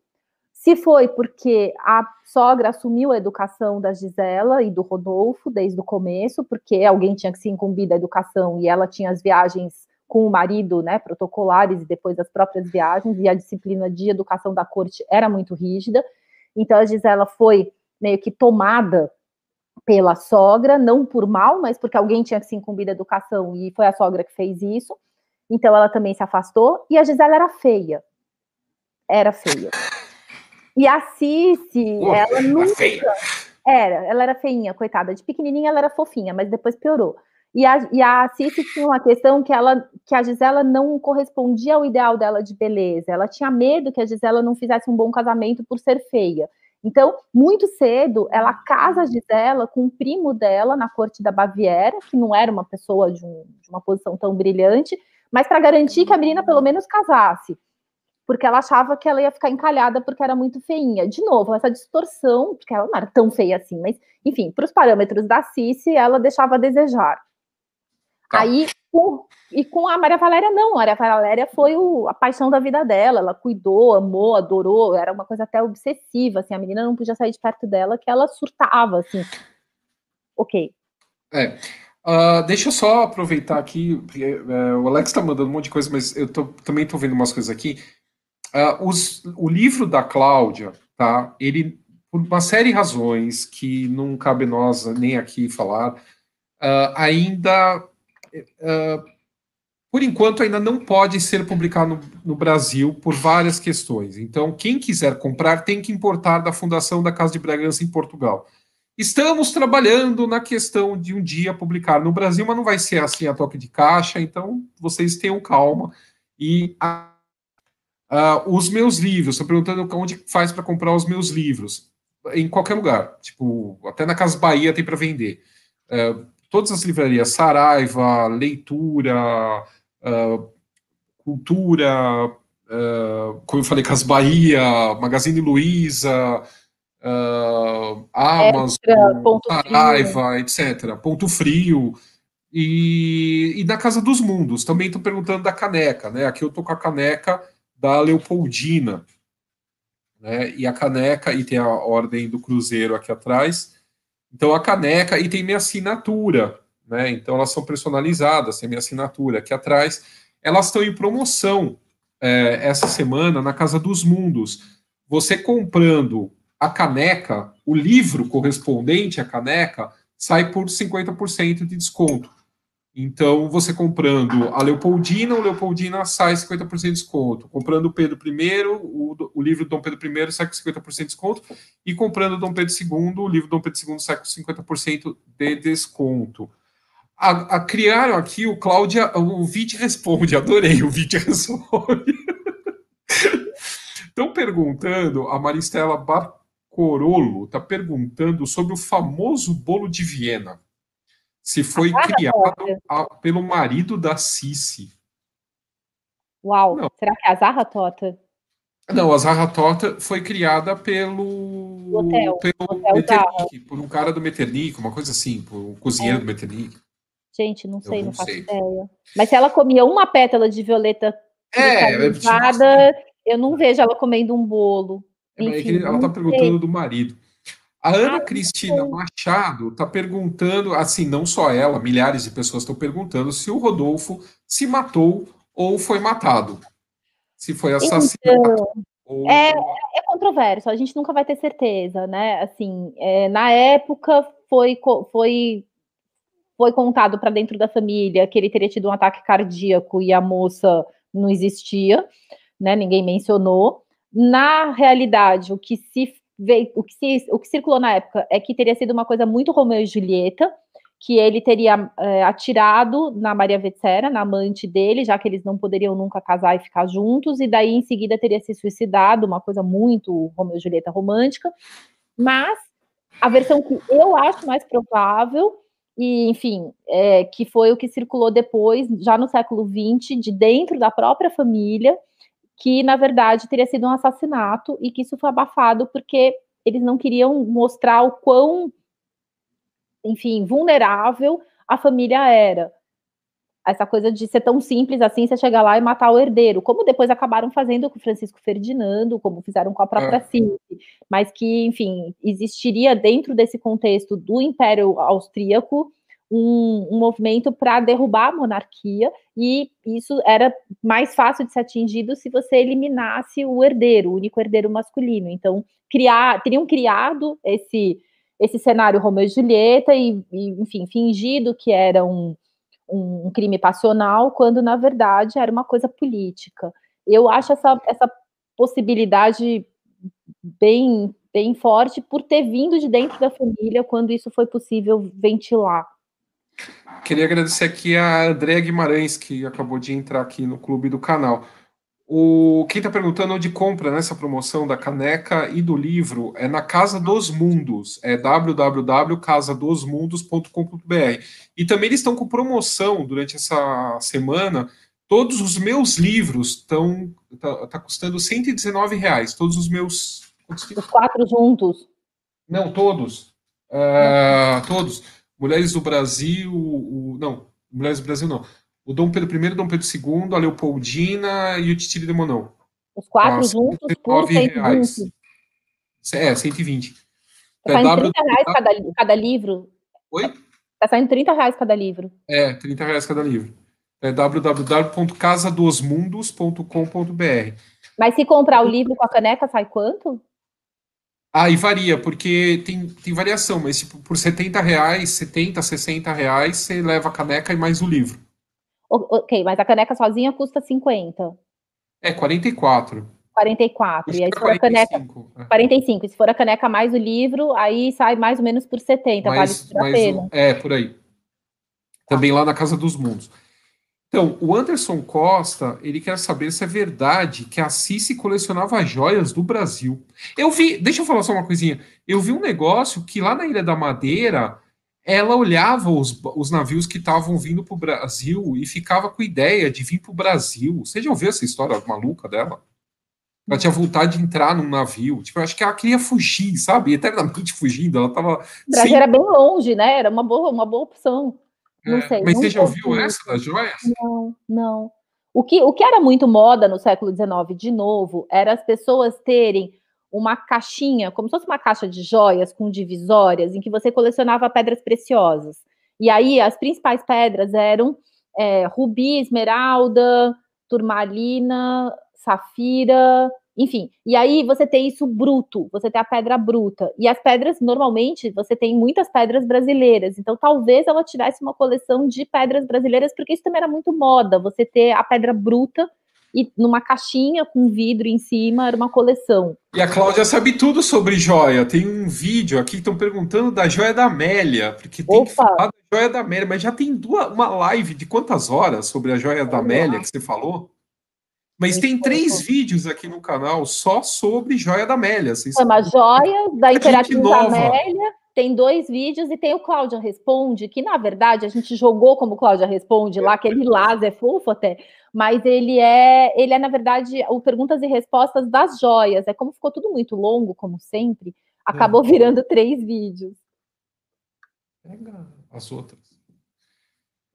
Se foi porque a sogra assumiu a educação da Gisela e do Rodolfo desde o começo, porque alguém tinha que se incumbir da educação e ela tinha as viagens com o marido, né, protocolares e depois as próprias viagens, e a disciplina de educação da corte era muito rígida. Então a Gisela foi meio que tomada pela sogra, não por mal, mas porque alguém tinha que se incumbir da educação e foi a sogra que fez isso. Então ela também se afastou e a Gisela era feia. Era feia. E a Cici, oh, ela nunca feia. era, ela era feinha, coitada, de pequenininha ela era fofinha, mas depois piorou. E a, e a Cici tinha uma questão que ela que a Gisela não correspondia ao ideal dela de beleza. Ela tinha medo que a Gisela não fizesse um bom casamento por ser feia. Então, muito cedo, ela casa a Gisela com um primo dela na corte da Baviera, que não era uma pessoa de, um, de uma posição tão brilhante, mas para garantir que a menina pelo menos casasse, porque ela achava que ela ia ficar encalhada porque era muito feinha. De novo, essa distorção, porque ela não era tão feia assim, mas, enfim, para os parâmetros da Cici, ela deixava a desejar. Tá. Aí, e com a Maria Valéria, não. A Maria Valéria foi o, a paixão da vida dela. Ela cuidou, amou, adorou. Era uma coisa até obsessiva. Assim, a menina não podia sair de perto dela, que ela surtava. Assim. Ok. É. Uh, deixa eu só aproveitar aqui, porque uh, o Alex está mandando um monte de coisa, mas eu tô, também estou vendo umas coisas aqui. Uh, os, o livro da Cláudia, tá? Ele, por uma série de razões que não cabe nós nem aqui falar, ainda uh, por enquanto, ainda não pode ser publicado no, no, Brasil por várias questões. Então, quem quiser comprar tem que importar da Fundação da Casa de Bragança em Portugal. Estamos trabalhando na questão de um dia publicar no Brasil, mas não vai ser assim a toque de caixa, então vocês tenham calma. E a, a, os meus livros, estou perguntando onde faz para comprar os meus livros. Em qualquer lugar, tipo, até na Casa Bahia tem para vender. Uh, todas as livrarias, Saraiva, Leitura, uh, Cultura, uh, como eu falei, Cas Bahia, Magazine Luiza, uh, Amazon, Extra, Saraiva, etc. Ponto Frio. E, e na Casa dos Mundos, também estou perguntando da caneca, né? Aqui eu estou com a caneca da Leopoldina, né? E a caneca, e tem a ordem do Cruzeiro aqui atrás, então a caneca e tem minha assinatura, né? Então elas são personalizadas, tem minha assinatura aqui atrás. Elas estão em promoção é, essa semana na Casa dos Mundos. Você comprando a caneca, o livro correspondente à caneca sai por 50% de desconto. Então, você comprando a Leopoldina, o Leopoldina sai 50% de desconto. Comprando o Pedro I, o, o livro Dom Pedro I sai com 50% de desconto. E comprando Dom Pedro II, o livro Dom Pedro II sai com 50% de desconto. A, a, criaram aqui o Cláudia, o Vite responde, adorei o Vite responde. Estão perguntando, a Maristela Barcorolo está perguntando sobre o famoso bolo de Viena se foi criado a, pelo marido da Cici. Uau, não. será que é a Zarra Tota? Não, a Zarra Tota foi criada pelo. Hotel. Pelo Hotel Metternich, por um cara do Metternich, uma coisa assim, por um cozinheiro é. do Metternich. Gente, não sei, não, não, faço sei. ideia. Mas se ela comia uma pétala de violeta é, é tipo eu não vejo ela comendo um bolo. É, Enfim, ela está perguntando do marido. A Ana ah, Cristina Machado está perguntando, assim, não só ela, milhares de pessoas estão perguntando se o Rodolfo se matou ou foi matado. Se foi assassinado. Então, ou... é, é controverso, a gente nunca vai ter certeza, né? Assim, é, na época foi, foi, foi contado para dentro da família que ele teria tido um ataque cardíaco e a moça não existia, né? Ninguém mencionou. Na realidade, o que se veio, o que, se, o que circulou na época é que teria sido uma coisa muito Romeu e Julieta, que ele teria é, atirado na Maria Vetsera, na amante dele, já que eles não poderiam nunca casar e ficar juntos, e daí em seguida teria se suicidado, uma coisa muito Romeu e Julieta romântica. Mas a versão que eu acho mais provável, e enfim, é, que foi o que circulou depois, já no século XX, de dentro da própria família, que na verdade teria sido um assassinato e que isso foi abafado porque eles não queriam mostrar o quão, enfim, vulnerável a família era. Essa coisa de ser tão simples assim, você chegar lá e matar o herdeiro, como depois acabaram fazendo com o Francisco Ferdinando, como fizeram com a própria é. Mas que, enfim, existiria dentro desse contexto do Império Austríaco um, um movimento para derrubar a monarquia, e isso era mais fácil de ser atingido se você eliminasse o herdeiro, o único herdeiro masculino. Então, criar, teriam criado esse, esse cenário Romeu e Julieta, e, e enfim, fingido que era um, um, um crime passional, quando na verdade era uma coisa política. Eu acho essa, essa possibilidade bem, bem forte por ter vindo de dentro da família quando isso foi possível ventilar. Queria agradecer aqui a Andréa Guimarães, que acabou de entrar aqui no clube do canal. O, quem está perguntando onde compra nessa promoção da caneca e do livro é na Casa dos Mundos, é www.casadosmundos.com.br. E também eles estão com promoção durante essa semana. Todos os meus livros estão tá, tá custando 119 reais. Todos os meus. Os quatro juntos? Não, todos. Uh, todos. Mulheres do Brasil, o, não, Mulheres do Brasil não. O Dom Pedro I, Dom Pedro II, a Leopoldina e o Titiri de Monão. Os quatro juntos por 120. Reais. É, 120. Tá é saindo 30 reais cada, cada livro. Oi? Tá saindo 30 reais cada livro. É, 30 reais cada livro. É www.casadosmundos.com.br. Mas se comprar o livro com a caneca, sai quanto? Aí varia, porque tem, tem variação, mas tipo, por 70 reais, 70, 60 reais, você leva a caneca e mais o livro. Ok, mas a caneca sozinha custa 50. É, 44. 44. e aí, se for 45, a caneca. É. 45. E se for a caneca mais o livro, aí sai mais ou menos por 70, mais, vale a pena. É, por aí. Também lá na Casa dos Mundos. Então, o Anderson Costa, ele quer saber se é verdade que a Cici colecionava joias do Brasil. Eu vi, deixa eu falar só uma coisinha. Eu vi um negócio que lá na Ilha da Madeira, ela olhava os, os navios que estavam vindo para o Brasil e ficava com ideia de vir para o Brasil. Você já ouviu essa história maluca dela? Ela tinha vontade de entrar num navio. Tipo, eu acho que ela queria fugir, sabe? Eternamente fugindo. Ela tava. O Brasil sem... era bem longe, né? Era uma boa, uma boa opção. Não é, sei. Mas você já ouviu essa das joias? Não, não. O que, o que era muito moda no século XIX, de novo, era as pessoas terem uma caixinha, como se fosse uma caixa de joias com divisórias, em que você colecionava pedras preciosas. E aí as principais pedras eram é, rubi, esmeralda, turmalina, safira, enfim, e aí você tem isso bruto, você tem a pedra bruta. E as pedras, normalmente, você tem muitas pedras brasileiras. Então, talvez ela tivesse uma coleção de pedras brasileiras, porque isso também era muito moda, você ter a pedra bruta e numa caixinha com vidro em cima, era uma coleção. E a Cláudia sabe tudo sobre joia. Tem um vídeo aqui que estão perguntando da joia da Amélia, porque tem Opa. que falar da joia da Amélia, mas já tem duas, uma live de quantas horas sobre a joia da Amélia que você falou? Mas tem três vídeos aqui no canal só sobre Joia da Amélia. Chama Joia da Imperatriz Amélia tem dois vídeos e tem o Cláudia Responde, que na verdade a gente jogou como Cláudia Responde lá, aquele lilás é fofo até, mas ele é, ele é na verdade o perguntas e respostas das joias. É como ficou tudo muito longo, como sempre, acabou virando três vídeos. As outras.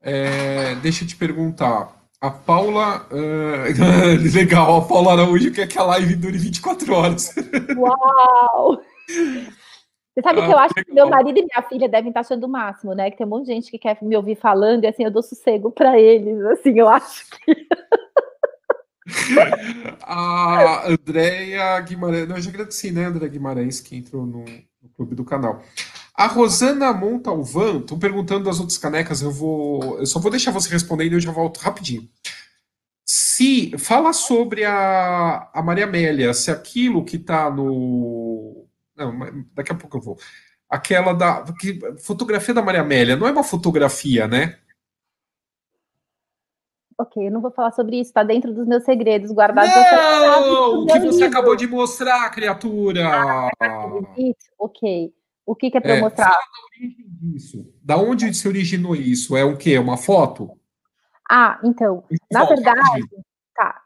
É, deixa eu te perguntar. A Paula. Uh, legal, a Paula Araújo quer que a live dure 24 horas. Uau! Você sabe ah, que eu acho legal. que meu marido e minha filha devem estar achando o máximo, né? Que tem um monte de gente que quer me ouvir falando e assim eu dou sossego para eles. Assim, eu acho que. a Andréia Guimarães. Não, eu já agradeci, né, André Guimarães, que entrou no, no clube do canal. A Rosana Montalvan, estão perguntando das outras canecas, eu vou. Eu só vou deixar você respondendo e eu já volto rapidinho. Se fala sobre a, a Maria Amélia, se aquilo que está no. Não, daqui a pouco eu vou. Aquela da. Que, fotografia da Maria Amélia não é uma fotografia, né? Ok, eu não vou falar sobre isso, está dentro dos meus segredos guardados. Não! O que você livro. acabou de mostrar, criatura! Ah, ok. O que, que é para é, mostrar? Da. Da onde se originou isso? É o quê? Uma foto? Ah, então, na verdade, tá.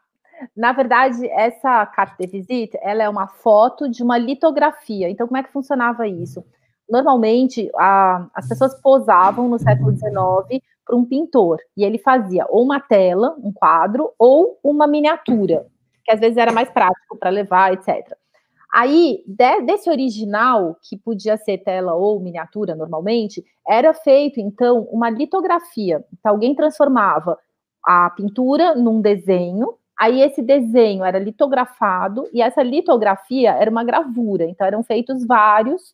Na verdade, essa carte de visite, ela é uma foto de uma litografia. Então, como é que funcionava isso? Normalmente, a, as pessoas posavam no século XIX para um pintor, e ele fazia ou uma tela, um quadro, ou uma miniatura, que às vezes era mais prático para levar, etc. Aí, de, desse original, que podia ser tela ou miniatura normalmente, era feito, então, uma litografia. Então, alguém transformava a pintura num desenho, aí esse desenho era litografado, e essa litografia era uma gravura. Então, eram feitos vários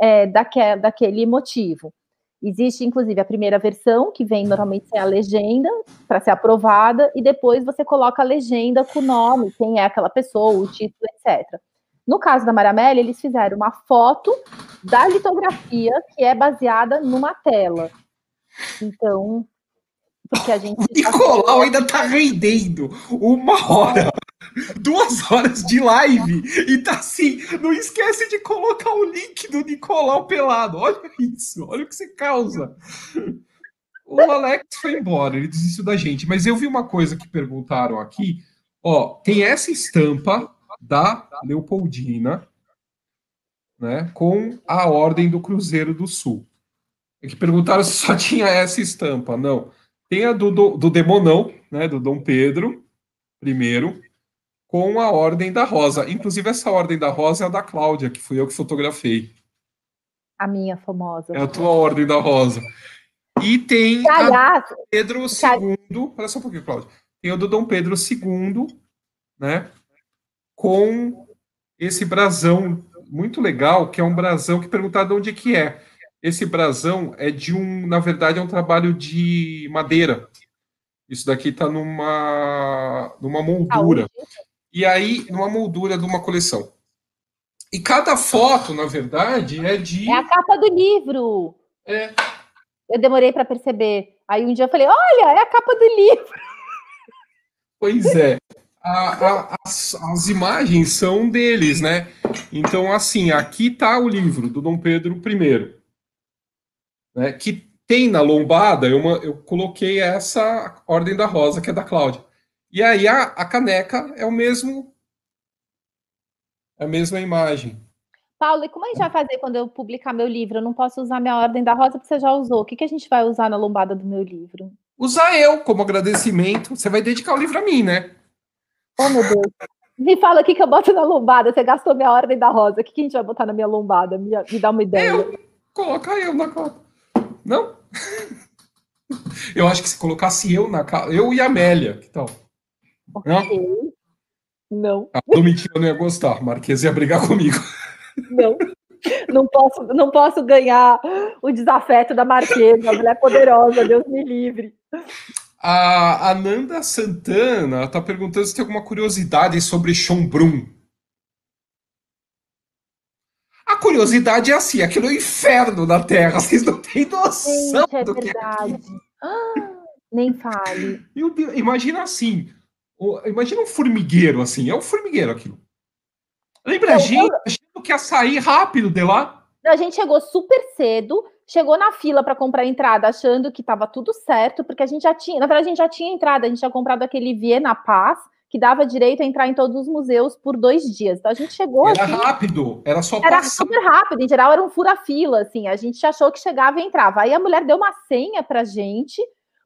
é, daque, daquele motivo. Existe, inclusive, a primeira versão, que vem normalmente sem a legenda, para ser aprovada, e depois você coloca a legenda com o nome, quem é aquela pessoa, o título, etc. No caso da Maramelli, eles fizeram uma foto da litografia que é baseada numa tela. Então, porque a gente. O Nicolau ainda tá rendendo uma hora, duas horas de live e tá assim. Não esquece de colocar o link do Nicolau pelado. Olha isso, olha o que você causa. O Alex foi embora, ele desistiu da gente. Mas eu vi uma coisa que perguntaram aqui. Ó, tem essa estampa da Leopoldina, né, com a Ordem do Cruzeiro do Sul. É que perguntaram se só tinha essa estampa. Não. Tem a do, do, do Demonão, né, do Dom Pedro I, com a Ordem da Rosa. Inclusive, essa Ordem da Rosa é a da Cláudia, que fui eu que fotografei. A minha famosa. É a tua Ordem da Rosa. E tem Aliás, a Pedro II. Olha só um pouquinho, Cláudia. Tem o do Dom Pedro II, né? Com esse brasão muito legal, que é um brasão que perguntaram de onde que é. Esse brasão é de um, na verdade, é um trabalho de madeira. Isso daqui está numa, numa moldura. E aí, numa moldura de uma coleção. E cada foto, na verdade, é de. É a capa do livro. É. Eu demorei para perceber. Aí um dia eu falei: olha, é a capa do livro. Pois é a, a, as, as, imagens são deles, né? Então, assim, aqui está o livro do Dom Pedro I, né? que tem na lombada, eu, eu coloquei essa Ordem da Rosa, que é da Cláudia. E aí a, a caneca é o mesmo, é a mesma imagem. Paulo, e como a gente vai fazer quando eu publicar meu livro? Eu não posso usar minha Ordem da Rosa porque você já usou. O que, que a gente vai usar na lombada do meu livro? Usar eu como agradecimento. Você vai dedicar o livro a mim, né? Oh, meu Deus. Me fala o que, que eu boto na lombada. Você gastou minha ordem da rosa. O que, que a gente vai botar na minha lombada? Me, me dá uma ideia. Eu. Colocar eu na capa. Não? Eu acho que se colocasse eu na capa. Eu e a Amélia, que tal? Okay. Não? Não. A Domitila não ia gostar. Marquesa ia brigar comigo. Não. Não posso, não posso ganhar o desafeto da Marquesa, a mulher poderosa, Deus me livre. A Ananda Santana está perguntando se tem alguma curiosidade sobre Schönbrunn. A curiosidade é assim, aquilo é o inferno na Terra, vocês não têm noção Gente, é do verdade. que é ah, Nem fale. Deus, imagina assim, imagina um formigueiro assim, é um formigueiro aquilo. Lembra a gente achando que ia sair rápido de lá? A gente chegou super cedo, chegou na fila para comprar entrada, achando que estava tudo certo, porque a gente já tinha, na verdade, a gente já tinha entrada, a gente tinha comprado aquele Viena Paz, que dava direito a entrar em todos os museus por dois dias. Então a gente chegou. Era assim, rápido, era só Era passar. super rápido, em geral era um fura-fila, assim. A gente achou que chegava e entrava. Aí a mulher deu uma senha pra gente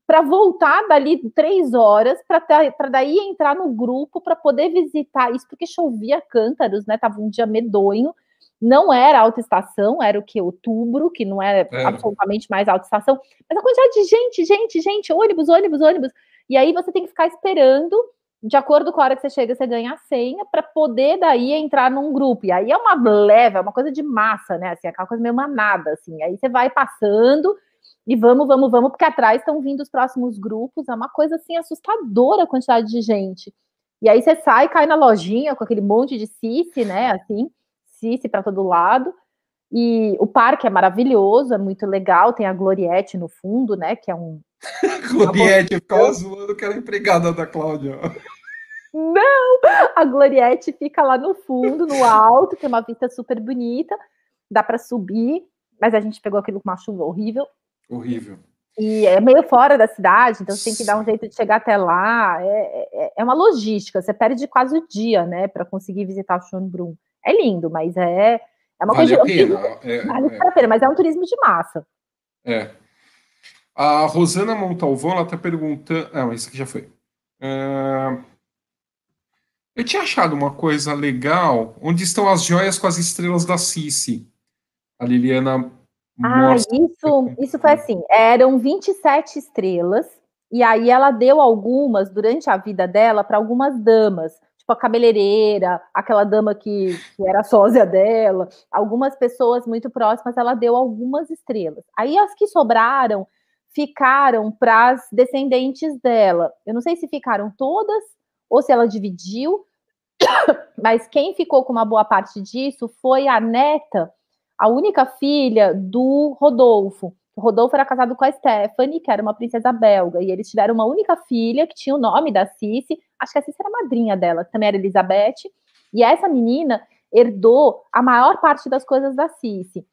para voltar dali três horas para daí entrar no grupo para poder visitar isso, porque chovia cântaros, né? Tava um dia medonho. Não era alta estação, era o que? Outubro, que não é, é. absolutamente mais alta estação, mas a quantidade de gente, gente, gente, ônibus, ônibus, ônibus. E aí você tem que ficar esperando de acordo com a hora que você chega, você ganha a senha para poder daí entrar num grupo. E aí é uma leva, é uma coisa de massa, né? Assim, aquela coisa meio manada, assim. Aí você vai passando e vamos, vamos, vamos, porque atrás estão vindo os próximos grupos. É uma coisa assim assustadora a quantidade de gente. E aí você sai, cai na lojinha com aquele monte de cici, né? Assim, cici para todo lado. E o parque é maravilhoso, é muito legal. Tem a Gloriette no fundo, né? Que é um. Gloriette, eu ficava zoando que era empregada da Cláudia. Não! A Gloriette fica lá no fundo, no alto, tem uma vista super bonita, dá para subir, mas a gente pegou aquilo com uma chuva horrível. Horrível. E é meio fora da cidade, então você tem que dar um jeito de chegar até lá. É, é, é uma logística, você perde quase o dia, né, para conseguir visitar o Schönbrunn. É lindo, mas é, é uma vale coisa. A pena. É, vale é. a pena, mas é um turismo de massa. É. A Rosana Montalvão, ela está perguntando. Ah, isso aqui já foi. Uh... Eu tinha achado uma coisa legal. Onde estão as joias com as estrelas da Cici? A Liliana ah, isso, isso foi assim: eram 27 estrelas, e aí ela deu algumas durante a vida dela para algumas damas, tipo a cabeleireira, aquela dama que, que era sósia dela, algumas pessoas muito próximas, ela deu algumas estrelas. Aí as que sobraram ficaram para as descendentes dela. Eu não sei se ficaram todas ou se ela dividiu, mas quem ficou com uma boa parte disso foi a neta a única filha do Rodolfo. Rodolfo era casado com a Stephanie, que era uma princesa belga, e eles tiveram uma única filha que tinha o nome da Cici, acho que a Cici era a madrinha dela, que também era Elizabeth, e essa menina herdou a maior parte das coisas da Cici.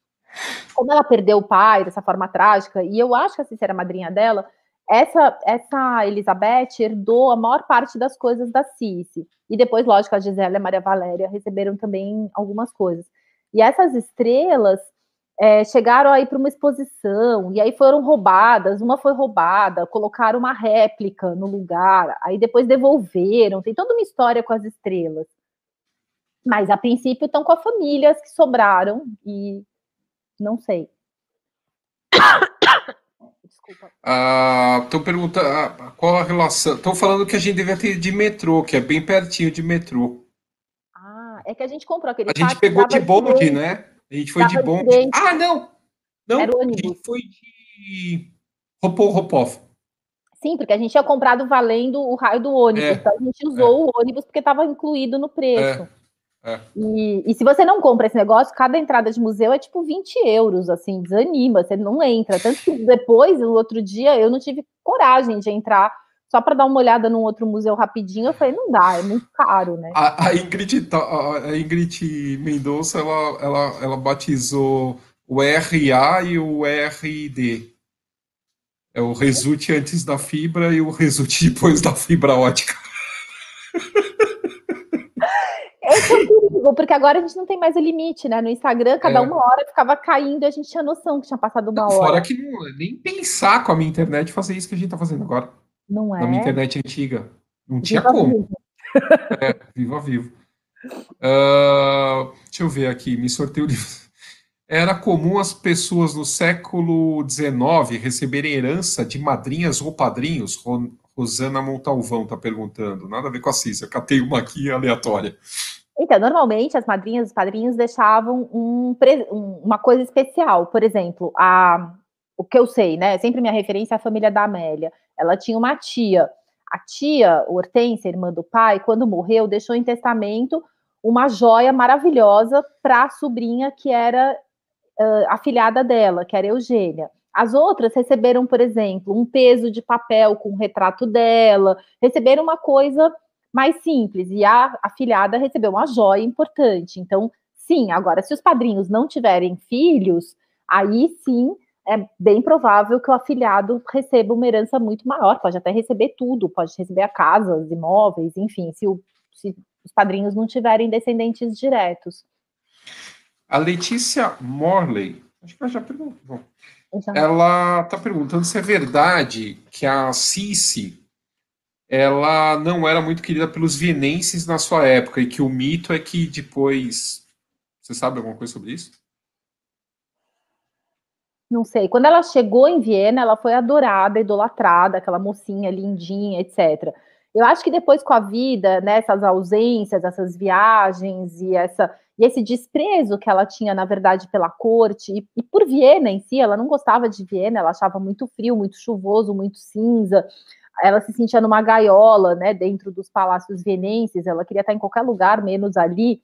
Como ela perdeu o pai dessa forma trágica, e eu acho que a Cici era a madrinha dela, essa, essa Elizabeth herdou a maior parte das coisas da Cici. E depois, lógico, a Gisela e a Maria Valéria receberam também algumas coisas. E essas estrelas é, chegaram aí para uma exposição, e aí foram roubadas, uma foi roubada, colocaram uma réplica no lugar, aí depois devolveram, tem toda uma história com as estrelas. Mas a princípio estão com as famílias que sobraram, e não sei. Desculpa. Estão ah, perguntando ah, qual a relação. Estão falando que a gente deve ter de metrô, que é bem pertinho de metrô. É que a gente comprou aquele A gente pegou de bonde, né? A gente foi de bonde. Ah, não! Não, Era o ônibus. a gente foi de Ropov, Ropov. Sim, porque a gente tinha comprado valendo o raio do ônibus. É, então a gente usou é. o ônibus porque estava incluído no preço. É, é. e, e, se você não compra esse negócio, cada entrada de museu é tipo 20 euros, assim, desanima, você não entra. Tanto que depois, no outro dia, eu não tive coragem de entrar só para dar uma olhada num outro museu rapidinho, eu falei, não dá, é muito caro, né? A, a Ingrid, a Ingrid Mendonça, ela, ela, ela batizou o RA e o RD. É o resulte antes da fibra e o resulte depois da fibra ótica. Esse é o perigo, porque agora a gente não tem mais o limite, né? No Instagram, cada é. uma hora ficava caindo e a gente tinha noção que tinha passado uma hora. Fora que não, nem pensar com a minha internet fazer isso que a gente tá fazendo agora. Não é? Na minha internet antiga. Não tinha viva como. Vivo. É, viva vivo. Uh, deixa eu ver aqui, me sorteio o livro. Era comum as pessoas no século XIX receberem herança de madrinhas ou padrinhos? Rosana Montalvão está perguntando. Nada a ver com a Cícia, catei uma aqui aleatória. Então, normalmente as madrinhas e os padrinhos deixavam um, uma coisa especial. Por exemplo, a, o que eu sei, né? Sempre minha referência é a família da Amélia. Ela tinha uma tia. A tia, Hortência, irmã do pai, quando morreu, deixou em testamento uma joia maravilhosa para a sobrinha que era uh, afilhada dela, que era Eugênia. As outras receberam, por exemplo, um peso de papel com o retrato dela, receberam uma coisa mais simples, e a afilhada recebeu uma joia importante. Então, sim. Agora, se os padrinhos não tiverem filhos, aí sim é bem provável que o afilhado receba uma herança muito maior, pode até receber tudo, pode receber a casa, os imóveis, enfim, se, o, se os padrinhos não tiverem descendentes diretos. A Letícia Morley, acho que ela já perguntou. Ela está perguntando se é verdade que a Cici ela não era muito querida pelos vienenses na sua época e que o mito é que depois. Você sabe alguma coisa sobre isso? Não sei. Quando ela chegou em Viena, ela foi adorada, idolatrada, aquela mocinha lindinha, etc. Eu acho que depois com a vida, né, essas ausências, essas viagens e essa e esse desprezo que ela tinha, na verdade, pela corte e, e por Viena em si, ela não gostava de Viena, ela achava muito frio, muito chuvoso, muito cinza. Ela se sentia numa gaiola, né, dentro dos palácios vienenses. Ela queria estar em qualquer lugar, menos ali.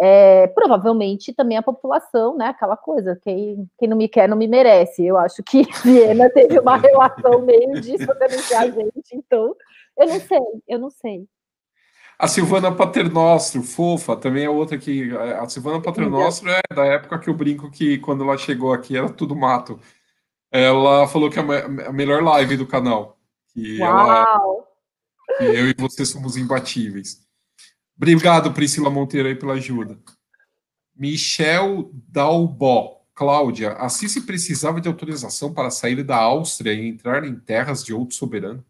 É, provavelmente também a população, né? Aquela coisa, quem, quem não me quer não me merece. Eu acho que Viena teve uma relação meio disso também a gente, então eu não sei, eu não sei. A Silvana Paternostro, fofa, também é outra que. A Silvana Paternostro é da época que eu brinco que quando ela chegou aqui era tudo mato. Ela falou que é a melhor live do canal. Que Uau! Ela, que eu e você somos imbatíveis. Obrigado, Priscila Monteiro, aí pela ajuda. Michel Dalbó. Cláudia, a Cici precisava de autorização para sair da Áustria e entrar em terras de outro soberano?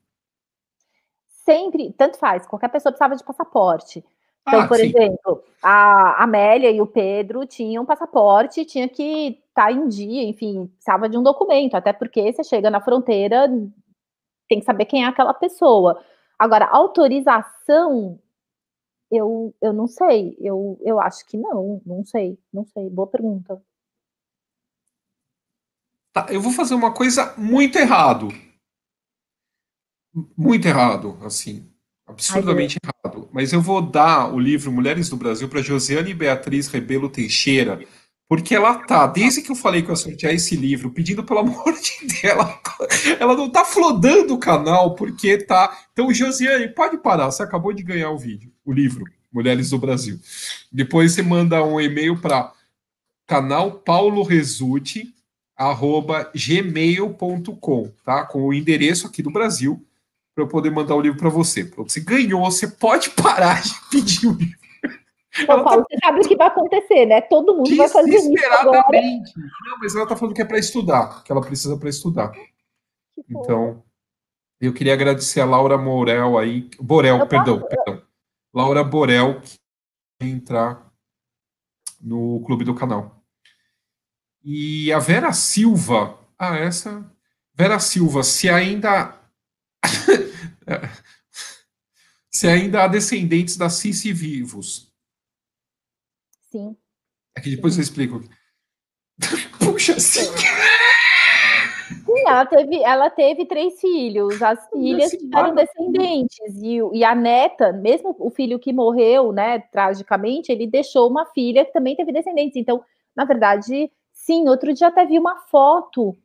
Sempre, tanto faz, qualquer pessoa precisava de passaporte. Então, ah, por sim. exemplo, a Amélia e o Pedro tinham passaporte, tinha que estar tá em dia, enfim, precisava de um documento, até porque você chega na fronteira, tem que saber quem é aquela pessoa. Agora, autorização eu, eu não sei, eu, eu acho que não, não sei, não sei. Boa pergunta. Tá, eu vou fazer uma coisa muito errado. Muito errado, assim. Absurdamente Ai, errado. Mas eu vou dar o livro Mulheres do Brasil para Josiane Beatriz Rebelo Teixeira, porque ela tá, desde que eu falei que eu ia sortear esse livro, pedindo pelo amor de Deus, ela não tá flodando o canal, porque tá. Então, Josiane, pode parar, você acabou de ganhar o vídeo, o livro, Mulheres do Brasil. Depois você manda um e-mail para canal Paulo Resulte, arroba gmail.com, tá? Com o endereço aqui do Brasil, para eu poder mandar o livro para você. Você ganhou, você pode parar de pedir o livro. Paulo, tá... você sabe o que vai acontecer, né? Todo mundo vai fazer isso agora. Não, mas ela tá falando que é para estudar, que ela precisa para estudar. Então, eu queria agradecer a Laura Morel aí, Borel, eu perdão, posso... perdão. Laura Borel que vai entrar no clube do canal. E a Vera Silva, ah, essa Vera Silva, se ainda se ainda há descendentes da Cici vivos, Sim. Aqui depois eu explico. Puxa, sim. Ela teve, ela teve três filhos. As filhas tiveram descendentes. E, e a neta, mesmo o filho que morreu, né, tragicamente, ele deixou uma filha que também teve descendentes. Então, na verdade, sim, outro dia até vi uma foto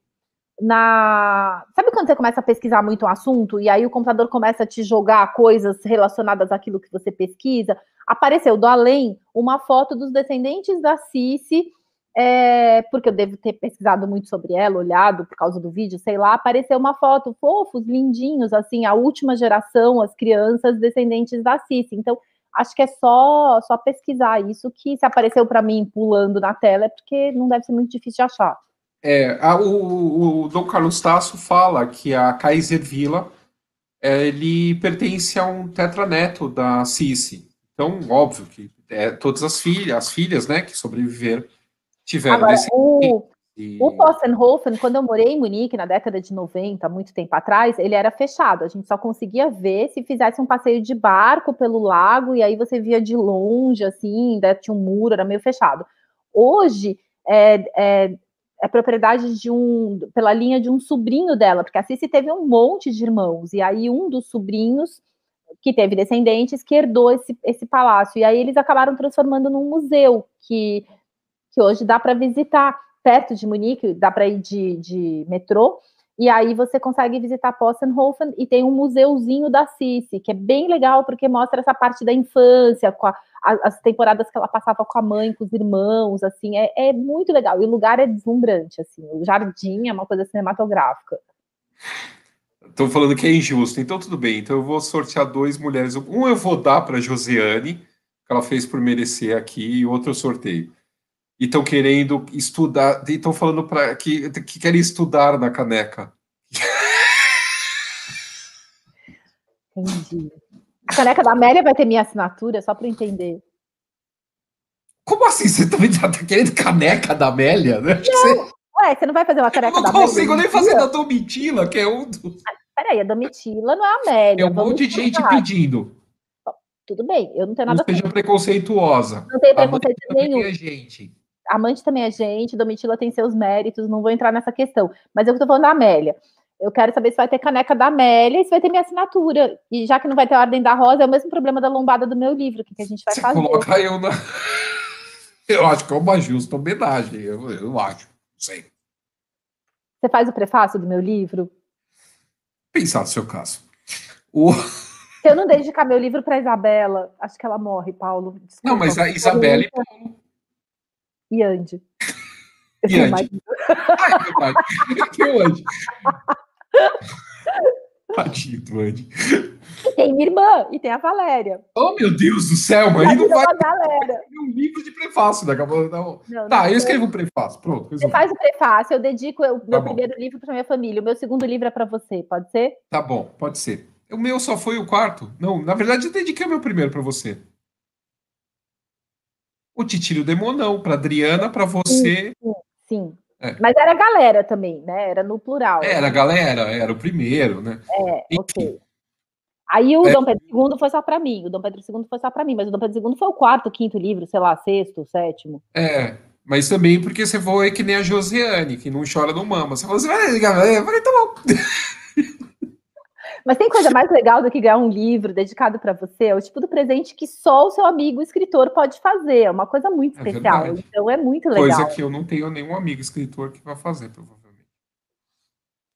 na. Sabe quando você começa a pesquisar muito um assunto e aí o computador começa a te jogar coisas relacionadas àquilo que você pesquisa? Apareceu do além uma foto dos descendentes da Cici, é, porque eu devo ter pesquisado muito sobre ela, olhado por causa do vídeo, sei lá. Apareceu uma foto, fofos, lindinhos, assim, a última geração, as crianças descendentes da Cici. Então, acho que é só, só pesquisar isso, que se apareceu para mim pulando na tela é porque não deve ser muito difícil de achar. É, a, o, o Dom Carlos Tasso fala que a Kaiser Villa é, ele pertence a um tetraneto da Cici. Então, óbvio que é, todas as filhas, as filhas, né, que sobreviveram, tiveram Agora, o, e... o Possenhofen, quando eu morei em Munique na década de 90, muito tempo atrás, ele era fechado. A gente só conseguia ver se fizesse um passeio de barco pelo lago, e aí você via de longe, assim, ainda tinha um muro, era meio fechado. Hoje, é, é, é propriedade de um, pela linha de um sobrinho dela, porque a Cici teve um monte de irmãos, e aí um dos sobrinhos que teve descendentes que herdou esse, esse palácio, e aí eles acabaram transformando num museu, que, que hoje dá para visitar perto de Munique, dá para ir de, de metrô, e aí você consegue visitar Possenhofen e tem um museuzinho da Cici, que é bem legal porque mostra essa parte da infância, com a, as, as, temporadas que ela passava com a mãe, com os irmãos, assim, é, é muito legal. E o lugar é deslumbrante, assim, o jardim é uma coisa cinematográfica. Estão falando que é injusto, então tudo bem. Então eu vou sortear dois mulheres. Um eu vou dar para Josiane, que ela fez por merecer aqui, e outro eu sorteio. E estão querendo estudar, e estão falando para que, que querem estudar na caneca. Entendi. A caneca da Amélia vai ter minha assinatura, só para entender. Como assim? Você também tá, querendo caneca da Amélia? Né? Não, você... Ué, você não vai fazer uma caneca da Amélia? Eu não consigo nem fazer da Domitila, que é um dos. Ah, peraí, a Domitila não é a Amélia. É um monte de gente pedindo. Tudo bem, eu não tenho nada Não seja preconceituosa. Não tem preconceito nenhum. É gente. Amante também é gente, Domitila tem seus méritos, não vou entrar nessa questão. Mas eu tô falando da Amélia. Eu quero saber se vai ter caneca da Amélia e se vai ter minha assinatura. E já que não vai ter a Ordem da Rosa, é o mesmo problema da lombada do meu livro. O que, que a gente vai Você fazer? Colocar eu na. Eu acho que é uma justa homenagem. Eu, eu acho. Não sei. Você faz o prefácio do meu livro? Pensar no seu caso. O... Se eu não dedicar meu livro para Isabela, acho que ela morre, Paulo. Desculpa, não, mas a Isabela e Paulo. E Andy. E Andy. Ai, meu Andy. Tadinho do Andy. E tem minha irmã, e tem a Valéria. Oh, meu Deus do céu, mas aí não vai. Galera. um livro de prefácio, né? Não. Não, tá, não eu escrevo o prefácio. Pronto. Você faz o prefácio, eu dedico o meu tá primeiro livro para minha família. O meu segundo livro é para você, pode ser? Tá bom, pode ser. O meu só foi o quarto. Não, na verdade, eu dediquei o meu primeiro para você. O Titílio Demonão, para Adriana, para você. Sim, sim. É. Mas era galera também, né? Era no plural. Era galera, era o primeiro, né? É, ok. Aí o é. Dom Pedro II foi só para mim, o Dom Pedro II foi só para mim, mas o Dom Pedro II foi o quarto, quinto livro, sei lá, sexto, sétimo. É, mas também porque você foi que nem a Josiane, que não chora, não mama. Você falou assim, vai, galera, falei, tá bom. Mas tem coisa mais legal do que ganhar um livro dedicado para você? É o tipo do presente que só o seu amigo escritor pode fazer. É uma coisa muito é especial. Verdade. Então é muito legal. Coisa que eu não tenho nenhum amigo escritor que vai fazer, provavelmente.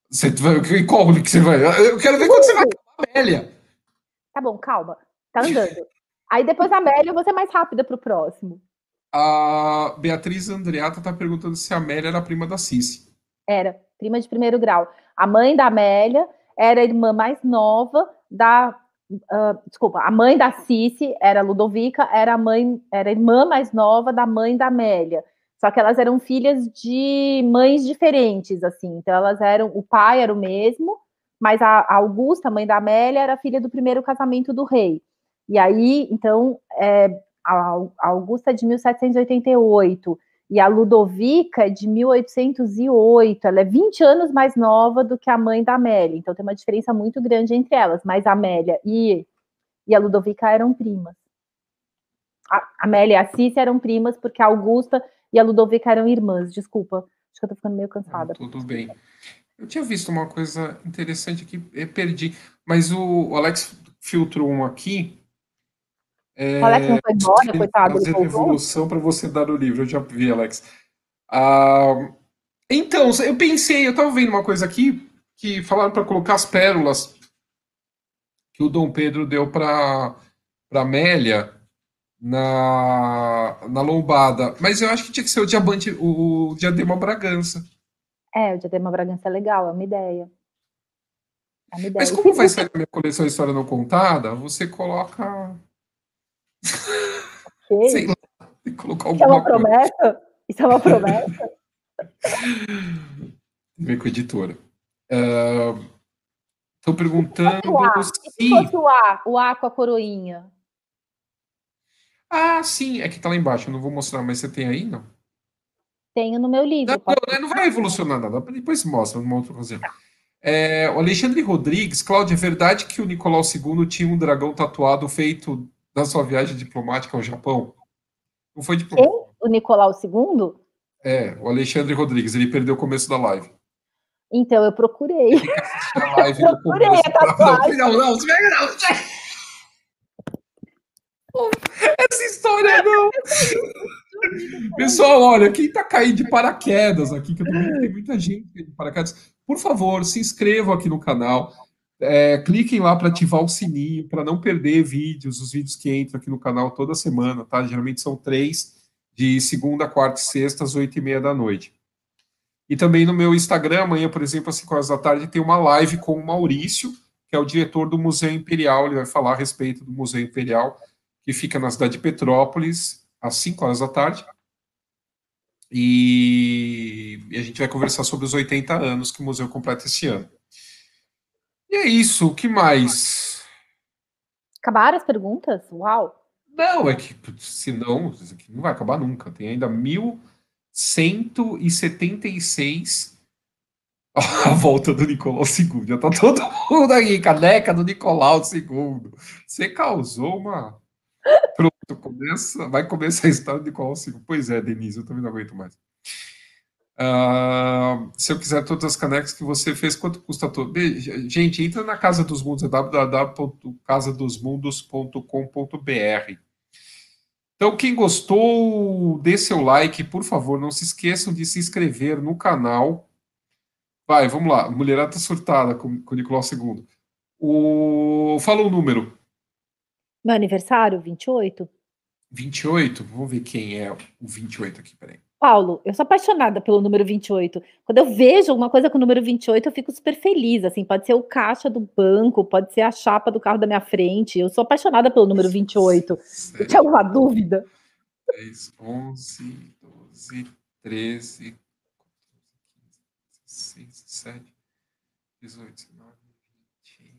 Você vai, qual que você vai? Eu quero ver quando você vai Amélia. Tá bom, calma. Tá andando. Aí depois a Amélia, eu vou ser mais rápida pro próximo. A Beatriz Andreata tá perguntando se a Amélia era prima da Cici. Era, prima de primeiro grau. A mãe da Amélia era a irmã mais nova da. Uh, desculpa, a mãe da Cici era Ludovica, era a mãe, era a irmã mais nova da mãe da Amélia. Só que elas eram filhas de mães diferentes, assim. Então elas eram, o pai era o mesmo, mas a, Augusta, mãe da Amélia, era filha do primeiro casamento do rei. E aí, então, é, a, a Augusta é de 1788 e a Ludovica é de 1808, ela é 20 anos mais nova do que a mãe da Amélia, então tem uma diferença muito grande entre elas, mas a Amélia e, e a Ludovica eram primas. A Amélia e a Cícia eram primas, porque a Augusta e a Ludovica eram irmãs, desculpa, acho que eu tô ficando meio cansada. Ah, tudo bem. Eu tinha visto uma coisa interessante aqui, eu perdi, mas o Alex filtrou um aqui, é, Alex não foi embora, coitado. Fazer evolução para você dar o livro, eu já vi, Alex. Ah, então, eu pensei, eu estava vendo uma coisa aqui que falaram para colocar as pérolas que o Dom Pedro deu para para Amélia na, na lombada, mas eu acho que tinha que ser o diamante, o, o diadema Bragança. É, o diadema Bragança é legal, é uma ideia. É uma ideia. Mas como vai ser a minha coleção História Não Contada, você coloca Okay. Sei lá, tem que colocar alguma Isso é uma coisa. promessa? Isso é uma promessa? Vem com a editora. Estou uh, perguntando o se... se fosse o A, o A com a coroinha. Ah, sim, é que tá lá embaixo, eu não vou mostrar, mas você tem aí, não? Tenho no meu livro. Não, não, né, não vai revolucionar nada, depois mostra numa outra ocasião. É, o Alexandre Rodrigues, Cláudia, é verdade que o Nicolau II tinha um dragão tatuado feito da sua viagem diplomática ao Japão? Não foi diplomático. O Nicolau II? É, o Alexandre Rodrigues, ele perdeu o começo da live. Então, eu procurei. A live eu procurei a tatuagem. Não, não, não, não, não. Essa história não. Pessoal, olha, quem tá caindo de paraquedas aqui, que eu tô vendo que tem muita gente de paraquedas, por favor, se inscrevam aqui no canal É, cliquem lá para ativar o sininho, para não perder vídeos, os vídeos que entram aqui no canal toda semana, tá? Geralmente são três, de segunda, quarta e sexta, às oito e meia da noite. E também no meu Instagram, amanhã, por exemplo, às cinco horas da tarde, tem uma live com o Maurício, que é o diretor do Museu Imperial. Ele vai falar a respeito do Museu Imperial, que fica na cidade de Petrópolis, às 5 horas da tarde. E, e a gente vai conversar sobre os 80 anos que o museu completa esse ano. E é isso, o que mais? Acabaram as perguntas? Uau! Não, é que senão, não vai acabar nunca. Tem ainda 1176 a volta do Nicolau II. Já tá todo mundo aí, caneca do Nicolau II. Você causou uma. Pronto, começa, vai começar a história do Nicolau II. Pois é, Denise, eu também não aguento mais. Uh, se eu quiser todas as canecas que você fez, quanto custa todo? Gente, entra na Casa dos Mundos, é www.casadosmundos.com.br. Então, quem gostou, dê seu like, por favor. Não se esqueçam de se inscrever no canal. Vai, vamos lá. Mulherada tá surtada com, com o Nicolau II. O... Fala o número. Meu aniversário, 28. 28? Vamos ver quem é o 28 aqui, peraí. Paulo, eu sou apaixonada pelo número 28. Quando eu vejo alguma coisa com o número 28, eu fico super feliz. Assim, pode ser o caixa do banco, pode ser a chapa do carro da minha frente. Eu sou apaixonada pelo número 28. Sério? Eu tinha alguma dúvida? 10, 11, 12, 13, 16, 17, 18, 19, 20,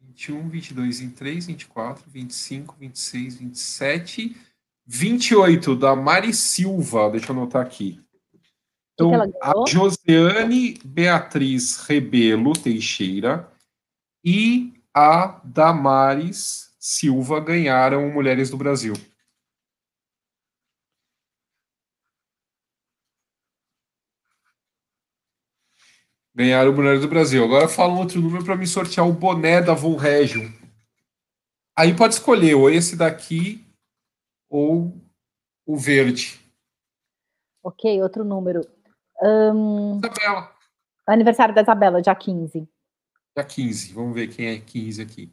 21, 22, 23, 24, 25, 26, 27 28, da Mari Silva, deixa eu anotar aqui. Então, a Josiane Beatriz Rebelo Teixeira e a Damares Silva ganharam Mulheres do Brasil. Ganharam Mulheres do Brasil. Agora fala um outro número para me sortear o boné da Von Regio. Aí pode escolher ou esse daqui ou o verde? Ok, outro número. Um... Isabela. Aniversário da Isabela, dia 15. Dia 15, vamos ver quem é 15 aqui.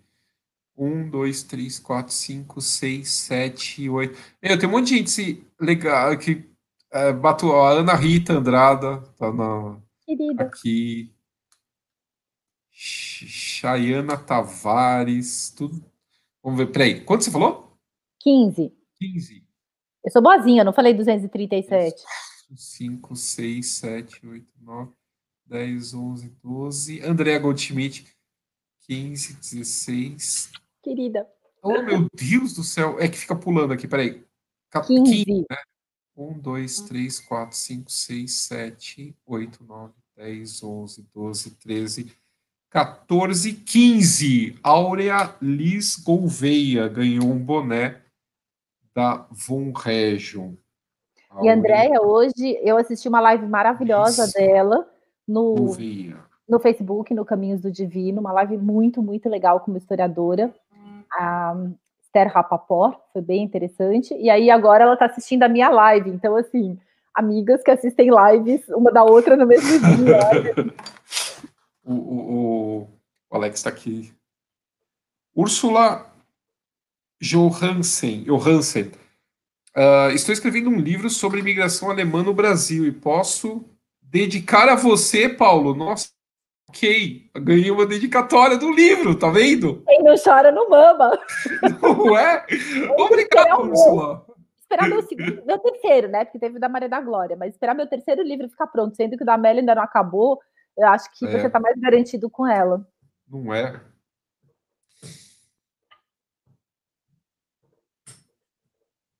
1, 2, 3, 4, 5, 6, 7, 8. Eu tenho um monte de gente legal que é, bateu. A Ana Rita Andrada tá na, Querida. aqui. Chayana Tavares, tudo. Vamos ver, peraí. Quanto você falou? 15. 15. Eu sou boazinha, não falei 237. 5, 6, 7, 8, 9, 10, 11, 12. Andréa Goldschmidt, 15, 16. Querida. Oh, meu Deus do céu. É que fica pulando aqui, peraí. 15. 15 né? 1, 2, 3, 4, 5, 6, 7, 8, 9, 10, 11, 12, 13, 14, 15. Áurea Liz Gouveia ganhou um boné da Von Region. E Andréia, hoje eu assisti uma live maravilhosa Isso. dela no, no Facebook, no Caminhos do Divino, uma live muito, muito legal como historiadora. A Esther Rapaport, foi bem interessante. E aí agora ela está assistindo a minha live. Então, assim, amigas que assistem lives uma da outra no mesmo dia. o, o, o Alex está aqui. Úrsula Johansen, Johansen. Uh, estou escrevendo um livro sobre imigração alemã no Brasil e posso dedicar a você, Paulo. Nossa, ok. Ganhei uma dedicatória do livro, tá vendo? Quem não chora não mama. Não é? Obrigado, Ursula. Esperar meu segundo, meu terceiro, né? Porque teve o da Maria da Glória, mas esperar meu terceiro livro ficar pronto, sendo que o da Amélia ainda não acabou, eu acho que é. você está mais garantido com ela. Não é?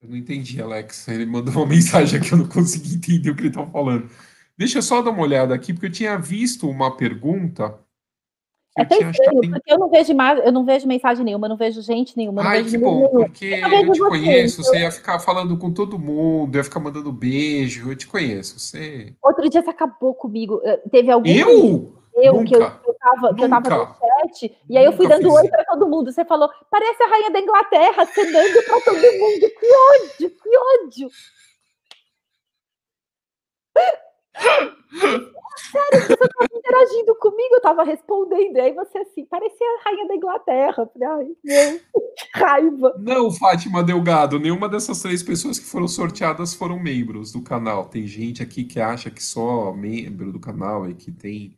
Eu não entendi, Alex. Ele mandou uma mensagem aqui, eu não consegui entender o que ele estava falando. Deixa eu só dar uma olhada aqui, porque eu tinha visto uma pergunta. É tão estranho, porque eu não vejo eu não vejo mensagem nenhuma, eu não vejo gente nenhuma. Ai, que bom, nenhum. porque eu, eu te conheço, você ia ficar falando com todo mundo, ia ficar mandando beijo, eu te conheço. Você... Outro dia você acabou comigo. Eh, teve algum. Eu? Eu, Nunca. que eu, eu, tava, que eu tava no chat, e aí eu fui dando oi para todo mundo. Você falou, parece a rainha da Inglaterra, cenando para todo mundo. Que ódio, que ódio. Sério, você estava interagindo comigo, eu estava respondendo, e aí você assim, parecia a rainha da Inglaterra. Falei, ai, meu, que raiva. Não, Fátima Delgado, nenhuma dessas três pessoas que foram sorteadas foram membros do canal. Tem gente aqui que acha que só membro do canal e que tem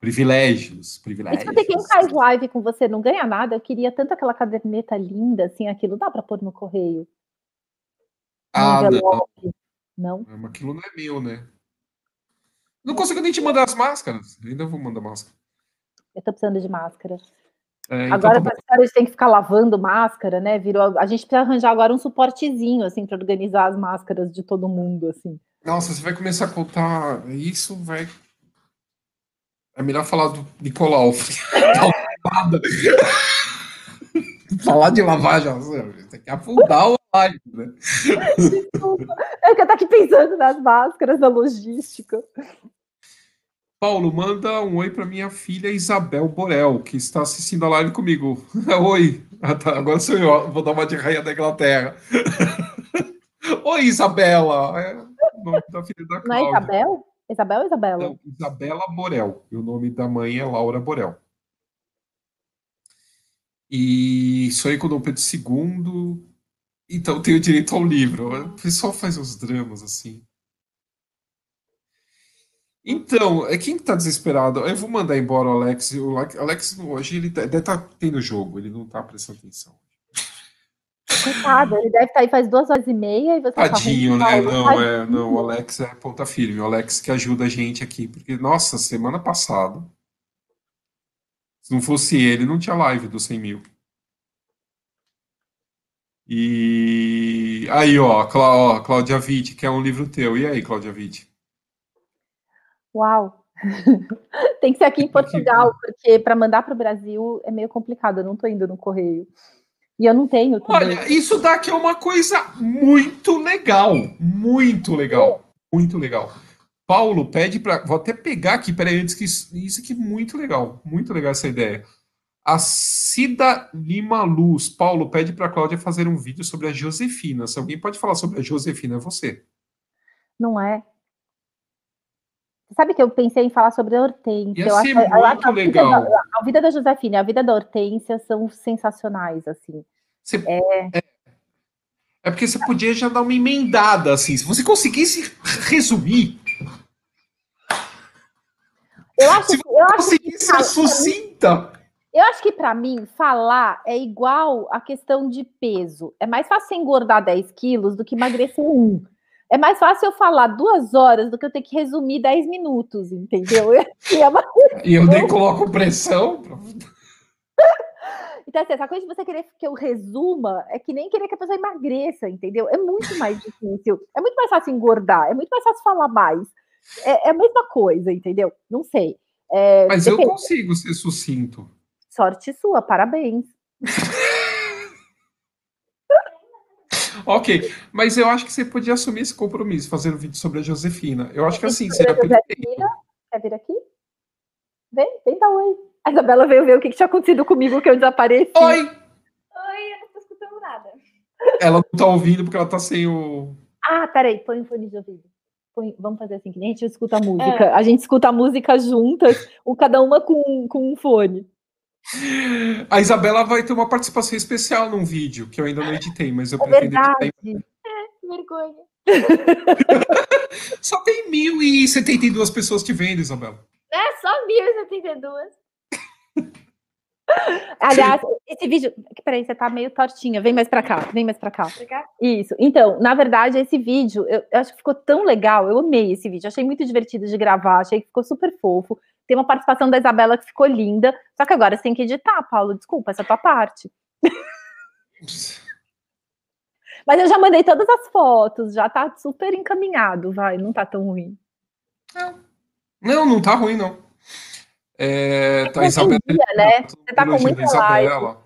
privilégios, privilégios. Escuta, quem faz live com você não ganha nada. Eu queria tanto aquela caderneta linda, assim, aquilo dá para pôr no correio. Ah, não. Não? Mas aquilo não é meu, né? Não consigo nem te mandar as máscaras. Ainda vou mandar máscara. Eu tô precisando de máscara. É, então agora, tá a gente tem que ficar lavando máscara, né? Virou, a gente precisa arranjar agora um suportezinho, assim, para organizar as máscaras de todo mundo, assim. Nossa, você vai começar a contar isso, vai. É melhor falar do Nicolau. falar de lavagem, você tem que afundar o live, né? Desculpa. É que eu tô aqui pensando nas máscaras, na logística. Paulo, manda um oi para minha filha Isabel Borel, que está assistindo a live comigo. oi, ah, tá, agora sou eu, vou dar uma de rainha da Inglaterra. oi, Isabela. É o nome da filha da Não é Isabel? Isabel ou Isabela? Não, Isabela Borel. E o nome da mãe é Laura Borel. E sonhei com Dom Pedro II. Então tenho direito ao livro. O pessoal faz uns dramas assim. Então, é quem tá desesperado? Eu vou mandar embora o Alex. O Alex hoje ele tá, deve estar tá tendo jogo, ele não tá prestando atenção. Coitado, ele deve estar tá aí faz duas horas e meia e você tá Tadinho, né? Não, é, não, o Alex é ponta firme. O Alex que ajuda a gente aqui. Porque, nossa, semana passada, se não fosse ele, não tinha live dos 100 mil. E aí, ó, Clá, Cláudia Witt, que é um livro teu. E aí, Cláudia Witt? Uau! Tem que ser aqui em Portugal, porque para mandar para o Brasil é meio complicado, eu não estou indo no correio. E eu não tenho também. Olha, isso daqui é uma coisa muito legal, muito legal, muito legal. Paulo pede para, vou até pegar aqui, peraí, antes que isso, isso aqui é muito legal, muito legal essa ideia. A Cida Lima Luz, Paulo pede para a Cláudia fazer um vídeo sobre a Josefina. Se alguém pode falar sobre a Josefina, é você. Não é? Sabe que eu pensei em falar sobre a Hortência. Ia eu ser acho, muito a legal. Vida da, a vida da Josefina e a vida da Hortência são sensacionais, assim. Você, é... é... é porque você podia já dar uma emendada, assim. Se você conseguisse resumir. Eu acho, se você eu conseguisse ser sucinta. Eu acho que para mim, falar é igual a questão de peso. É mais fácil engordar 10 quilos do que emagrecer um. É mais fácil eu falar duas horas do que eu ter que resumir 10 minutos, entendeu? É uma... E eu nem coloco pressão. Então, assim, essa coisa de você querer que eu resuma é que nem querer que a pessoa emagreça, entendeu? É muito mais difícil. É muito mais fácil engordar, é muito mais fácil falar mais. É, é a mesma coisa, entendeu? Não sei. É, Mas depende. eu consigo ser sucinto. Sorte sua, parabéns. Ok, mas eu acho que você podia assumir esse compromisso, fazer um vídeo sobre a Josefina. Eu acho que assim, seria Josefina, quer vir aqui? Vem, vem dar oi. A Isabela veio ver o que, tinha acontecido comigo, que eu desapareci. Oi! Oi, eu não tô escutando nada. Ela não tá ouvindo porque ela tá sem o. Ah, peraí, põe o fone de ouvido. Põe, vamos fazer assim, que nem a gente escuta a música. É. A gente escuta a música juntas, um, cada uma com, com um fone. A Isabela vai ter uma participação especial num vídeo que eu ainda não editei, mas eu é pretendo verdade. editar. É, vergonha. Só tem 1.072 pessoas te vendo, Isabela. É, só 1.072. Aliás, esse vídeo. Peraí, você tá meio tortinha. Vem mais pra cá, vem mais pra cá. pra cá. Isso. Então, na verdade, esse vídeo, eu, eu, acho que ficou tão legal. Eu amei esse vídeo. Achei muito divertido de gravar, achei que ficou super fofo. Tem uma participação da Isabela que ficou linda. Só que agora você tem que editar, Paulo. Desculpa, essa é a tua parte. Mas eu já mandei todas as fotos, já tá super encaminhado, vai, não tá tão ruim. Não, não tá ruim, não. É, tá, Isabela, dia, né? Você tá com muita live.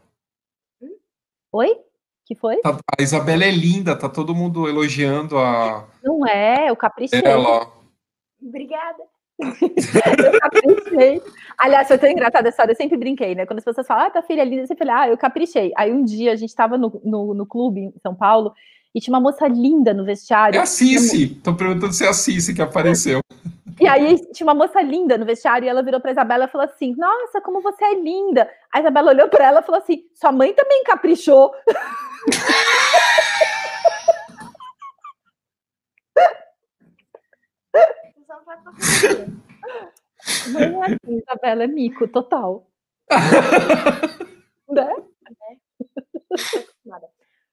Oi? que foi? Tá, a Isabela é linda, tá todo mundo elogiando a. Não é, eu caprichei. Ela. Obrigada eu caprichei. Aliás, foi tão engraçada essa história, eu sempre brinquei, né? Quando as pessoas falam, ah, tua filha é linda, eu sempre falei, ah, eu caprichei. Aí um dia a gente tava no, no, no clube em São Paulo e tinha uma moça linda no vestiário. É a Cici, tô perguntando se é a Cici que apareceu. E aí tinha uma moça linda no vestiário e ela virou pra Isabela e falou assim: Nossa, como você é linda. A Isabela olhou pra ela e falou assim: Sua mãe também caprichou. Não é assim, Isabela, é mico, total. né? Nada.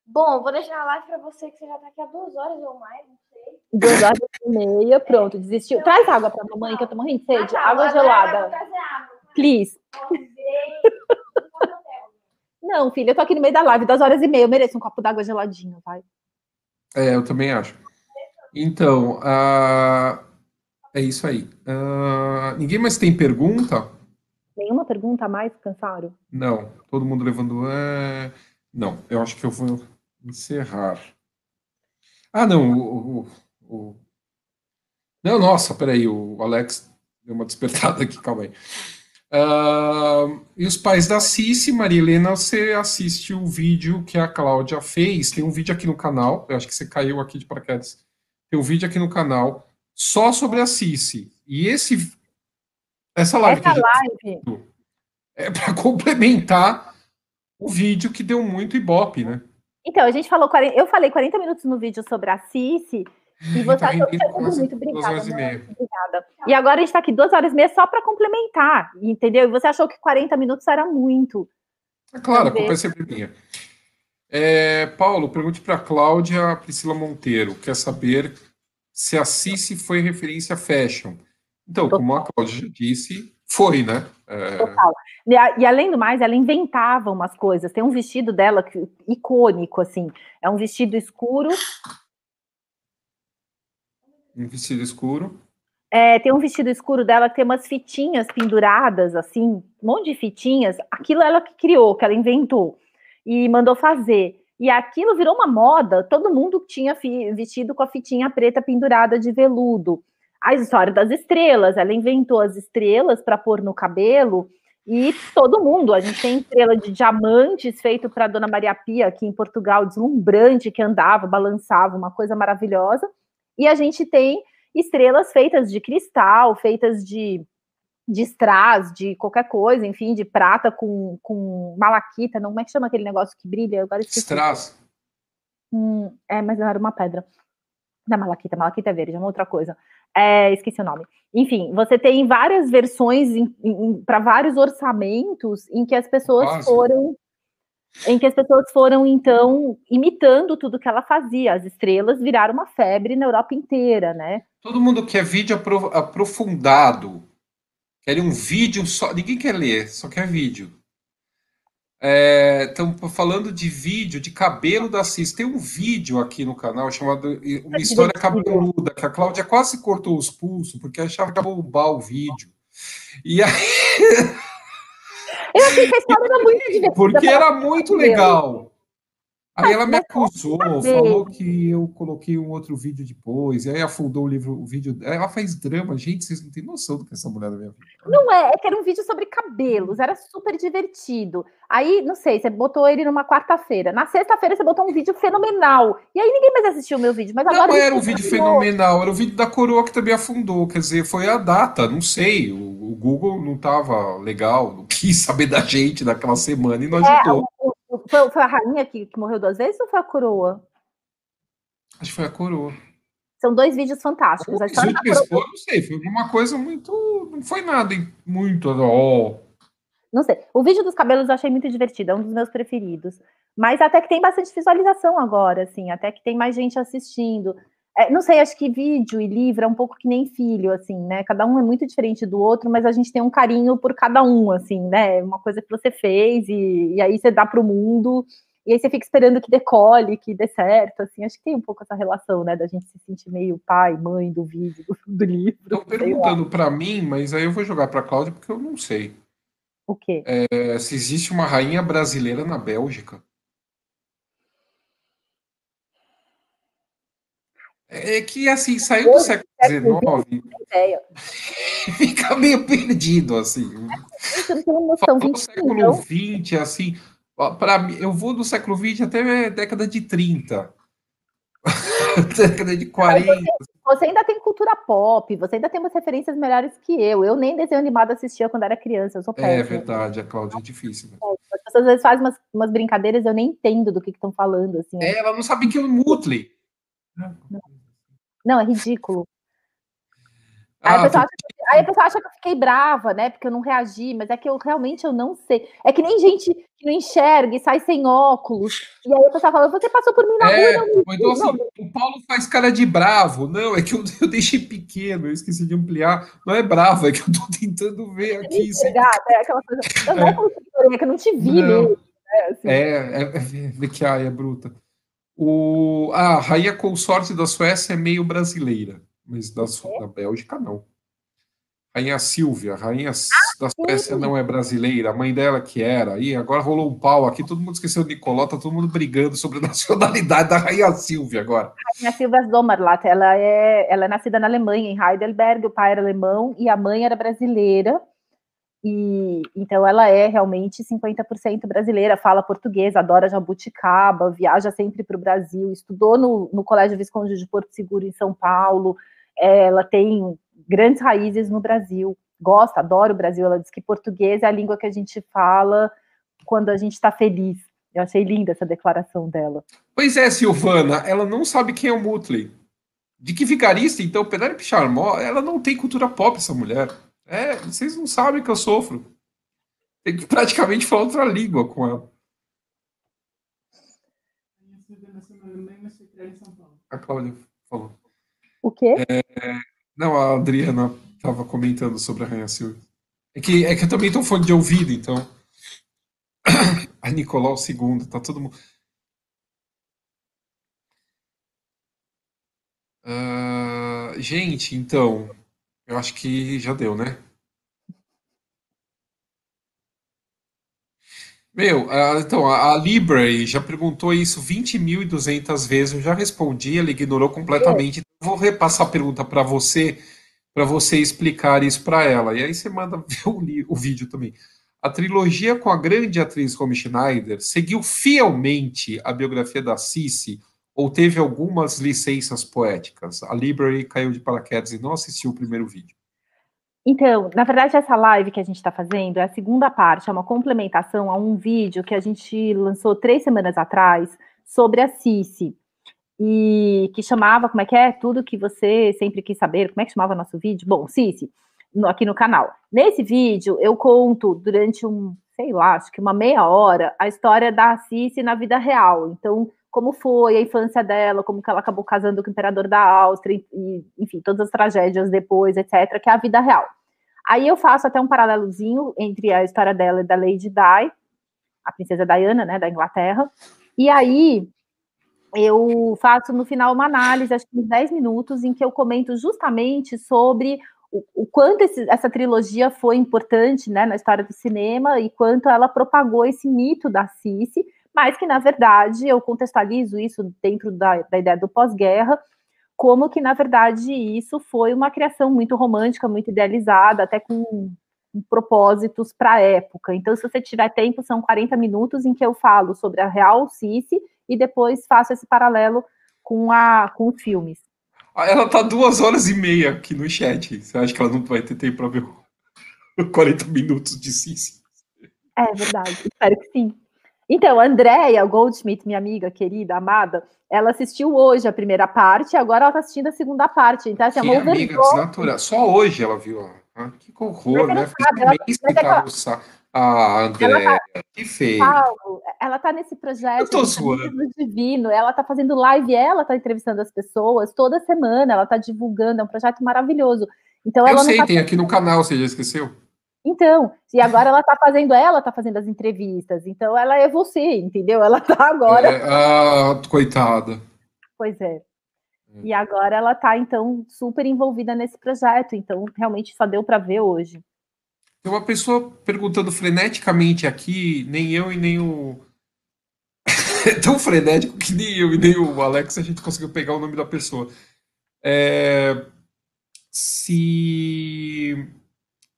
Bom, vou deixar a live pra você que você já tá aqui há duas horas ou mais, não sei. Duas horas e meia, pronto, desistiu. Traz água pra mamãe, que eu tô morrendo de sede. Ah, tá, água gelada. água. Please. Não, filha, eu tô aqui no meio da live, duas horas e meia. Eu mereço um copo d'água geladinho, vai. É, eu também acho. Então, ah, é isso aí. Ah, ninguém mais tem pergunta? Nenhuma pergunta a mais, cansaram? Não. Todo mundo levando. É... Não, eu acho que eu vou encerrar. Ah, não. O, o- o- Não, nossa, peraí. O Alex deu uma despertada aqui, calma aí. Ah, e os pais da Cici, Maria Helena, você assiste o vídeo que a Cláudia fez. Tem um vídeo aqui no canal. Eu acho que você caiu aqui de paraquedas. Tem um vídeo aqui no canal só sobre a Cici. E esse, essa live a Essa live, é para complementar o vídeo que deu muito ibope, né? Então, a gente falou, 40 eu falei 40 minutos no vídeo sobre a Cici, e você achou que foi muito obrigada. e meia. obrigada. E agora a gente tá aqui duas horas e meia só para complementar, entendeu? E você achou que 40 minutos era muito. É claro, a Talvez. culpa é sempre minha. É, Paulo, pergunte para Cláudia Priscila Monteiro. Quer saber se a Cici foi referência fashion? Então, como a Cláudia disse, foi, né? É, Total. E, a- e além do mais, ela inventava umas coisas. Tem um vestido dela que, icônico, assim. É um vestido escuro. um vestido escuro. É, tem um vestido escuro dela que tem umas fitinhas penduradas, assim, um monte de fitinhas. Aquilo ela que criou, que ela inventou e mandou fazer. E aquilo virou uma moda. Todo mundo tinha vestido com a fitinha preta pendurada de veludo. A história das estrelas, ela inventou as estrelas para pôr no cabelo. E todo mundo, a gente tem estrela de diamantes feito para Dona Maria Pia aqui em Portugal, deslumbrante, que andava, balançava, uma coisa maravilhosa. E a gente tem estrelas feitas de cristal, feitas de, de strass, de qualquer coisa, enfim, de prata com, com malaquita, não, como é que chama aquele negócio que brilha? Agora. Strass. Hum, é, mas não era uma pedra. Não é malaquita, malaquita é verde, é uma outra coisa. É, esqueci o nome. Enfim, você tem várias versões para vários orçamentos em que as pessoas foram em que as pessoas foram então imitando tudo que ela fazia. As estrelas viraram uma febre na Europa inteira, né? Todo mundo quer vídeo apro- aprofundado. Quer um vídeo só. Ninguém quer ler, só quer vídeo. Estamos falando de vídeo, de cabelo da Cis. Tem um vídeo aqui no canal chamado Uma História Cabeluda, que a Cláudia quase cortou os pulsos, porque achava que ia bombar o vídeo. E aí, Eu achei que a história era muito divertida. porque era muito legal. Aí ela me acusou, falou que eu coloquei um outro vídeo depois, e aí afundou o livro, o vídeo. Ela faz drama, gente, vocês não têm noção do que essa mulher da minha vida. Não é, é que era um vídeo sobre cabelos, era super divertido. Aí, não sei, você botou ele numa quarta-feira. Na sexta-feira você botou um vídeo fenomenal. E aí ninguém mais assistiu o meu vídeo. Mas Não agora era um vídeo fenomenal, era o vídeo da coroa que também afundou. Quer dizer, foi a data, não sei. O, o Google não estava legal, não quis saber da gente naquela semana e não É, ajudou. o- foi, foi a rainha que, que morreu duas vezes ou foi a coroa? Acho que foi a coroa. São dois vídeos fantásticos. A história da expor, não sei, foi alguma coisa muito. Não foi nada muito. Ó, Não sei. O vídeo dos cabelos eu achei muito divertido, é um dos meus preferidos. Mas até que tem bastante visualização agora, assim, até que tem mais gente assistindo. É, não sei, acho que vídeo e livro é um pouco que nem filho, assim, né? Cada um é muito diferente do outro, mas a gente tem um carinho por cada um, assim, né? Uma coisa que você fez e, e aí você dá para o mundo, e aí você fica esperando que decole, que dê certo, assim. Acho que tem um pouco essa relação, né? Da gente se sentir meio pai, mãe do vídeo, do, livro. Estão perguntando para mim, mas aí eu vou jogar para Cláudia porque eu não sei. O quê? É, se existe uma rainha brasileira na Bélgica. É que assim, saiu do século XIX e fica meio perdido, assim. Eu não noção. 20 século? XX, assim. Para mim, eu vou do século XX até década de 30. década de 40. você ainda tem cultura pop, você ainda tem umas referências melhores que eu. Eu nem desenho animado assistia quando era criança, eu sou péssima. É verdade, a Cláudia é difícil. Né? As pessoas às vezes fazem umas, umas brincadeiras, eu nem entendo do que estão falando. Assim. É, ela não sabe que é o Mutley. Não. Não, é ridículo. Aí, ah, a pessoa acha que, aí a pessoa acha que eu fiquei brava, né? Porque eu não reagi, mas é que eu realmente eu não sei. É que nem gente que não enxerga e sai sem óculos. E aí a pessoa fala, você passou por mim na é, rua. Não, então, assim, o Paulo faz cara de bravo. Não, é que eu, eu, deixei pequeno, eu esqueci de ampliar. Não é bravo, é que eu tô tentando ver aqui. Enxergar, é aquela coisa. Eu não é. consigo, é que eu não te vi não. mesmo. Né, assim. É, é, é, é, que ai, é bruta. O, a rainha consorte da Suécia é meio brasileira mas da, da Bélgica não. Rainha Silvia, rainha ah, da Suécia não é brasileira, a mãe dela que era. E agora rolou um pau aqui, todo mundo esqueceu de Nicoló, tá todo mundo brigando sobre a nacionalidade da rainha Silvia agora. A rainha Silvia Sommerlath, ela é, ela é nascida na Alemanha, em Heidelberg, o pai era alemão e a mãe era brasileira. E então ela é realmente 50% brasileira, fala português, adora jabuticaba, viaja sempre para o Brasil, estudou no, no Colégio Visconde de Porto Seguro em São Paulo, ela tem grandes raízes no Brasil, gosta, adora o Brasil. Ela diz que português é a língua que a gente fala quando a gente está feliz. Eu achei linda essa declaração dela. Pois é, Silvana, ela não sabe quem é o Mutley. De que vigarista, então, Penélope Charmó, ela não tem cultura pop, essa mulher. É, vocês não sabem que eu sofro. Tem que praticamente falar outra língua com ela. A Cláudia falou. O quê? É, não, a Adriana estava comentando sobre a Rainha Silvia. É que, é que eu também estou fone de ouvido, então. A Nicolau II, tá todo mundo. Uh, gente, então. Eu acho que já deu, né? Meu, então, a Library já perguntou isso 20.200 vezes, eu já respondi, ela ignorou completamente. Vou repassar a pergunta para você, para você explicar isso para ela. E aí você manda ver o, o, vídeo também. A trilogia com a grande atriz Romy Schneider seguiu fielmente a biografia da Cici ou teve algumas licenças poéticas? A Library caiu de paraquedas e não assistiu o primeiro vídeo. Então, na verdade, essa live que a gente está fazendo é a segunda parte, é uma complementação a um vídeo que a gente lançou três semanas atrás sobre a Cici, e que chamava, como é que é? Tudo que você sempre quis saber, como é que chamava nosso vídeo? Bom, Cici, aqui no canal. Nesse vídeo, eu conto durante um, sei lá, acho que uma meia hora, a história da Cici na vida real. Então, como foi a infância dela, como que ela acabou casando com o imperador da Áustria, e, enfim, todas as tragédias depois, etc., que é a vida real. Aí eu faço até um paralelozinho entre a história dela e da Lady Di, a princesa Diana, né, da Inglaterra, e aí eu faço no final uma análise, acho que uns 10 minutos, em que eu comento justamente sobre o, o quanto esse, essa trilogia foi importante né, na história do cinema e quanto ela propagou esse mito da Cici, mas que, na verdade, eu contextualizo isso dentro da, da ideia do pós-guerra, como que, na verdade, isso foi uma criação muito romântica, muito idealizada, até com, propósitos para a época. Então, se você tiver tempo, são 40 minutos em que eu falo sobre a real Cici e depois faço esse paralelo com, a, com os filmes. Ah, ela tá duas horas e meia aqui no chat. Você acha que ela não vai ter tempo para ver 40 minutos de Cici? É verdade, espero que sim. Então, a Andrea Goldschmidt, minha amiga querida, amada, ela assistiu hoje a primeira parte, agora ela está assistindo a segunda parte. Então, assim, que amiga assinatura. Só hoje ela viu. Ah, que horror, né? Fez ela, ah, André, tá, que feio. Paulo, ela tá nesse projeto Eu tô zoando. divino, ela tá fazendo live, ela tá entrevistando as pessoas toda semana, ela tá divulgando, é um projeto maravilhoso. Então, Eu sei, tá... tem aqui no canal, você já esqueceu? Então, e agora ela tá fazendo, ela tá fazendo as entrevistas, então ela é você, entendeu? Ela tá agora. É, ah, coitada. Pois é. é. E agora ela tá, então, super envolvida nesse projeto, então realmente só deu para ver hoje. Tem uma pessoa perguntando freneticamente aqui, nem eu e nem o. é tão frenético que nem eu e nem o Alex a gente conseguiu pegar o nome da pessoa. É... Se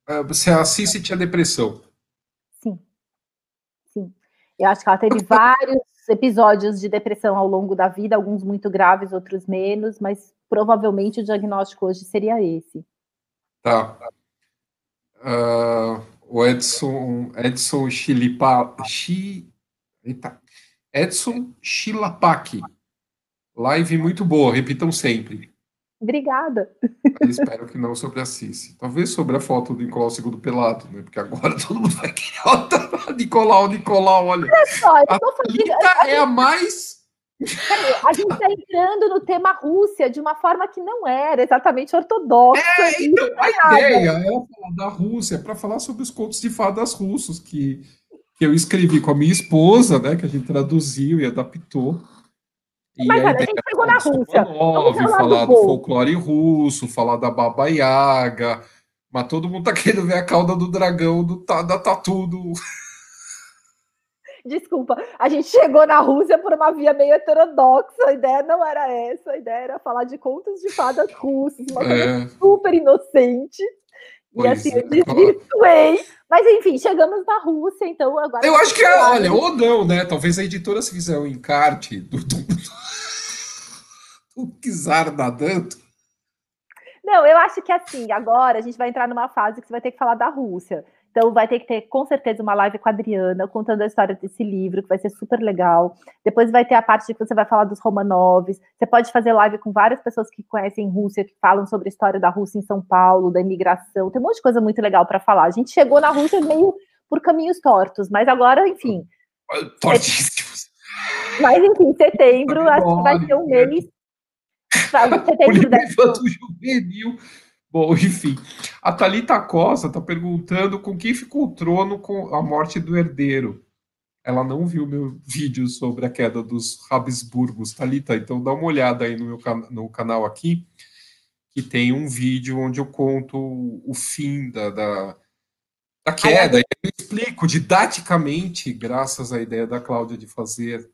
ah, você assiste tinha depressão. Sim. Sim. Eu acho que ela teve vários episódios de depressão ao longo da vida, alguns muito graves, outros menos, mas provavelmente o diagnóstico hoje seria esse. Tá. Uh, o Edson, Edson Chilipa, Chi, Edson Chilapac. Live muito boa, repitam sempre. Obrigada. Eu espero que não sobre a Cici. Talvez sobre a foto do Nicolau segundo pelado, né? Porque agora todo mundo vai querer outra. Nicolau, Nicolau, olha. Olha só, eu a tô fazendo. Thalita é a mais. Peraí, A gente está entrando no tema Rússia de uma forma que não era exatamente ortodoxa. É, então, a ideia é falar da Rússia, para falar sobre os contos de fadas russos que, que eu escrevi com a minha esposa, né? Que a gente traduziu e adaptou. E Mas a olha, a gente chegou na Rússia. Falar do do folclore russo, falar da Baba Yaga, mas todo mundo tá querendo ver a cauda do dragão do, da tatu do. Desculpa, a gente chegou na Rússia por uma via meio heterodoxa. A ideia não era essa, a ideia era falar de contos de fadas russos, uma coisa É, super inocente. E Pois assim, é. eu desvirtuei. Mas enfim, chegamos na Rússia, então agora. eu acho que é, olha, ou não, né? Talvez a editora, se fizer um encarte do, do, do Kizar nadando. Não, eu acho que assim, agora a gente vai entrar numa fase que você vai ter que falar da Rússia. Então vai ter que ter com certeza uma live com a Adriana contando a história desse livro, que vai ser super legal. Depois vai ter a parte que você vai falar dos Romanovs. Você pode fazer live com várias pessoas que conhecem Rússia, que falam sobre a história da Rússia em São Paulo, da imigração. Tem um monte de coisa muito legal para falar. A gente chegou na Rússia meio por caminhos tortos, mas agora, enfim. Tortíssimos. Mas enfim, setembro acho que vai ser um mês. O Levanto Juvenil. Bom, enfim. A Thalita Costa está perguntando com quem ficou o trono com a morte do herdeiro. Ela não viu meu vídeo sobre a queda dos Habsburgos, Thalita, então dá uma olhada aí no meu can- no canal aqui, que tem um vídeo onde eu conto o fim da, da, da queda. E eu explico didaticamente, graças à ideia da Cláudia de fazer.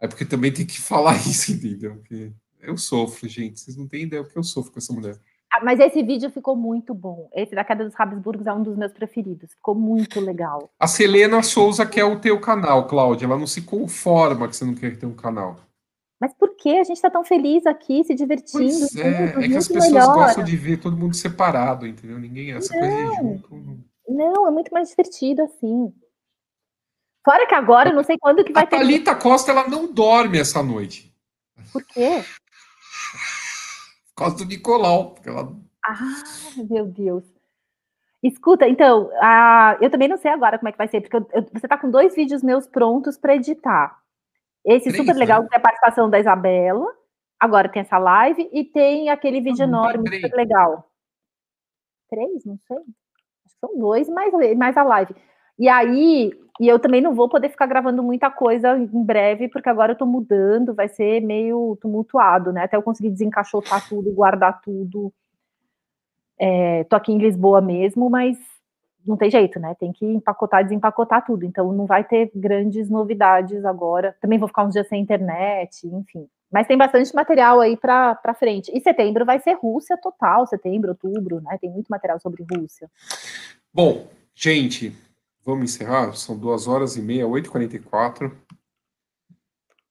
É porque também tem que falar isso, entendeu? Porque eu sofro, gente. Vocês não têm ideia o que eu sofro com essa mulher. Ah, Mas esse vídeo ficou muito bom. Esse da queda dos Habsburgos é um dos meus preferidos. Ficou muito legal. A Selena Souza quer o teu canal, Cláudia. Ela não se conforma que você não quer ter um canal. Mas por que a gente está tão feliz aqui, se divertindo? Pois é, juntos, é que as pessoas gostam de ver todo mundo separado, entendeu? Ninguém, essa coisa de junto. não- Não, é muito mais divertido assim. Fora que agora, eu não sei quando que vai A ter. Thalita Costa, ela não dorme essa noite. Por quê? Causa do Nicolau. Porque ela... Ah, meu Deus. Escuta, então, a- eu também não sei agora como é que vai ser, porque eu- eu- você tá com dois vídeos meus prontos para editar. Esse Três, super legal, né? que é a participação da Isabela. Agora tem essa live e tem aquele vídeo não, enorme, super legal. Três? Não sei. Acho que são dois, mais, mais a live. E aí, e eu também não vou poder ficar gravando muita coisa em breve, porque agora eu tô mudando, vai ser meio tumultuado, né? Até eu conseguir desencaixotar tudo, guardar tudo. É, tô aqui em Lisboa mesmo, mas não tem jeito, né? Tem que empacotar, desempacotar tudo. Então não vai ter grandes novidades agora. Também vou ficar uns dias sem internet, enfim. Mas tem bastante material aí para frente. E setembro vai ser Rússia total, setembro, outubro, né? Tem muito material sobre Rússia. Bom, gente, vamos encerrar? São duas horas e meia, 8h44.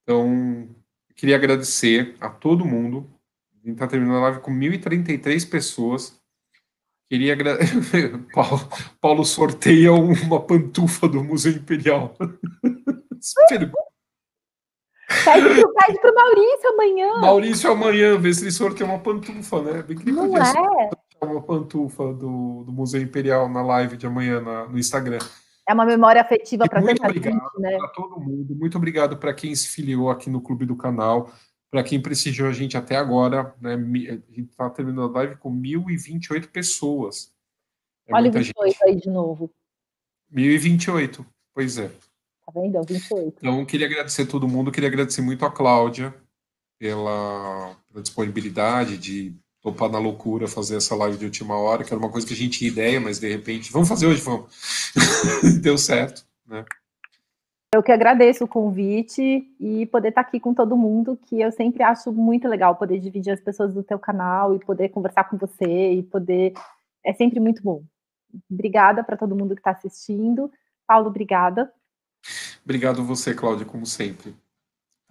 Então, queria agradecer a todo mundo. A gente está terminando a live com 1.033 pessoas. Queria agradecer. Paulo, Paulo sorteia uma pantufa do Museu Imperial. Espero- Pede pro, pede pro Maurício amanhã. Maurício, amanhã, vê se ele sorteia uma pantufa, né? Bem que ele Não é? sortear uma pantufa do, do Museu Imperial na live de amanhã na- no Instagram. É uma memória afetiva para obrigado gente, né? para todo mundo. Muito obrigado para quem se filiou aqui no Clube do Canal, para quem prestigiou a gente até agora. Né? A gente está terminando a live com 1.028 pessoas. É Olha o muita 28 gente. aí de novo. 1.028, pois é. Tá vendo? É o 28. Então, queria agradecer a todo mundo, queria agradecer muito a Cláudia pela, pela disponibilidade de topar na loucura fazer essa live de última hora, que era uma coisa que a gente tinha ideia, mas de repente, vamos fazer hoje, vamos. Deu certo, né? Eu que agradeço o convite e poder estar aqui com todo mundo, que eu sempre acho muito legal poder dividir as pessoas do teu canal e poder conversar com você e poder. É sempre muito bom. Obrigada para todo mundo que está assistindo. Paulo, obrigada. Obrigado você, Cláudia, como sempre.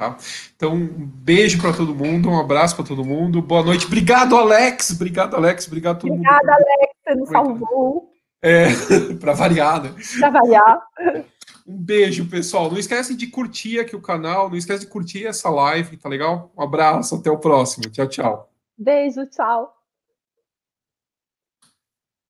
Tá? Então, um beijo para todo mundo, um abraço para todo mundo, boa noite. Obrigado, Alex. Obrigado, Alex. Obrigado a todo Obrigada, mundo. Alex, você nos salvou. É, para variar, né? Para variar. Um beijo, pessoal. Não esquece de curtir aqui o canal, não esquece de curtir essa live, tá legal? Um abraço, até o próximo. Tchau, tchau. Beijo, tchau.